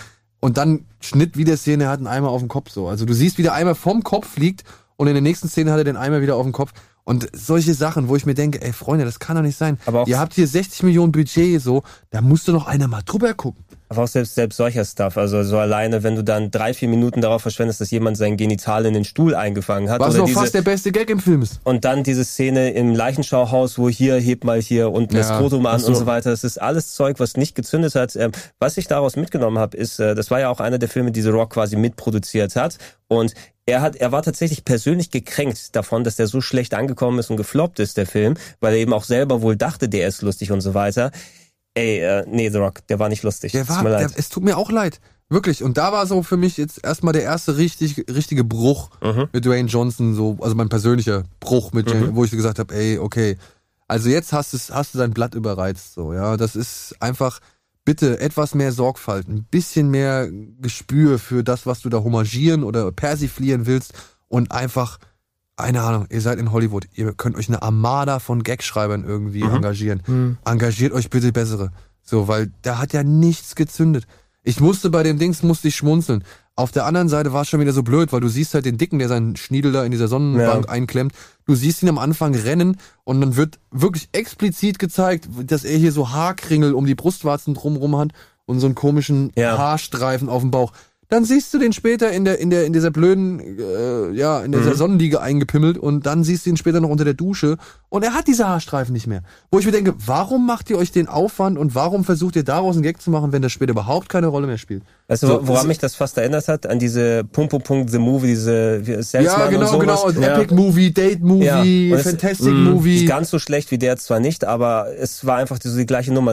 und dann Schnitt wieder Szene, er hat einen Eimer auf dem Kopf, so. Also du siehst, wie der Eimer vom Kopf fliegt und in der nächsten Szene hat er den Eimer wieder auf dem Kopf. Und solche Sachen, wo ich mir denke, ey Freunde, das kann doch nicht sein. Aber auch- Ihr habt hier 60 Millionen Budget, so, da musst du noch einer mal drüber gucken. Aber auch selbst, selbst solcher Stuff, also so alleine, wenn du dann drei, vier Minuten darauf verschwendest, dass jemand sein Genital in den Stuhl eingefangen hat. Was noch diese, fast der beste Gag im Film ist. und dann diese Szene im Leichenschauhaus, wo hier, heb mal hier und das Ja, Skrotum an so. und so weiter. Das ist alles Zeug, was nicht gezündet hat. Ähm, was ich daraus mitgenommen habe, ist, äh, das war ja auch einer der Filme, die The Rock quasi mitproduziert hat. Und er hat, er war tatsächlich persönlich gekränkt davon, dass der so schlecht angekommen ist und gefloppt ist, der Film, weil er eben auch selber wohl dachte, der ist lustig und so weiter. Ey, äh, nee, The Rock, der war nicht lustig. Der war, der, es tut mir auch leid. Wirklich. Und da war so für mich jetzt erstmal der erste richtig, richtige Bruch Mhm. mit Dwayne Johnson, so, also mein persönlicher Bruch mit, Mhm. wo ich gesagt habe, ey, okay. Also jetzt hast, es, hast du dein Blatt überreizt, so, ja. Das ist einfach, bitte etwas mehr Sorgfalt, ein bisschen mehr Gespür für das, was du da homagieren oder persiflieren willst und einfach, keine Ahnung, ihr seid in Hollywood, ihr könnt euch eine Armada von Gagschreibern irgendwie Mhm. engagieren. Mhm. Engagiert euch bitte bessere. So, weil da hat ja nichts gezündet. Ich musste bei dem Dings, musste ich schmunzeln. Auf der anderen Seite war es schon wieder so blöd, weil du siehst halt den Dicken, der seinen Schniedel da in dieser Sonnenbank Ja. einklemmt. Du siehst ihn am Anfang rennen und dann wird wirklich explizit gezeigt, dass er hier so Haarkringel um die Brustwarzen drumrum hat und so einen komischen Ja. Haarstreifen auf dem Bauch. Dann siehst du den später in der in der in dieser blöden äh, ja in dieser Mhm. Sonnenliege eingepimmelt und dann siehst du ihn später noch unter der Dusche und er hat diese Haarstreifen nicht mehr. Wo ich mir denke, warum macht ihr euch den Aufwand und warum versucht ihr daraus einen Gag zu machen, wenn das später überhaupt keine Rolle mehr spielt? Weißt du, So, woran mich das fast erinnert hat? An diese Punkt, Punkt, The Movie, diese Salesman Ja, genau, und genau. sowas. Epic Movie, Date Movie, es- Fantastic mh, Movie. Nicht ganz so schlecht wie der zwar nicht, aber es war einfach so die gleiche Nummer.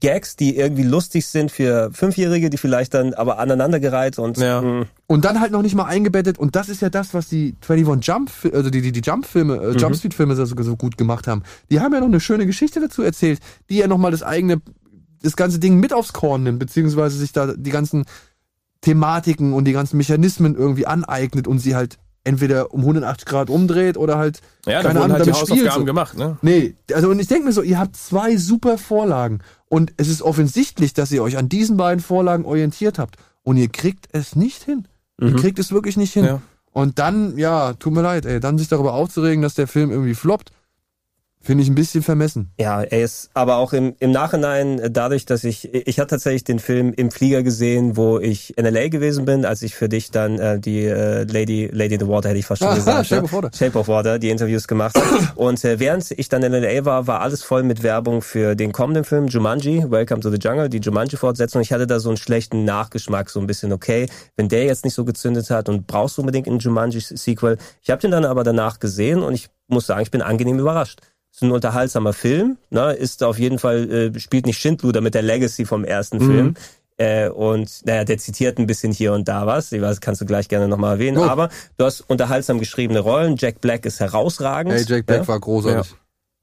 Gags, die irgendwie lustig sind für Fünfjährige, die vielleicht dann aber aneinandergereiht und mh, Und dann halt noch nicht mal eingebettet. Und das ist ja das, was die 21 Jump, also die, die, die Jump-Filme, äh, Mhm. Jump Street-Filme so, so gut gemacht haben. Die haben ja noch eine schöne Geschichte dazu erzählt, die ja nochmal das eigene, das ganze Ding mit aufs Korn nimmt, beziehungsweise sich da die ganzen Thematiken und die ganzen Mechanismen irgendwie aneignet und sie halt entweder um 180 Grad umdreht oder halt, Ja, keine Ahnung, halt die damit spielt. Hausaufgaben So. gemacht, ne? Nee, also und ich denke mir so, ihr habt zwei super Vorlagen und es ist offensichtlich, dass ihr euch an diesen beiden Vorlagen orientiert habt und ihr kriegt es nicht hin. Ihr Mhm. kriegt es wirklich nicht hin. Ja. Und dann, ja, tut mir leid, ey, dann sich darüber aufzuregen, dass der Film irgendwie floppt, Finde ich ein bisschen vermessen. Ja, er ist aber auch im, im Nachhinein äh, dadurch, dass ich, ich hatte tatsächlich den Film im Flieger gesehen, wo ich in LA gewesen bin, als ich für dich dann äh, die äh, Lady, Lady in the Water hätte ich fast schon Ah, gesagt. Shape ne? of Water. Shape of Water, die Interviews gemacht. [coughs] Und äh, während ich dann in LA war, war alles voll mit Werbung für den kommenden Film Jumanji, Welcome to the Jungle, die Jumanji-Fortsetzung. Ich hatte da so einen schlechten Nachgeschmack, so ein bisschen, okay, wenn der jetzt nicht so gezündet hat und brauchst du unbedingt einen Jumanji-Sequel. Ich habe den dann aber danach gesehen und ich muss sagen, ich bin angenehm überrascht. Ist ein unterhaltsamer Film, ne? ist auf jeden Fall, äh, spielt nicht Schindluder mit der Legacy vom ersten Mhm. Film. Äh, und naja, der zitiert ein bisschen hier und da was. Ich weiß, kannst du gleich gerne nochmal erwähnen. Gut. Aber du hast unterhaltsam geschriebene Rollen. Jack Black ist herausragend. Hey, Jack Black ja? war großartig.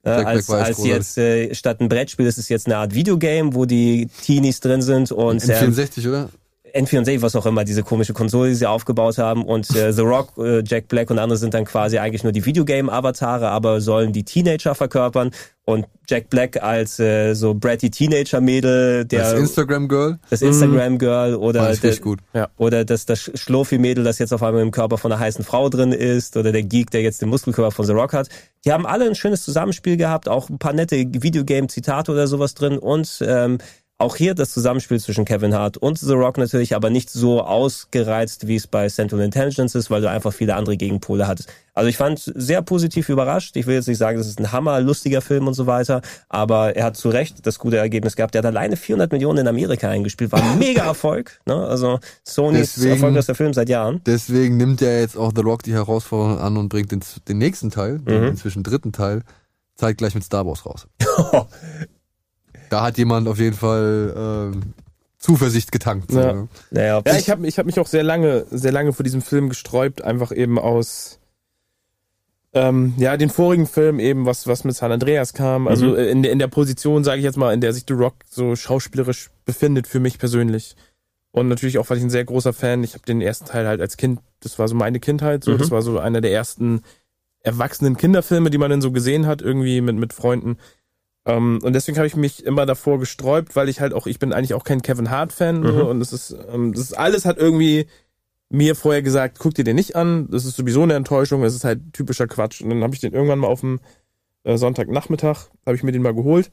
Äh, Jack Black als als großartig. jetzt äh, statt ein Brettspiel ist es jetzt eine Art Videogame, wo die Teenies drin sind und ähm, N64, oder? N64, was auch immer, diese komische Konsole, die sie aufgebaut haben. Und äh, The Rock, äh, Jack Black und andere sind dann quasi eigentlich nur die Videogame-Avatare, aber sollen die Teenager verkörpern. Und Jack Black als äh, so bratty Teenager-Mädel, der Das Instagram-Girl. das Instagram-Girl oder Fand ich der, richtig gut. oder das, das Schlurfi-Mädel, das jetzt auf einmal im Körper von einer heißen Frau drin ist oder der Geek, der jetzt den Muskelkörper von The Rock hat. Die haben alle ein schönes Zusammenspiel gehabt, auch ein paar nette Videogame-Zitate oder sowas drin und ähm, auch hier das Zusammenspiel zwischen Kevin Hart und The Rock natürlich, aber nicht so ausgereizt, wie es bei Central Intelligence ist, weil du einfach viele andere Gegenpole hattest. Also ich fand sehr positiv überrascht. Ich will jetzt nicht sagen, das ist ein hammer lustiger Film und so weiter, aber er hat zu Recht das gute Ergebnis gehabt. Er hat alleine 400 Millionen in Amerika eingespielt, war ein [laughs] mega Erfolg. Ne? Also Sony's Deswegen- erfolgreichster Film seit Jahren. Deswegen nimmt ja jetzt auch The Rock die Herausforderung an und bringt den, den nächsten Teil, den Mhm. inzwischen dritten Teil, zeitgleich mit Star Wars raus. [laughs] da hat jemand auf jeden Fall ähm, Zuversicht getankt. so, Ja. ne? Naja, Ja, ich habe ich hab mich auch sehr lange, sehr lange vor diesem Film gesträubt, einfach eben aus ähm, ja, den vorigen Film eben, was, was mit San Andreas kam. Also Mhm. äh, in, der- in der Position, sage ich jetzt mal, in der sich The Rock so schauspielerisch befindet für mich persönlich. Und natürlich auch, weil ich ein sehr großer Fan, ich habe den ersten Teil halt als Kind, das war so meine Kindheit, so, Mhm. das war so einer der ersten erwachsenen Kinderfilme, die man dann so gesehen hat, irgendwie mit, mit Freunden. Ähm, und deswegen habe ich mich immer davor gesträubt, weil ich halt auch, ich bin eigentlich auch kein Kevin Hart-Fan Mhm. so, und das ist, ähm, das ist alles hat irgendwie mir vorher gesagt, guck dir den nicht an, das ist sowieso eine Enttäuschung, das ist halt typischer Quatsch. Und dann habe ich den irgendwann mal auf dem äh, Sonntagnachmittag, habe ich mir den mal geholt.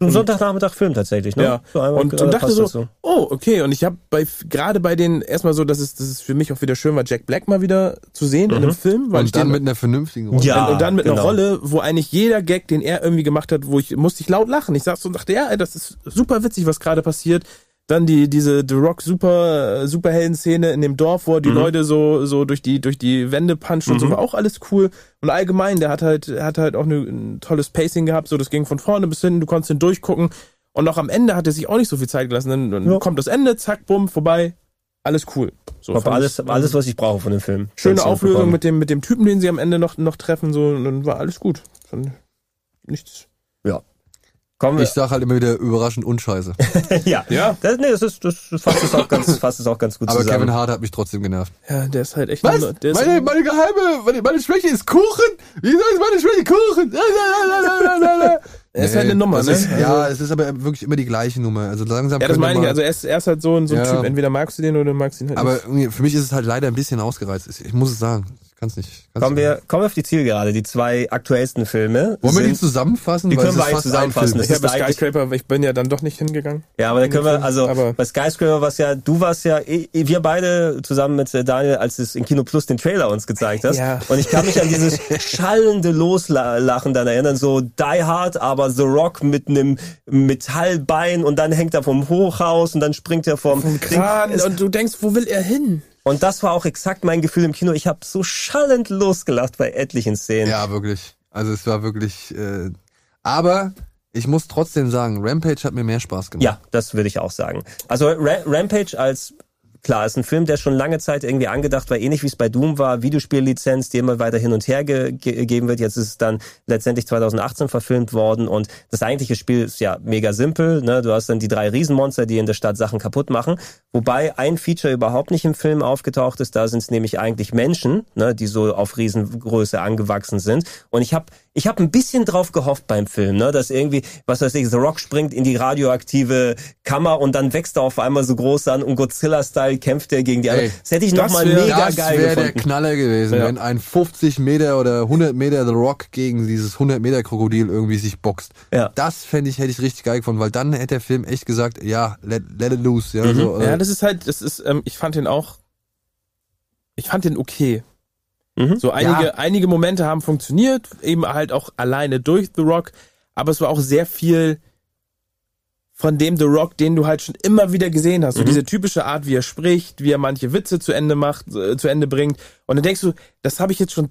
Ein Sonntagnachmittag Film tatsächlich, ne? Ja. So einmal, und, äh, und dachte so, dazu. oh, okay. Und ich habe bei gerade bei den erstmal so, dass es, dass es für mich auch wieder schön war, Jack Black mal wieder zu sehen in Mhm. einem Film. Weil ich Und dann den, mit einer vernünftigen Rolle. Ja. und, und dann mit einer genau. Rolle, wo eigentlich jeder Gag, den er irgendwie gemacht hat, wo ich musste ich laut lachen. Ich saß so und dachte, ja, ey, das ist super witzig, was gerade passiert. Dann die diese The Rock super äh, Superhelden Szene in dem Dorf, wo er die Mhm. Leute so so durch die durch die Wände puncht und so Mhm. war auch alles cool und allgemein, der hat halt er hat halt auch eine, ein tolles Pacing gehabt, so das ging von vorne bis hinten, du konntest ihn durchgucken und auch am Ende hat er sich auch nicht so viel Zeit gelassen, dann, dann Ja. kommt das Ende, zack, bumm, vorbei. Alles cool. So Ich fand alles, ich, alles, was ich brauche von dem Film. schöne Auflösung mit dem mit dem Typen, den sie am Ende noch noch treffen so und dann war alles gut. Dann nichts. Kommen wir. Ich sag halt immer wieder überraschend unscheiße. [laughs] ja. Ja. Das, nee, das ist, das fasst es auch ganz, [laughs] fasst es auch ganz gut Aber zusammen. Kevin Hart hat mich trotzdem genervt. Ja, der ist halt echt Was? ein- der ist Meine, meine geheime, meine, meine Schwäche ist Kuchen? Wieso ist meine Schwäche Kuchen? Er ist halt eine Nummer, ne? Ist, ja, Also- es ist aber wirklich immer die gleiche Nummer. Also langsam Ja, das meine ich. Also er ist, er ist halt so ein, so ein Ja. Typ. Entweder magst du den oder du magst ihn halt aber nicht. irgendwie, für mich ist es halt leider ein bisschen ausgereizt. Ich muss es sagen. Ich kann es nicht. kann's Kommen nicht. wir, kommen wir auf die Zielgerade. Die zwei aktuellsten Filme. Wollen wir die sind- zusammenfassen? Die können wir eigentlich zusammenfassen. Film. Das Ich ist habe Skyscraper, ich bin ja dann doch nicht hingegangen. Ja, aber da können wir, also aber- bei Skyscraper was ja, du warst ja, wir beide zusammen mit äh, Daniel, als es in Kino Plus den Trailer uns gezeigt hast. Ja. Und ich kann mich an dieses schallende Loslachen dann erinnern, so Die Hard, aber The Rock mit einem Metallbein und dann hängt er vom Hochhaus und dann springt er vom, Vom Kran und du denkst, wo will er hin? Und das war auch exakt mein Gefühl im Kino. Ich habe so schallend losgelacht bei etlichen Szenen. Ja, wirklich. Also es war wirklich. Äh, aber ich muss trotzdem sagen, Rampage hat mir mehr Spaß gemacht. Ja, das würde ich auch sagen. Also Ra Rampage als klar ist ein Film, der schon lange Zeit irgendwie angedacht war, ähnlich wie es bei Doom war, Videospiellizenz, die immer weiter hin und her ge ge gegeben wird. Jetzt ist es dann letztendlich 2018 verfilmt worden und das eigentliche Spiel ist ja mega simpel. Ne? Du hast dann die drei Riesenmonster, die in der Stadt Sachen kaputt machen. Wobei ein Feature überhaupt nicht im Film aufgetaucht ist. Da sind es nämlich eigentlich Menschen, ne, die so auf Riesengröße angewachsen sind. Und ich habe ich habe ein bisschen drauf gehofft beim Film, ne, dass irgendwie, was weiß ich, The Rock springt in die radioaktive Kammer und dann wächst er auf einmal so groß an und Godzilla-Style kämpft er gegen die anderen. Das hätte ich nochmal mega das geil wäre der gefunden. Knaller gewesen, Ja. wenn ein 50 Meter oder 100 Meter The Rock gegen dieses 100 Meter Krokodil irgendwie sich boxt. Ja. Das fände ich, hätte ich richtig geil gefunden, weil dann hätte der Film echt gesagt, ja, let, let it loose. Ja, so, äh, Mhm. Ja, das ist halt, das ist, ähm, ich fand den auch, ich fand den okay. So einige, Ja. einige Momente haben funktioniert, eben halt auch alleine durch The Rock, aber es war auch sehr viel von dem The Rock, den du halt schon immer wieder gesehen hast. So Mhm. diese typische Art, wie er spricht, wie er manche Witze zu Ende macht, äh, zu Ende bringt. Und dann denkst du, das habe ich jetzt schon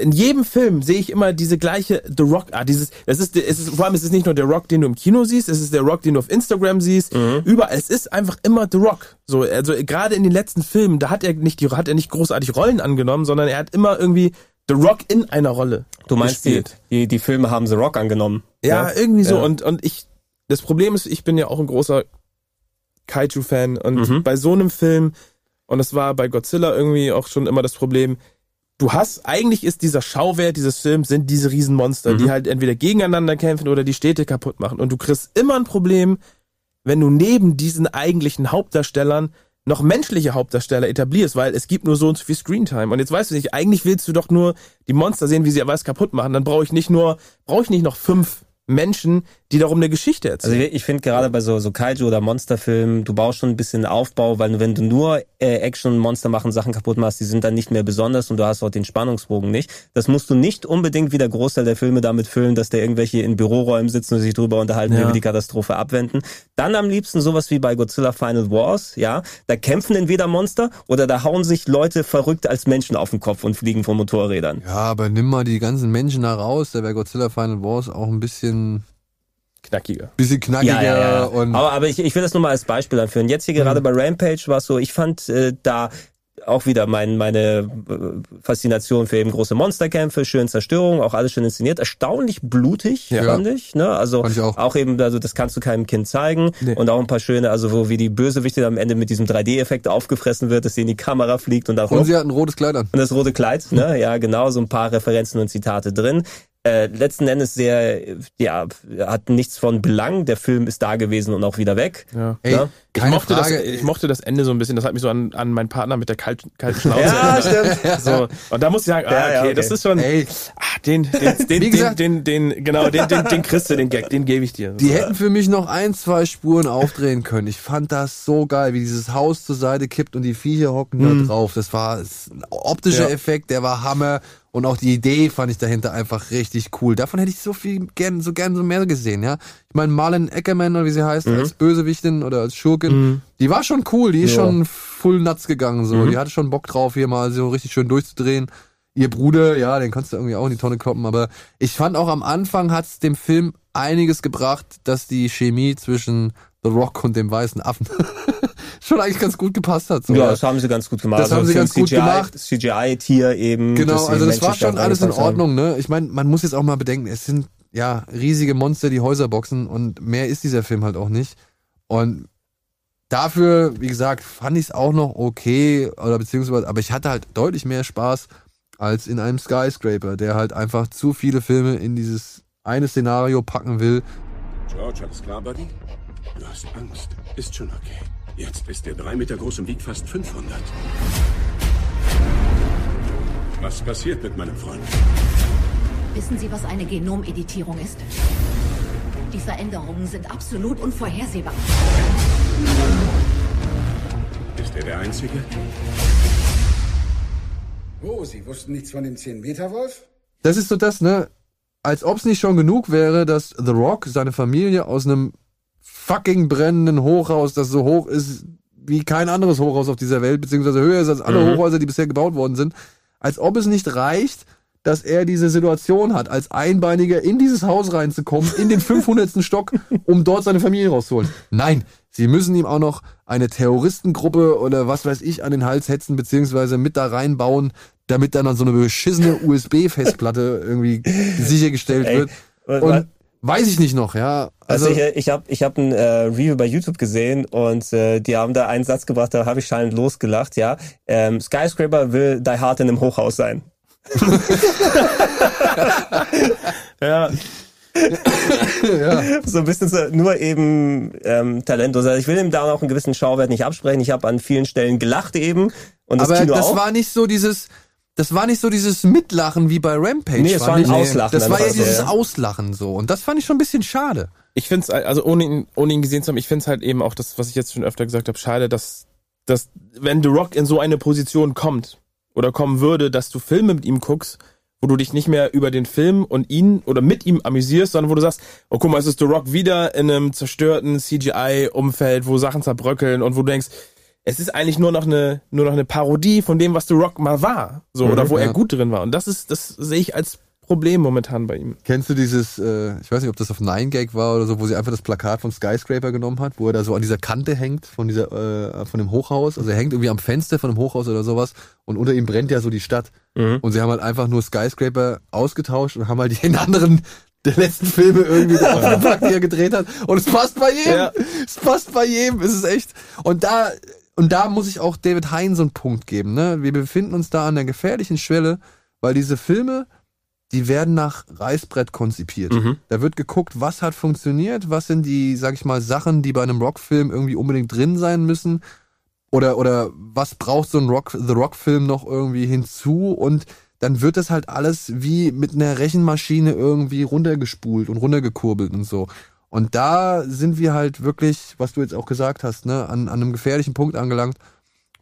in jedem Film sehe ich immer diese gleiche The Rock Art. Dieses, das ist, es ist, vor allem, es ist nicht nur der Rock, den du im Kino siehst, es ist der Rock, den du auf Instagram siehst. Überall, es ist einfach immer The Rock. So, also gerade in den letzten Filmen, da hat er nicht die, hat er nicht großartig Rollen angenommen, sondern er hat immer irgendwie The Rock in einer Rolle. Du meinst, die, gespielt. die, die Filme haben The Rock angenommen. Ja, irgendwie so. Ja. Und, und ich, das Problem ist, ich bin ja auch ein großer Kaiju-Fan. Und Mhm. bei so einem Film, und das war bei Godzilla irgendwie auch schon immer das Problem, du hast, eigentlich ist dieser Schauwert dieses Films, sind diese Riesenmonster, Mhm. die halt entweder gegeneinander kämpfen oder die Städte kaputt machen. Und du kriegst immer ein Problem, wenn du neben diesen eigentlichen Hauptdarstellern noch menschliche Hauptdarsteller etablierst, weil es gibt nur so und so viel Screentime. Und jetzt weißt du nicht, eigentlich willst du doch nur die Monster sehen, wie sie was kaputt machen. Dann brauche ich nicht nur, brauche ich nicht noch fünf Menschen, die darum eine Geschichte Also erzählen. ich finde gerade bei so, so Kaiju oder Monsterfilmen, du brauchst schon ein bisschen Aufbau, weil wenn du nur äh, Action und Monster machen Sachen kaputt machst, die sind dann nicht mehr besonders und du hast auch den Spannungsbogen nicht. Das musst du nicht unbedingt wie der Großteil der Filme damit füllen, dass da irgendwelche in Büroräumen sitzen und sich drüber unterhalten, Ja. wie wir die Katastrophe abwenden. Dann am liebsten sowas wie bei Godzilla Final Wars, ja. Da kämpfen entweder Monster oder da hauen sich Leute verrückt als Menschen auf den Kopf und fliegen von Motorrädern. ja, aber nimm mal die ganzen Menschen da raus, da wäre Godzilla Final Wars auch ein bisschen, Knackiger. bisschen knackiger Ja, ja, ja. und aber, aber ich, ich will das nur mal als Beispiel anführen. Jetzt hier gerade bei Rampage war es so, ich fand äh, da auch wieder mein, meine äh, Faszination für eben große Monsterkämpfe, schön Zerstörung, auch alles schön inszeniert, erstaunlich blutig, Ja. fand ich. Ne? Also ich auch. eben, also das kannst du keinem Kind zeigen. Nee. Und auch ein paar schöne, also wo wie die Bösewichte am Ende mit diesem 3D-Effekt aufgefressen wird, dass sie in die Kamera fliegt und auch und sie hat ein rotes Kleid an. und das rote Kleid, ne? Ja, genau, so ein paar Referenzen und Zitate drin. Äh, letzten Endes sehr, ja, hat nichts von Belang. Der Film ist da gewesen und auch wieder weg. Ja. Ey, Ja. Ich mochte, Frage. das, ich mochte das Ende so ein bisschen, das hat mich so an, an meinen Partner mit der kalten, kalten [laughs] Schnauze Ja, erinnert. stimmt. [laughs] So, und da muss ich sagen, ah, okay, ja, okay. das ist schon, Ey, ah, den, den, [laughs] den, Wie den, gesagt- den, den, genau, den, den, den kriegst du, den Gag, den gebe ich dir. Die So. hätten für mich noch ein, zwei Spuren aufdrehen können. Ich fand das so geil, wie dieses Haus zur Seite kippt und die Viecher hocken da drauf. Das war ein optischer Ja. Effekt, der war Hammer. Und auch die Idee fand ich dahinter einfach richtig cool. Davon hätte ich so viel gern, so gern so mehr gesehen, ja. Ich meine, Marlon Eckerman, oder wie sie heißt, als Bösewichtin oder als Schurkin, die war schon cool, die ist Ja. schon full nuts gegangen, so. Die hatte schon Bock drauf, hier mal so richtig schön durchzudrehen. Ihr Bruder, ja, den kannst du irgendwie auch in die Tonne kloppen, aber ich fand auch am Anfang hat's dem Film einiges gebracht, dass die Chemie zwischen The Rock und dem weißen Affen [laughs] schon eigentlich ganz gut gepasst hat. So. Ja, das haben sie ganz gut gemacht. Das haben Also sie für ein ganz gut CGI, gemacht. CGI-Tier eben. Genau, also das war schon alles in haben. Ordnung, ne? Ich meine, man muss jetzt auch mal bedenken, es sind ja riesige Monster, die Häuser boxen und mehr ist dieser Film halt auch nicht. Und dafür, wie gesagt, fand ich es auch noch okay, oder beziehungsweise, aber ich hatte halt deutlich mehr Spaß als in einem Skyscraper, der halt einfach zu viele Filme in dieses eine Szenario packen will. George, alles klar, Buddy? Du hast Angst. Ist schon okay. Jetzt ist er drei Meter groß und wiegt fast 500. Was passiert mit meinem Freund? Wissen Sie, was eine Genomeditierung ist? Die Veränderungen sind absolut unvorhersehbar. Ist er der Einzige? Oh, Sie wussten nichts von dem 10-Meter-Wolf? Das ist so das, ne? Als ob es nicht schon genug wäre, dass The Rock seine Familie aus einem fucking brennenden Hochhaus, das so hoch ist wie kein anderes Hochhaus auf dieser Welt, beziehungsweise höher ist als alle Mhm. Hochhäuser, die bisher gebaut worden sind, als ob es nicht reicht, dass er diese Situation hat, als Einbeiniger in dieses Haus reinzukommen, in den 500. [laughs] Stock, um dort seine Familie rauszuholen. Nein, sie müssen ihm auch noch eine Terroristengruppe oder was weiß ich an den Hals hetzen, beziehungsweise mit da reinbauen, damit dann so eine beschissene USB-Festplatte [laughs] irgendwie sichergestellt Ey, wird. Und weiß ich nicht noch, ja. Also, Also, ich, ich habe ich hab ein äh, Review bei YouTube gesehen und äh, die haben da einen Satz gebracht, da habe ich schallend losgelacht, ja. Ähm, Skyscraper will Die Hard in einem Hochhaus sein. [laughs] ja. ja. So ein bisschen so, nur eben ähm, talentlos. Also ich will ihm da auch einen gewissen Schauwert nicht absprechen. Ich habe an vielen Stellen gelacht eben. Und das Aber Kino das auch. war nicht so dieses, das war nicht so dieses Mitlachen wie bei Rampage. Nee, es war ein. Auslachen Das war ja dieses ja. Auslachen so. Und das fand ich schon ein bisschen schade. Ich finde es, also ohne ihn, ohne ihn gesehen zu haben, ich finde es halt eben auch das, was ich jetzt schon öfter gesagt habe, schade, dass, dass, wenn The Rock in so eine Position kommt oder kommen würde, dass du Filme mit ihm guckst, wo du dich nicht mehr über den Film und ihn oder mit ihm amüsierst, sondern wo du sagst, oh guck mal, es ist The Rock wieder in einem zerstörten CGI-Umfeld, wo Sachen zerbröckeln und wo du denkst, es ist eigentlich nur noch eine, nur noch eine Parodie von dem, was The Rock mal war, so, Mhm, oder wo ja. er gut drin war. Und das ist, das sehe ich als Problem momentan bei ihm. Kennst du dieses, äh, ich weiß nicht, ob das auf Nine Gag war oder so, wo sie einfach das Plakat von Skyscraper genommen hat, wo er da so an dieser Kante hängt von dieser, äh, von dem Hochhaus. Also er hängt irgendwie am Fenster von dem Hochhaus oder sowas und unter ihm brennt ja so die Stadt. Mhm. Und sie haben halt einfach nur Skyscraper ausgetauscht und haben halt den anderen der letzten Filme irgendwie draufgepackt, die er gedreht hat. Und es passt bei jedem. Ja. Es passt bei jedem. Es ist echt. Und da, und da muss ich auch David Hein so einen Punkt geben. Ne? Wir befinden uns da an der gefährlichen Schwelle, weil diese Filme, die werden nach Reißbrett konzipiert. Mhm. Da wird geguckt, was hat funktioniert, was sind die, sag ich mal, Sachen, die bei einem Rockfilm irgendwie unbedingt drin sein müssen. Oder, oder was braucht so ein Rock, The Rock-Film noch irgendwie hinzu? Und dann wird das halt alles wie mit einer Rechenmaschine irgendwie runtergespult und runtergekurbelt und so. Und da sind wir halt wirklich, was du jetzt auch gesagt hast, ne, an, an einem gefährlichen Punkt angelangt,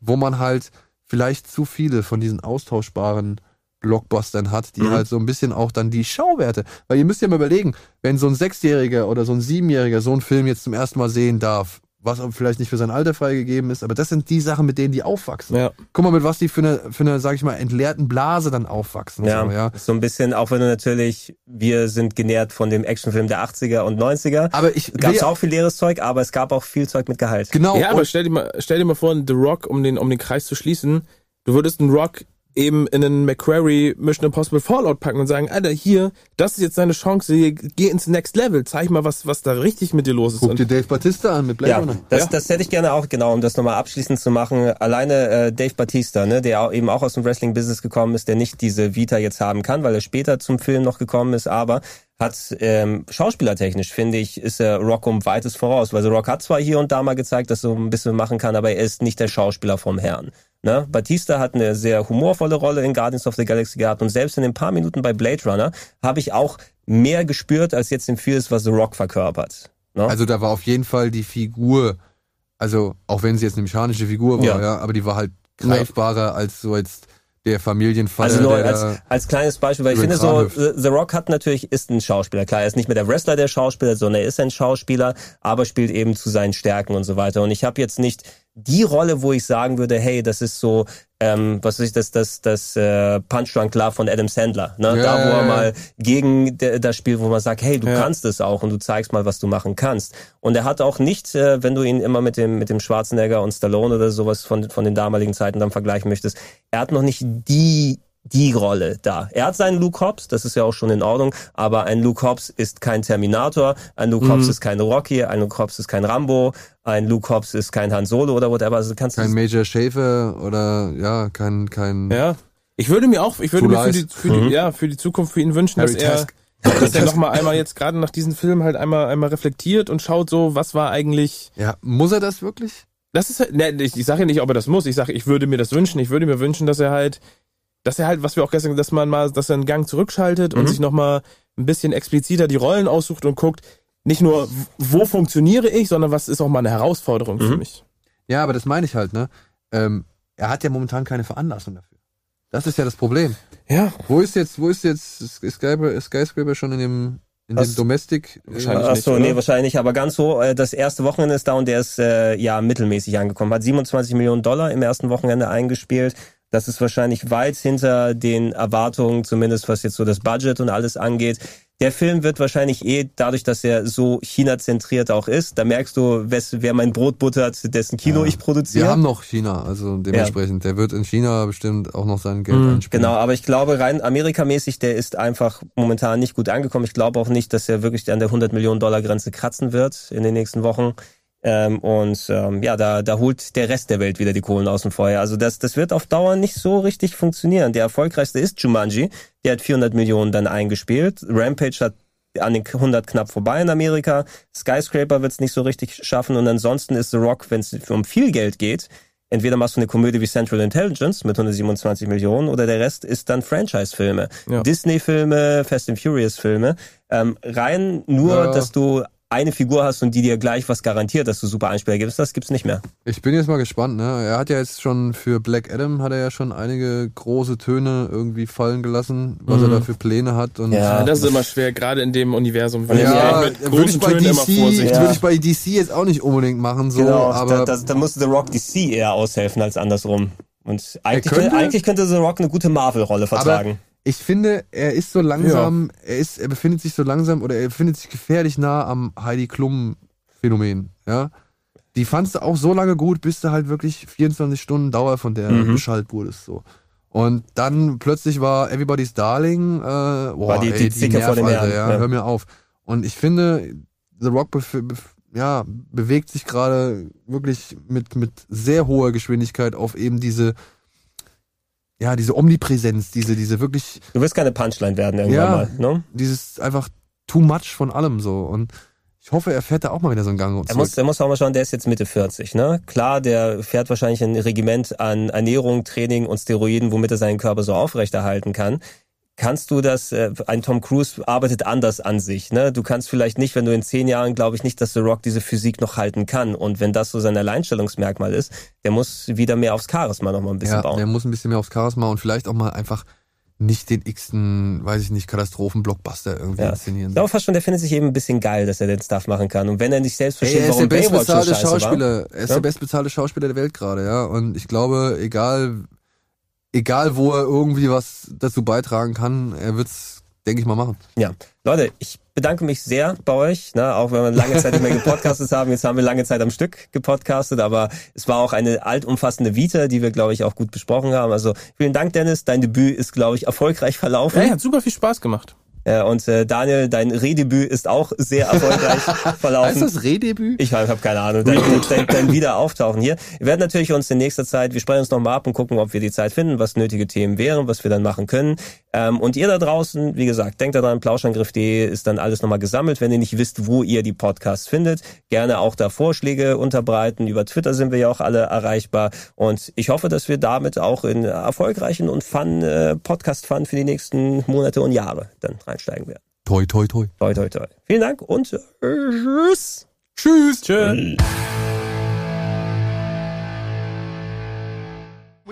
wo man halt vielleicht zu viele von diesen austauschbaren Blockbustern hat, die Mhm. halt so ein bisschen auch dann die Schauwerte. Weil ihr müsst ja mal überlegen, wenn so ein Sechsjähriger oder so ein Siebenjähriger so einen Film jetzt zum ersten Mal sehen darf, was aber vielleicht nicht für sein Alter freigegeben ist, aber das sind die Sachen, mit denen die aufwachsen. Ja. Guck mal, mit was die für eine, für eine, sag ich mal, entleerten Blase dann aufwachsen. Ja, So, ja. so ein bisschen, auch wenn du natürlich, wir sind genährt von dem Actionfilm der 80er und 90er. Aber ich Gab es auch viel leeres Zeug, aber es gab auch viel Zeug mit Gehalt. Genau. Ja, aber stell dir mal, stell dir mal vor, The Rock, um den, um den Kreis zu schließen, du würdest einen Rock eben in einen McQuarrie Mission Impossible Fallout packen und sagen, Alter, hier, das ist jetzt deine Chance, hier, geh ins Next Level, zeig mal, was, was da richtig mit dir los ist. Guck dir Dave Batista an mit Blade Ja, Runner. das, Ja. das hätte ich gerne auch, genau, um das nochmal abschließend zu machen. Alleine äh, Dave Batista, ne, der auch, eben auch aus dem Wrestling-Business gekommen ist, der nicht diese Vita jetzt haben kann, weil er später zum Film noch gekommen ist, aber hat ähm, schauspielertechnisch, finde ich, ist er Rock um weites voraus. Weil The Rock hat zwar hier und da mal gezeigt, dass er so ein bisschen machen kann, aber er ist nicht der Schauspieler vom Herrn. Ne? Batista hat eine sehr humorvolle Rolle in Guardians of the Galaxy gehabt und selbst in den paar Minuten bei Blade Runner habe ich auch mehr gespürt, als jetzt in vieles, was The Rock verkörpert. Ne? Also da war auf jeden Fall die Figur, also auch wenn sie jetzt eine mechanische Figur war, Ja. ja, aber die war halt greifbarer als so jetzt der Familienvater. Also nur als, als kleines Beispiel, weil ich finde so, The Rock hat natürlich, ist ein Schauspieler. Klar, er ist nicht mehr der Wrestler der Schauspieler, sondern er ist ein Schauspieler, aber spielt eben zu seinen Stärken und so weiter. Und ich habe jetzt nicht die Rolle, wo ich sagen würde, hey, das ist so, ähm, was weiß ich, das, das, das äh, Punch Drunk Love von Adam Sandler. Ne? Ja, da, wo er mal gegen de- das Spiel, wo man sagt, hey, du Ja. kannst es auch und du zeigst mal, was du machen kannst. Und er hat auch nicht, äh, wenn du ihn immer mit dem, mit dem Schwarzenegger und Stallone oder sowas von, von den damaligen Zeiten dann vergleichen möchtest, er hat noch nicht die die Rolle da. Er hat seinen Luke Hobbs, das ist ja auch schon in Ordnung, aber ein Luke Hobbs ist kein Terminator, ein Luke Mhm. Hobbs ist kein Rocky, ein Luke Hobbs ist kein Rambo, ein Luke Hobbs ist kein Han Solo oder whatever. Also kannst du kein Major Schäfer oder ja, kein, kein Ja. Ich würde mir auch, ich würde mir für die, für die, Mhm. ja, für die Zukunft für ihn wünschen, Harry dass er, Task. dass er nochmal einmal jetzt gerade nach diesem Film halt einmal, einmal reflektiert und schaut so, was war eigentlich, Ja, muss er das wirklich? das ist halt, ne, ich, ich sage ja nicht, ob er das muss, ich sage, ich würde mir das wünschen, ich würde mir wünschen, dass er halt, dass er halt, was wir auch gestern, dass man mal, dass er einen Gang zurückschaltet und Mhm. sich nochmal ein bisschen expliziter die Rollen aussucht und guckt, nicht nur, wo funktioniere ich, sondern was ist auch mal eine Herausforderung für Mhm. mich. Ja, aber das meine ich halt, ne? Ähm, er hat ja momentan keine Veranlassung dafür. Das ist ja das Problem. Ja. Wo ist jetzt, wo ist jetzt Skyscraper, Skyscraper schon in dem, in Das- dem Domestic? Wahrscheinlich Ach nicht, so, oder? nee, wahrscheinlich nicht, aber ganz so. äh, Das erste Wochenende ist da und der ist äh, ja mittelmäßig angekommen. Hat 27 Millionen Dollar im ersten Wochenende eingespielt. Das ist wahrscheinlich weit hinter den Erwartungen, zumindest was jetzt so das Budget und alles angeht. Der Film wird wahrscheinlich eh, dadurch, dass er so China-zentriert auch ist, da merkst du, wes, wer mein Brot buttert, dessen Kino Ja. ich produziere. Wir haben noch China, also dementsprechend. Der wird in China bestimmt auch noch sein Geld Mhm, einspielen. Genau, aber ich glaube rein Amerikamäßig, der ist einfach momentan nicht gut angekommen. Ich glaube auch nicht, dass er wirklich an der 100 Millionen Dollar Grenze kratzen wird in den nächsten Wochen. Ähm, und ähm, ja, da, da holt der Rest der Welt wieder die Kohlen aus dem Feuer. Also das, das wird auf Dauer nicht so richtig funktionieren. Der erfolgreichste ist Jumanji. Der hat 400 Millionen dann eingespielt. Rampage hat an den 100 knapp vorbei in Amerika. Skyscraper wird es nicht so richtig schaffen. Und ansonsten ist The Rock, wenn es um viel Geld geht, entweder machst du eine Komödie wie Central Intelligence mit 127 Millionen oder der Rest ist dann Franchise-Filme. Ja. Disney-Filme, Fast and Furious-Filme. Ähm, rein nur, Ja. dass du eine Figur hast und die dir gleich was garantiert, dass du super Einspieler gibst, das gibt's nicht mehr. Ich bin jetzt mal gespannt, ne? Er hat ja jetzt schon für Black Adam hat er ja schon einige große Töne irgendwie fallen gelassen, was Mhm. er da für Pläne hat. Und Ja, das ist immer schwer, gerade in dem Universum. weil ja, man mit würde großen ich bei Tönen immer DC, vorsichtig. würde ich bei DC jetzt auch nicht unbedingt machen, so, genau, aber da, da, da musste The Rock DC eher aushelfen als andersrum. Und eigentlich, könnte- könnte, eigentlich könnte The Rock eine gute Marvel-Rolle vertragen. Ich finde, er ist so langsam, er ist, er befindet sich so langsam oder er befindet sich gefährlich nah am Heidi Klum Phänomen, ja. Die fandst du auch so lange gut, bis du halt wirklich 24 Stunden Dauer von der Mhm. beschallt wurdest, so. Und dann plötzlich war Everybody's Darling, äh, boah, War die- die ey, Zicke vor dem Nerv, Herrn, ja, ja. hör mir auf. Und ich finde, The Rock ja, bewegt sich gerade wirklich mit, mit sehr hoher Geschwindigkeit auf eben diese, ja, diese Omnipräsenz, diese, diese wirklich, Du wirst keine Punchline werden irgendwann ja, mal. Ne? dieses einfach too much von allem so. Und ich hoffe, er fährt da auch mal wieder so einen Gang Er zurück. muss, er muss auch mal schauen, der ist jetzt Mitte 40, ne? Klar, der fährt wahrscheinlich ein Regiment an Ernährung, Training und Steroiden, womit er seinen Körper so aufrechterhalten kann. Kannst du das, äh, ein Tom Cruise arbeitet anders an sich, ne? Du kannst vielleicht nicht, wenn du in zehn Jahren, glaube ich nicht, dass The Rock diese Physik noch halten kann. Und wenn das so sein Alleinstellungsmerkmal ist, der muss wieder mehr aufs Charisma noch mal ein bisschen ja, bauen. der muss ein bisschen mehr aufs Charisma und vielleicht auch mal einfach nicht den x-ten, weiß ich nicht, Katastrophen-Blockbuster irgendwie Ja. inszenieren. Ich glaube fast schon, der findet sich eben ein bisschen geil, dass er den Stuff machen kann. Und wenn er nicht selbst Ey, versteht, er ist der warum Baywatch so bestbezahlte scheiße Schauspieler. war. Er ist Ja? der bestbezahlte Schauspieler der Welt gerade, ja. Und ich glaube, egal, egal wo er irgendwie was dazu beitragen kann, er wird's, denke ich mal, machen. Ja, Leute, ich bedanke mich sehr bei euch, ne, auch wenn wir lange Zeit nicht mehr gepodcastet haben. Jetzt haben wir lange Zeit am Stück gepodcastet, aber es war auch eine altumfassende Vita, die wir, glaube ich, auch gut besprochen haben. Also vielen Dank, Dennis. Dein Debüt ist, glaube ich, erfolgreich verlaufen. Ja, hat super viel Spaß gemacht. Äh, Und äh, Daniel, dein Rehdebüt ist auch sehr erfolgreich [laughs] verlaufen. Heißt das Rehdebüt? Ich habe keine Ahnung. Dein, dein, dein Wiederauftauchen hier. Wir werden natürlich uns in nächster Zeit, wir sprechen uns nochmal ab und gucken, ob wir die Zeit finden, was nötige Themen wären, was wir dann machen können. Ähm, und ihr da draußen, wie gesagt, denkt daran, plauschangriff.de ist dann alles nochmal gesammelt. Wenn ihr nicht wisst, wo ihr die Podcasts findet, gerne auch da Vorschläge unterbreiten. Über Twitter sind wir ja auch alle erreichbar. Und ich hoffe, dass wir damit auch in erfolgreichen und fun äh, Podcast-Fun für die nächsten Monate und Jahre dann reinsteigen werden. Toi, toi, toi. Toi, toi, toi. Vielen Dank und äh, tschüss. Tschüss. Tschüss.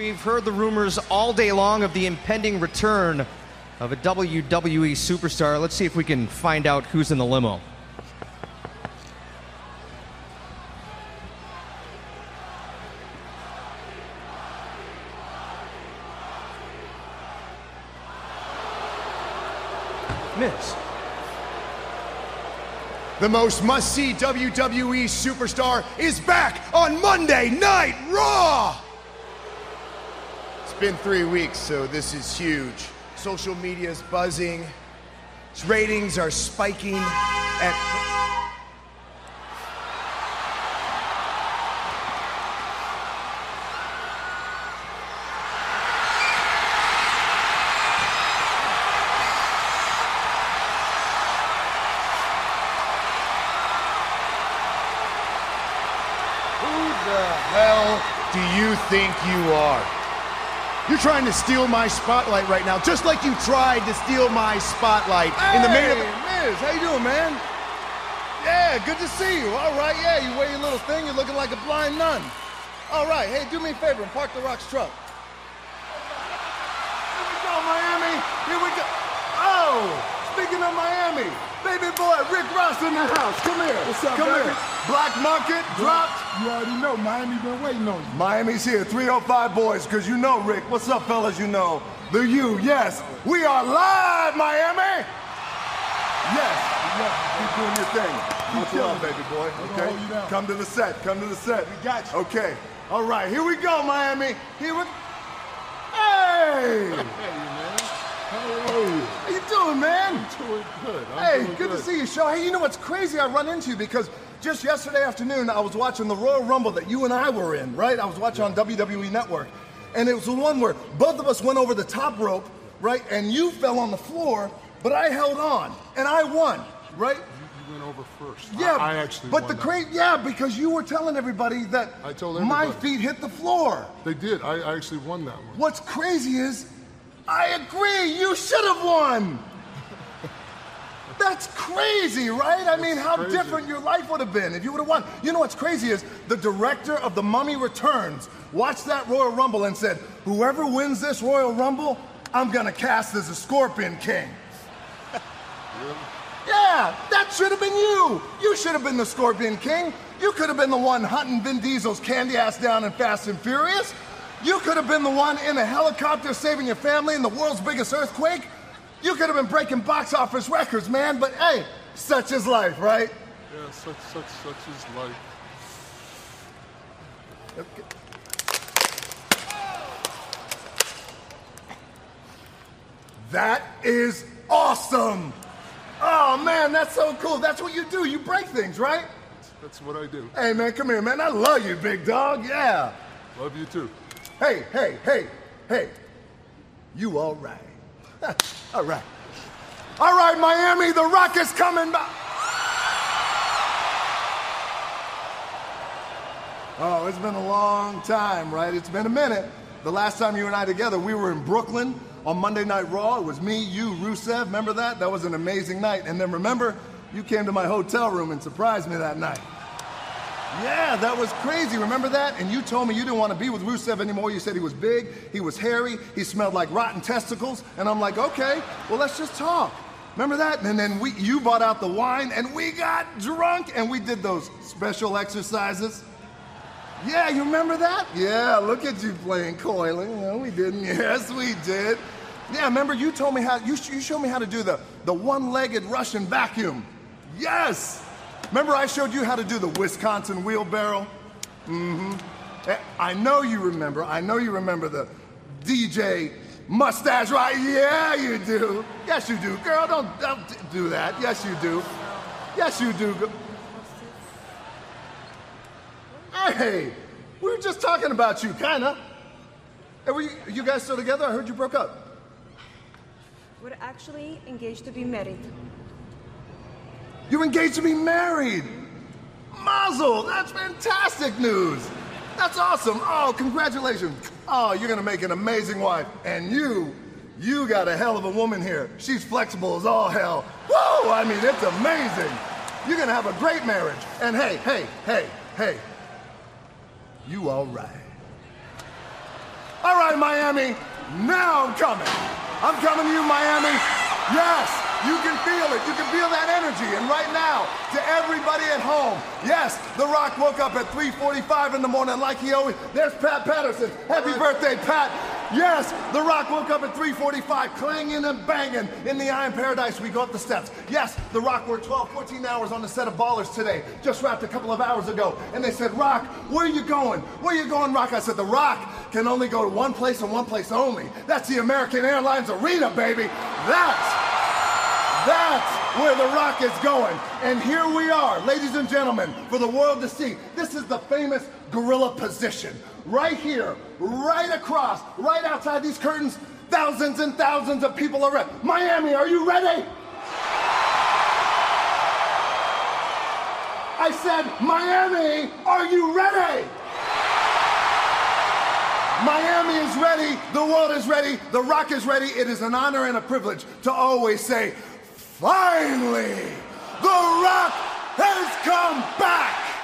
We've heard the rumors all day long of the impending return of a WWE superstar. Let's see if we can find out who's in the limo. Miz. The most must see WWE superstar is back on Monday Night Raw! Been three weeks, so this is huge. Social media's buzzing, its ratings are spiking at. Who the hell do you think you are? You're trying to steal my spotlight right now, just like you tried to steal my spotlight in the main Hey, event. Miz, how you doing, man? Yeah, good to see you. All right, yeah, you wear your little thing, you're looking like a blind nun. All right, hey, do me a favor and park the Rock's truck. Here we go, Miami. Here we go. Oh, speaking of Miami, baby boy Rick Ross in the house. Come here. What's up, Come baby? here. Black Market dropped. You already know Miami been waiting on you. Miami's here, 305 boys, because you know, Rick. What's up, fellas? You know. The you, yes. We are live, Miami. Yes. yes. Keep doing your thing. Much killing love, baby boy. Okay. hold you down. Come to the set. Come to the set. We got you. Okay. All right. Here we go, Miami. Here we. Hey. Hey, man. How are you? How you doing, man? I'm doing good. I'm hey, doing good, to see you, Show. Hey, you know what's crazy? I run into you because just yesterday afternoon I was watching the Royal Rumble that you and I were in, right? I was watching on WWE Network. And it was the one where both of us went over the top rope, right? And you fell on the floor, but I held on and I won, right? You went over first. Yeah, I, I actually. But won the crazy, yeah, because you were telling everybody that I told my feet hit the floor. They did. I, I actually won that one. What's crazy is, I agree. You should have won. That's crazy, right? I mean, how crazy. different your life would have been if you would have won. You know what's crazy is the director of The Mummy Returns watched that Royal Rumble and said, "Whoever wins this Royal Rumble, I'm gonna cast as a Scorpion King." Yeah, that should have been you. You should have been the Scorpion King. You could have been the one hunting Vin Diesel's candy ass down in Fast and Furious. You could have been the one in a helicopter saving your family in the world's biggest earthquake. You could have been breaking box office records, man. But hey, such is life, right? Yeah, such, such, such is life. That is awesome. Oh man, that's so cool. That's what you do. You break things, right? That's what I do. Hey man, come here, man. I love you, big dog. Yeah. Love you too. Hey, hey, hey, hey. You all right? [laughs] all right. All right, Miami, the Rock is coming back. Oh, it's been a long time, right? It's been a minute. The last time you and I together, we were in Brooklyn on Monday Night Raw. It was me, you, Rusev. Remember that? That was an amazing night. And then remember, you came to my hotel room and surprised me that night. Yeah, that was crazy. Remember that? And you told me you didn't want to be with Rusev anymore. You said he was big, he was hairy, he smelled like rotten testicles. And I'm like, okay, well, let's just talk. Remember that? And then we, you bought out the wine and we got drunk and we did those special exercises. Yeah, you remember that? Yeah, look at you playing coy. Like, No, we didn't. [laughs] Yes, we did. Yeah, remember you told me how you, you showed me how to do the, the one-legged Russian vacuum. Yes. Remember I showed you how to do the Wisconsin wheelbarrow? Mm-hmm. Eh, I know you remember. I know you remember the DJ mustache, right? Yeah, you do. Yes, you do. Girl, don't, don't do that. Yes, you do. Yes, you do. Hey, we were just talking about you, kinda. Hey, were you, you guys still together? I heard you broke up. We're actually engaged to be married. You're engaged to be married. Mazel, that's fantastic news. That's awesome. Oh, congratulations. Oh, you're gonna make an amazing wife. And you, you got a hell of a woman here. She's flexible as all hell. Whoa, I mean, it's amazing. You're gonna have a great marriage. And hey, hey, hey, hey, you all right. All right, Miami, now I'm coming. I'm coming to you, Miami. Yes, you can feel it. You can feel that energy. And right now, to everybody at home, yes, The Rock woke up at 3.45 in the morning like he always... There's Pat Patterson. Happy birthday, Pat. Yes, The Rock woke up at 3.45, clanging and banging in the Iron Paradise. We go up the steps. Yes, The Rock worked 12, 14 hours on the set of Ballers today. Just wrapped a couple of hours ago. And they said, Rock, where are you going? Where are you going, Rock? I said, The Rock can only go to one place and one place only. That's the American Airlines Arena, baby. That's... That's where The Rock is going. And here we are, ladies and gentlemen, for the world to see. This is the famous gorilla position. Right here, right across, right outside these curtains, thousands and thousands of people are ready. Miami, are you ready? I said, Miami, are you ready? Miami is ready. The world is ready. The Rock is ready. It is an honor and a privilege to always say, finally, The Rock has come back.